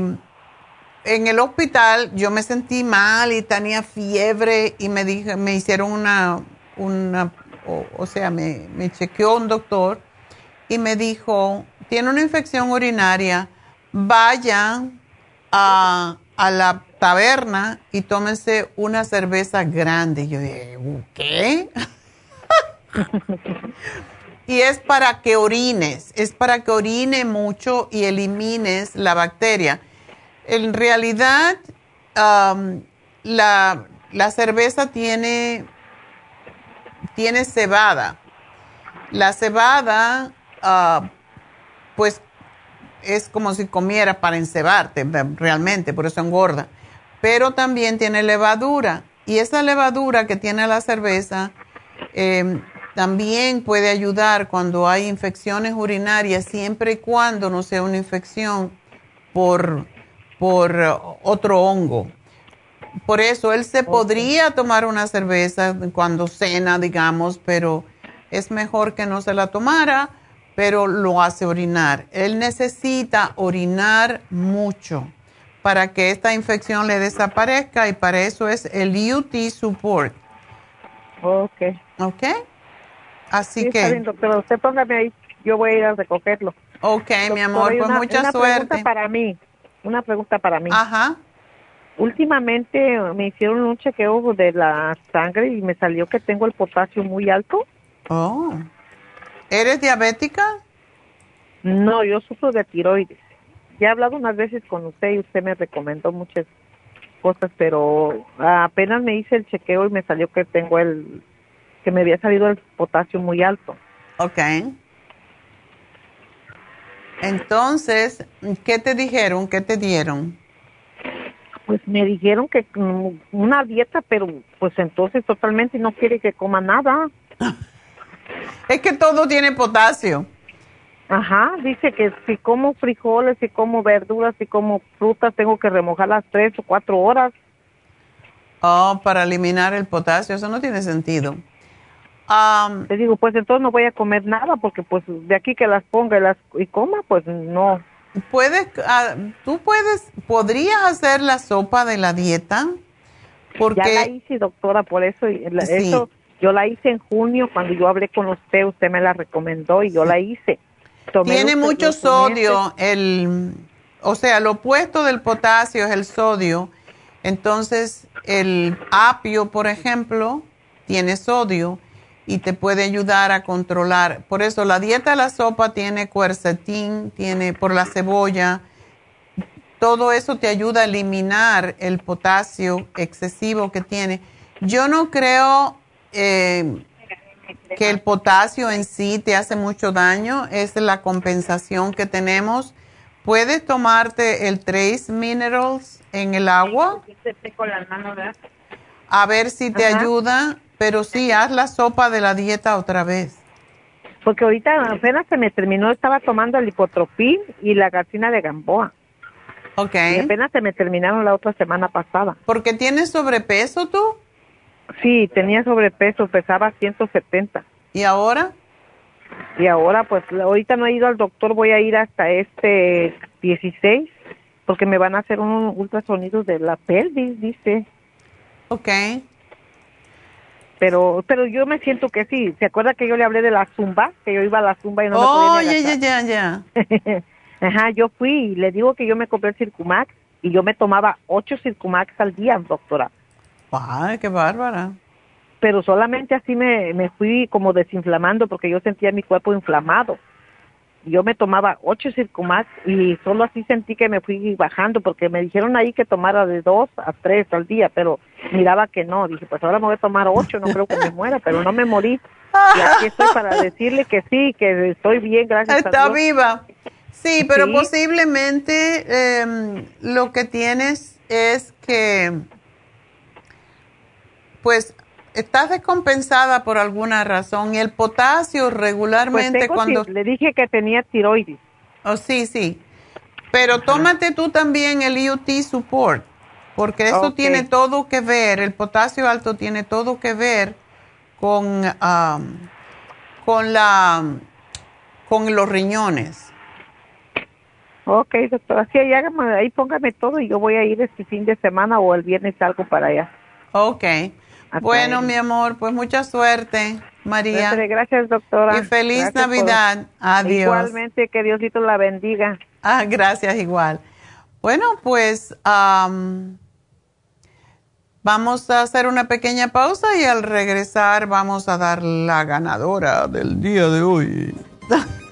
C: en el hospital yo me sentí mal y tenía fiebre y me dije, me hicieron una, una o, sea, me, chequeó un doctor y me dijo, tiene una infección urinaria, vaya a, a la taberna y tómense una cerveza grande. Yo dije, ¿qué? y es para que orines, es para que orine mucho y elimines la bacteria. En realidad, la, la cerveza tiene, tiene cebada. La cebada, ah, pues, es como si comieras para encebarte, realmente, por eso engorda. Pero también tiene levadura. Y esa levadura que tiene la cerveza eh, también puede ayudar cuando hay infecciones urinarias, siempre y cuando no sea una infección por, por eh, otro hongo. Por eso él se podría tomar una cerveza cuando cena, digamos, pero es mejor que no se la tomara, pero lo hace orinar. Él necesita orinar mucho para que esta infección le desaparezca y para eso es el UT Support.
H: Ok.
C: ¿Ok? Así
H: Sí,
C: que...
H: está bien, doctora. Usted póngame ahí, yo voy a ir a recogerlo.
C: Ok, mi
H: Doctora,
C: amor,
H: y
C: pues
H: una-
C: mucha
H: una
C: suerte.
H: pregunta para mí. Una pregunta para mí.
C: Ajá.
H: Últimamente me hicieron un chequeo de la sangre y me salió que tengo el potasio muy alto.
C: Oh. ¿Eres diabética?
H: No, yo sufro de tiroides. Ya he hablado unas veces con usted y usted me recomendó muchas cosas, pero apenas me hice el chequeo y me salió que tengo el, que me había salido el potasio muy alto.
C: Ok. Entonces, ¿qué te dijeron? ¿Qué te dieron?
H: Pues me dijeron que mm, una dieta, pero pues entonces totalmente no quiere que coma nada.
C: Es que todo tiene potasio.
H: Ajá, dice que si como frijoles, si como verduras, si como frutas, tengo que remojarlas tres o cuatro horas.
C: Oh, para eliminar el potasio, eso no tiene sentido. Am,
H: Te digo, pues entonces no voy a comer nada porque pues de aquí que las ponga y las y coma, pues no.
C: puedes, ah, tú puedes, podrías hacer la sopa de la dieta, porque
H: Ya la hice, doctora, por eso, y la-
C: Sí.
H: eso yo la hice en junio cuando yo hablé con usted, usted me la recomendó y yo la hice. Tomé
C: tiene mucho sodio, el, o sea, lo opuesto del potasio es el sodio. Entonces, el apio, por ejemplo, tiene sodio y te puede ayudar a controlar. Por eso la dieta de la sopa tiene quercetín, tiene por la cebolla. Todo eso te ayuda a eliminar el potasio excesivo que tiene. Yo no creo eh, que el potasio en sí te hace mucho daño, es la compensación que tenemos. Puedes tomarte el Trace Minerals en el agua, a ver si te
H: Ajá.
C: ayuda, pero sí, haz la sopa de la dieta otra vez.
H: Porque ahorita apenas se me terminó, estaba tomando el hipotropín y la gatina de Gamboa.
C: Ok.
H: Y apenas se me terminaron la otra semana pasada.
C: ¿Porque tienes sobrepeso tú?
H: Sí, tenía sobrepeso, pesaba 170.
C: ¿Y ahora?
H: Y ahora, pues, ahorita no he ido al doctor, voy a ir hasta este 16, porque me van a hacer un ultrasonido de la pelvis, dice.
C: Ok.
H: Pero pero yo me siento que sí. ¿Se acuerda que yo le hablé de la zumba? Que yo iba a la zumba y no
C: oh,
H: me podía
C: ya, ya, ya,
H: ya. Ajá, yo fui y le digo que yo me compré el Circumax y yo me tomaba ocho Circumax al día, doctora.
C: ¡Ay, qué bárbara!
H: Pero solamente así me, me fui como desinflamando porque yo sentía mi cuerpo inflamado. Yo me tomaba ocho Circumax y solo así sentí que me fui bajando porque me dijeron ahí que tomara de dos a tres al día, pero miraba que no. Dije, pues ahora me voy a tomar ocho, no creo que me muera, pero no me morí. Y aquí estoy para decirle que sí, que estoy bien, gracias
C: Está
H: a Dios.
C: viva. Sí, pero posiblemente em, lo que tienes es que, pues, estás descompensada por alguna razón y el potasio regularmente
H: Pues tengo
C: cuando...
H: le dije que tenía tiroides.
C: Oh, sí, sí. Pero tómate tú también el IUT Support, porque eso tiene todo que ver, el potasio alto tiene todo que ver con, am, con, la, con los riñones.
H: Ok, doctora, sí, ahí, hágame- ahí póngame todo y yo voy a ir este fin de semana o el viernes algo para allá.
C: Ok. Bueno, mi amor, pues mucha suerte, María.
H: Gracias, gracias, doctora.
C: Y feliz
H: Gracias por-
C: Navidad. Adiós.
H: Igualmente, que Diosito la bendiga.
C: Ah, gracias, igual. Bueno, pues am, vamos a hacer una pequeña pausa y al regresar vamos a dar la ganadora del día de hoy.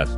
J: días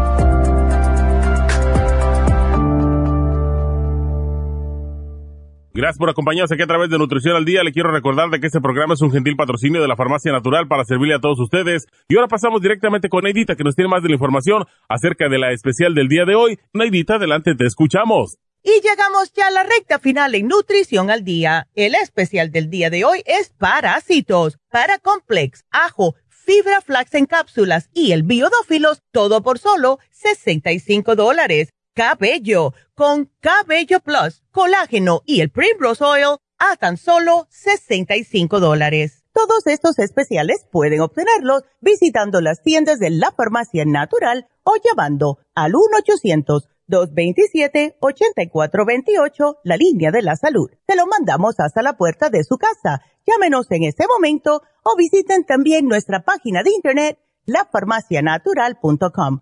F: Gracias por acompañarnos aquí a través de Nutrición al Día. Le quiero recordar de que este programa es un gentil patrocinio de la Farmacia Natural para servirle a todos ustedes. Y ahora pasamos directamente con Neidita, que nos tiene más de la información acerca de la especial del día de hoy. Neidita, adelante, te escuchamos.
D: Y llegamos ya a la recta final en Nutrición al Día. El especial del día de hoy es parásitos, Paracomplex, ajo, fibra flax en cápsulas y el biodófilos, todo por solo 65 dólares. Cabello, con Cabello Plus, colágeno y el Primrose Oil, a tan solo 65 dólares. Todos estos especiales pueden obtenerlos visitando las tiendas de la farmacia natural o llamando al 1-800-227-8428, la línea de la salud. Se lo mandamos hasta la puerta de su casa. Llámenos en este momento o visiten también nuestra página de internet, lafarmacianatural.com.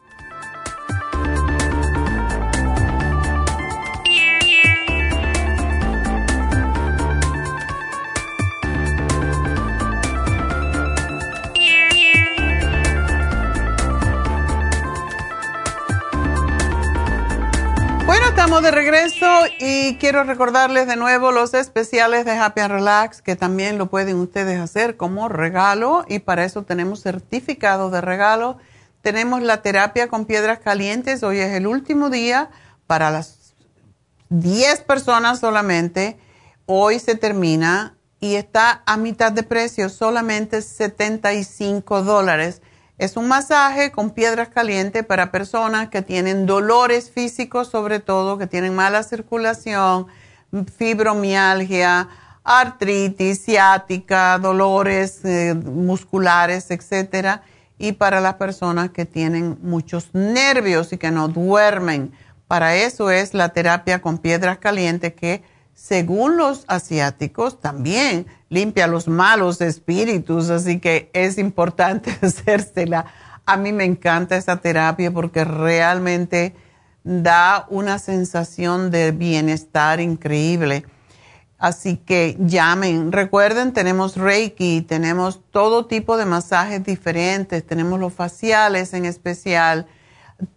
C: Estamos de regreso y quiero recordarles de nuevo los especiales de Happy and Relax que también lo pueden ustedes hacer como regalo y para eso tenemos certificado de regalo. Tenemos la terapia con piedras calientes, hoy es el último día para las 10 personas solamente. Hoy se termina y está a mitad de precio, solamente 75 dólares es un masaje con piedras calientes para personas que tienen dolores físicos, sobre todo, que tienen mala circulación, fibromialgia, artritis, ciática, dolores eh, musculares, etcétera, y para las personas que tienen muchos nervios y que no duermen. Para eso es la terapia con piedras calientes que según los asiáticos, también limpia los malos espíritus, así que es importante hacérsela. A mí me encanta esa terapia porque realmente da una sensación de bienestar increíble. Así que llamen. Recuerden, tenemos Reiki, tenemos todo tipo de masajes diferentes, tenemos los faciales en especial.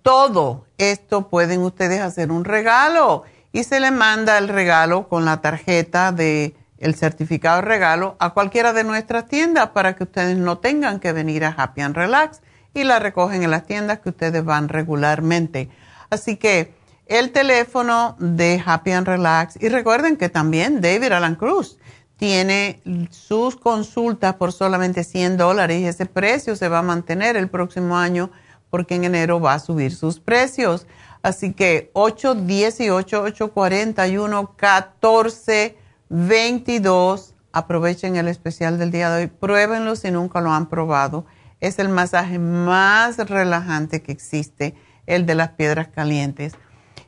C: Todo esto pueden ustedes hacer un regalo y se le manda el regalo con la tarjeta de el certificado de regalo a cualquiera de nuestras tiendas para que ustedes no tengan que venir a Happy and Relax y la recogen en las tiendas que ustedes van regularmente. Así que el teléfono de Happy and Relax y recuerden que también David Alan Cruz tiene sus consultas por solamente 100 dólares y ese precio se va a mantener el próximo año porque en enero va a subir sus precios. Así que 818-841-1422. Aprovechen el especial del día de hoy. Pruébenlo si nunca lo han probado. Es el masaje más relajante que existe, el de las piedras calientes.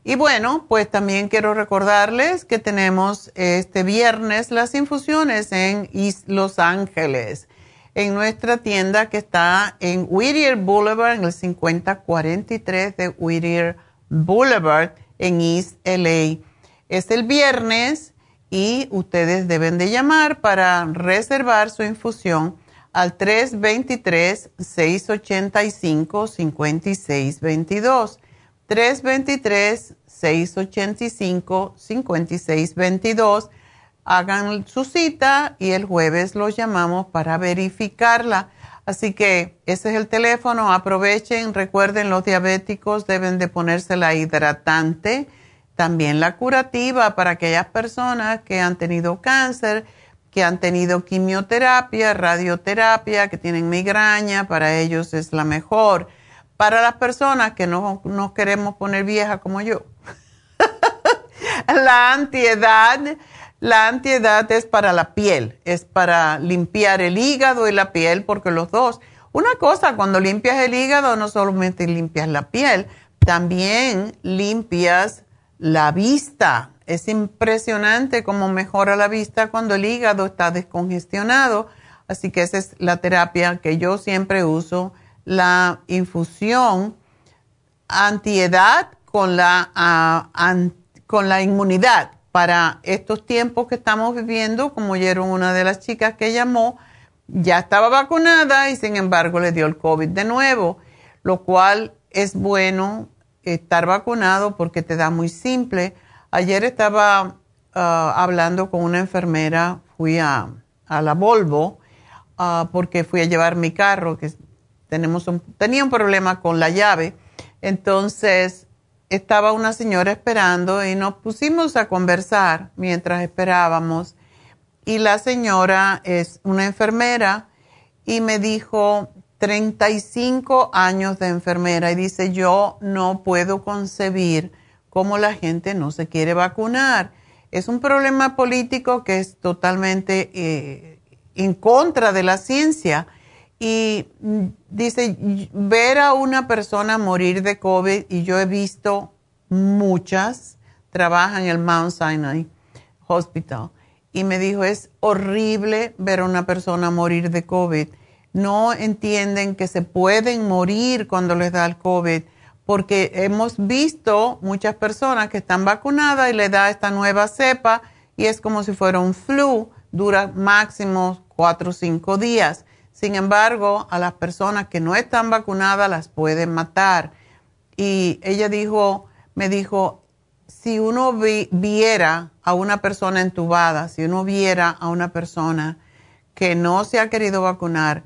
C: Y bueno, pues también quiero recordarles que tenemos este viernes las infusiones en Los Ángeles, en nuestra tienda que está en Whittier Boulevard, en el 5043 de Whittier Boulevard en East LA. Es el viernes y ustedes deben de llamar para reservar su infusión al 323-685-5622. 323-685-5622. Hagan su cita y el jueves los llamamos para verificarla. Así que ese es el teléfono, aprovechen, recuerden los diabéticos deben de ponerse la hidratante, también la curativa para aquellas personas que han tenido cáncer, que han tenido quimioterapia, radioterapia, que tienen migraña, para ellos es la mejor. Para las personas que no nos queremos poner vieja como yo, la antiedad la antiedad es para la piel, es para limpiar el hígado y la piel, porque los dos. Una cosa, cuando limpias el hígado, no solamente limpias la piel, también limpias la vista. Es impresionante cómo mejora la vista cuando el hígado está descongestionado. Así que esa es la terapia que yo siempre uso, la infusión antiedad con la, uh, con la inmunidad para estos tiempos que estamos viviendo, como oyeron una de las chicas que llamó, ya estaba vacunada y sin embargo le dio el COVID de nuevo, lo cual es bueno estar vacunado porque te da muy simple. Ayer estaba ah, hablando con una enfermera, fui a, la Volvo ah, porque fui a llevar mi carro, que tenemos tenía un problema con la llave. Entonces estaba una señora esperando y nos pusimos a conversar mientras esperábamos. Y la señora es una enfermera y me dijo 35 años de enfermera y dice, yo no puedo concebir cómo la gente no se quiere vacunar. Es un problema político que es totalmente eh, en contra de la ciencia y dice, ver a una persona morir de COVID, y yo he visto muchas, trabaja en el Mount Sinai Hospital, y me dijo, es horrible ver a una persona morir de COVID. No entienden que se pueden morir cuando les da el COVID, porque hemos visto muchas personas que están vacunadas y le da esta nueva cepa y es como si fuera un flu, dura máximo cuatro o cinco días sin embargo, a las personas que no están vacunadas las pueden matar. Y ella dijo, me dijo, si uno viera a una persona entubada, si uno viera a una persona que no se ha querido vacunar,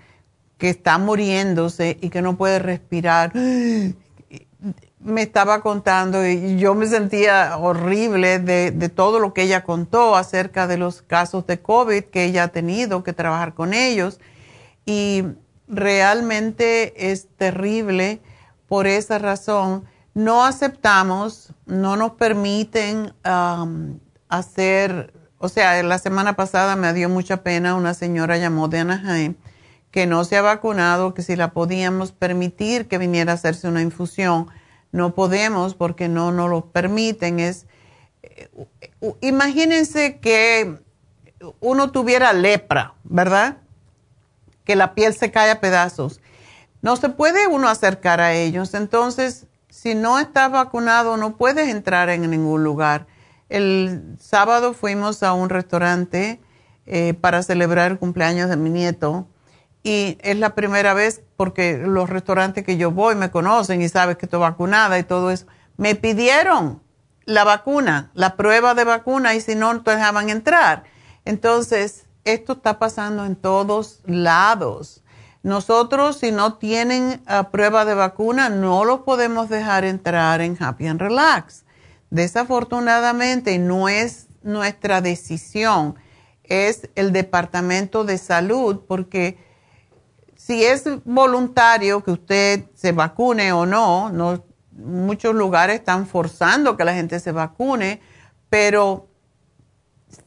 C: que está muriéndose y que no puede respirar, me estaba contando y yo me sentía horrible de, de, todo lo que ella contó acerca de los casos de COVID que ella ha tenido que trabajar con ellos. Y realmente es terrible por esa razón. No aceptamos, no nos permiten um, hacer, o sea, la semana pasada me dio mucha pena, una señora llamó de Anaheim que no se ha vacunado, que si la podíamos permitir que viniera a hacerse una infusión no podemos porque no nos lo permiten. Es, eh, imagínense que uno tuviera lepra, ¿verdad? Que la piel se cae a pedazos. No se puede uno acercar a ellos. Entonces, si no estás vacunado, no puedes entrar en ningún lugar. El sábado fuimos a un restaurante eh, para celebrar el cumpleaños de mi nieto y es la primera vez porque los restaurantes que yo voy me conocen y saben que estoy vacunada y todo eso. Me pidieron la vacuna, la prueba de vacuna y si no, no te dejaban entrar. Entonces, esto está pasando en todos lados. Nosotros, si no tienen ah, prueba de vacuna, no los podemos dejar entrar en Happy and Relax. Desafortunadamente, no es nuestra decisión, es el Departamento de Salud, porque si es voluntario que usted se vacune o no, no muchos lugares están forzando que la gente se vacune, pero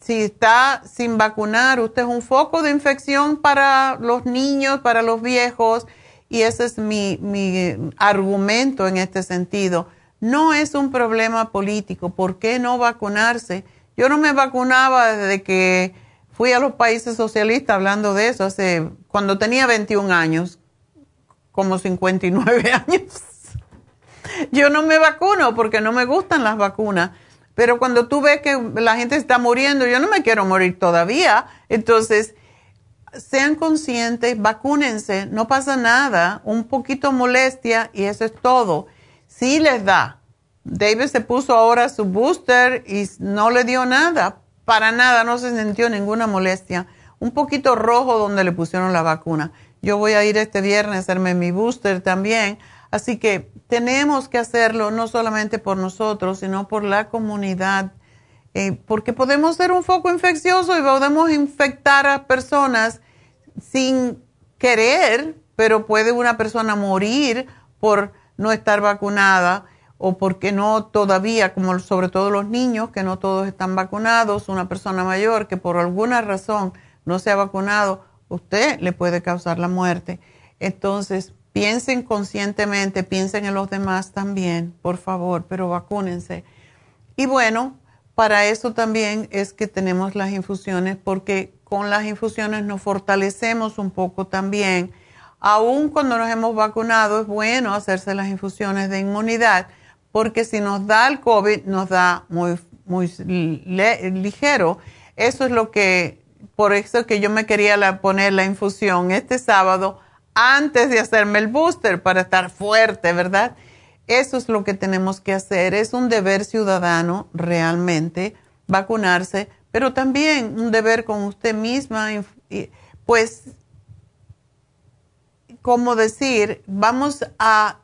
C: si está sin vacunar, usted es un foco de infección para los niños, para los viejos, y ese es mi, mi argumento en este sentido. No es un problema político. ¿Por qué no vacunarse? Yo no me vacunaba desde que Fui a los países socialistas hablando de eso hace, cuando tenía 21 años, como 59 años. Yo no me vacuno porque no me gustan las vacunas. Pero cuando tú ves que la gente está muriendo, yo no me quiero morir todavía. Entonces, sean conscientes, vacúnense, no pasa nada, un poquito molestia y eso es todo. Si les da. David se puso ahora su booster y no le dio nada para nada, no se sintió ninguna molestia. Un poquito rojo donde le pusieron la vacuna. Yo voy a ir este viernes a hacerme mi booster también. Así que tenemos que hacerlo no solamente por nosotros, sino por la comunidad. Eh, porque podemos ser un foco infeccioso y podemos infectar a personas sin querer, pero puede una persona morir por no estar vacunada o porque no todavía, como sobre todo los niños, que no todos están vacunados, una persona mayor que por alguna razón no se ha vacunado, usted le puede causar la muerte. Entonces, piensen conscientemente, piensen en los demás también, por favor, pero vacúnense. Y bueno, para eso también es que tenemos las infusiones, porque con las infusiones nos fortalecemos un poco también. Aún cuando nos hemos vacunado, es bueno hacerse las infusiones de inmunidad porque si nos da el COVID, nos da muy, muy ligero. Eso es lo que, por eso que yo me quería poner la infusión este sábado antes de hacerme el booster para estar fuerte, ¿verdad? Eso es lo que tenemos que hacer. Es un deber ciudadano realmente vacunarse, pero también un deber con usted misma. Pues, como decir, vamos a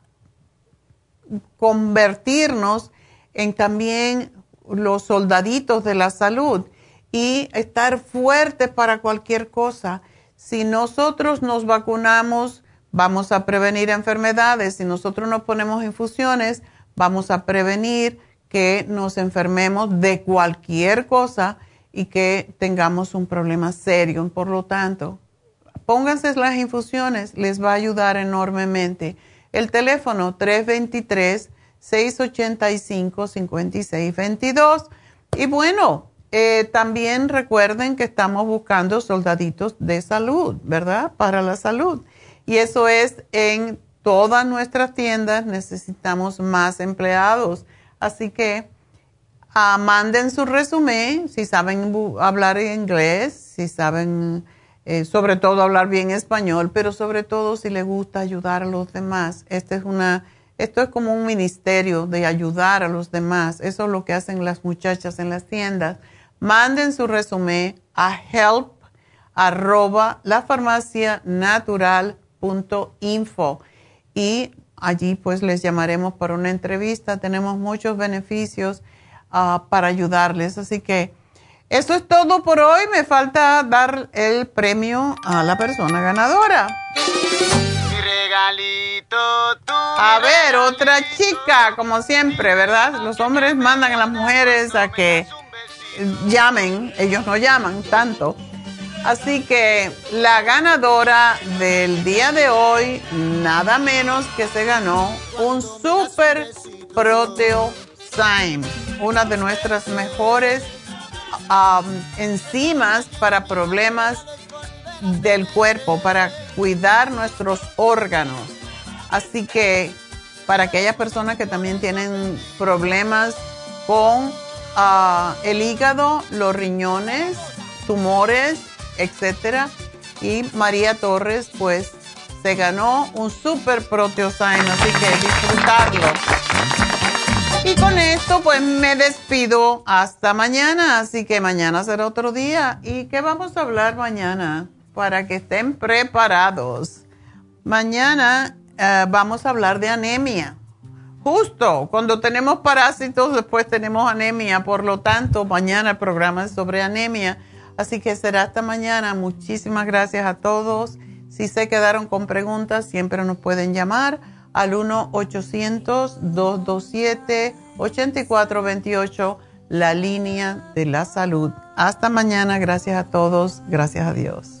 C: convertirnos en también los soldaditos de la salud y estar fuertes para cualquier cosa. Si nosotros nos vacunamos, vamos a prevenir enfermedades. Si nosotros nos ponemos infusiones, vamos a prevenir que nos enfermemos de cualquier cosa y que tengamos un problema serio. Por lo tanto, pónganse las infusiones, les va a ayudar enormemente. El teléfono 323-685-5622. Y bueno, eh, también recuerden que estamos buscando soldaditos de salud, ¿verdad? Para la salud. Y eso es en todas nuestras tiendas, necesitamos más empleados. Así que ah, manden su resumen, si saben hablar inglés, si saben eh, sobre todo hablar bien español, pero sobre todo si le gusta ayudar a los demás. Esta es una Esto es como un ministerio de ayudar a los demás. Eso es lo que hacen las muchachas en las tiendas. Manden su resumen a help arroba lafarmacianatural.info y allí pues les llamaremos para una entrevista. Tenemos muchos beneficios ah, para ayudarles. Así que eso es todo por hoy. Me falta dar el premio a la persona ganadora. A ver, otra chica, como siempre, ¿verdad? Los hombres mandan a las mujeres a que llamen, ellos no llaman tanto. Así que la ganadora del día de hoy, nada menos que se ganó un super proteo una de nuestras mejores enzimas para problemas del cuerpo, para cuidar nuestros órganos. Así que para aquellas personas que también tienen problemas con el hígado, los riñones, tumores, etcétera. Y María Torres, pues, se ganó un super proteosign, así que disfrutarlo. Y con esto, pues, me despido hasta mañana, así que mañana será otro día. ¿Y qué vamos a hablar mañana? Para que estén preparados. Mañana eh, vamos a hablar de anemia. Justo, cuando tenemos parásitos, después tenemos anemia. Por lo tanto, mañana el programa es sobre anemia Así que será hasta mañana. Muchísimas gracias a todos. Si se quedaron con preguntas, siempre nos pueden llamar al 1-800-227-8428, la línea de la salud. Hasta mañana. Gracias a todos. Gracias a Dios.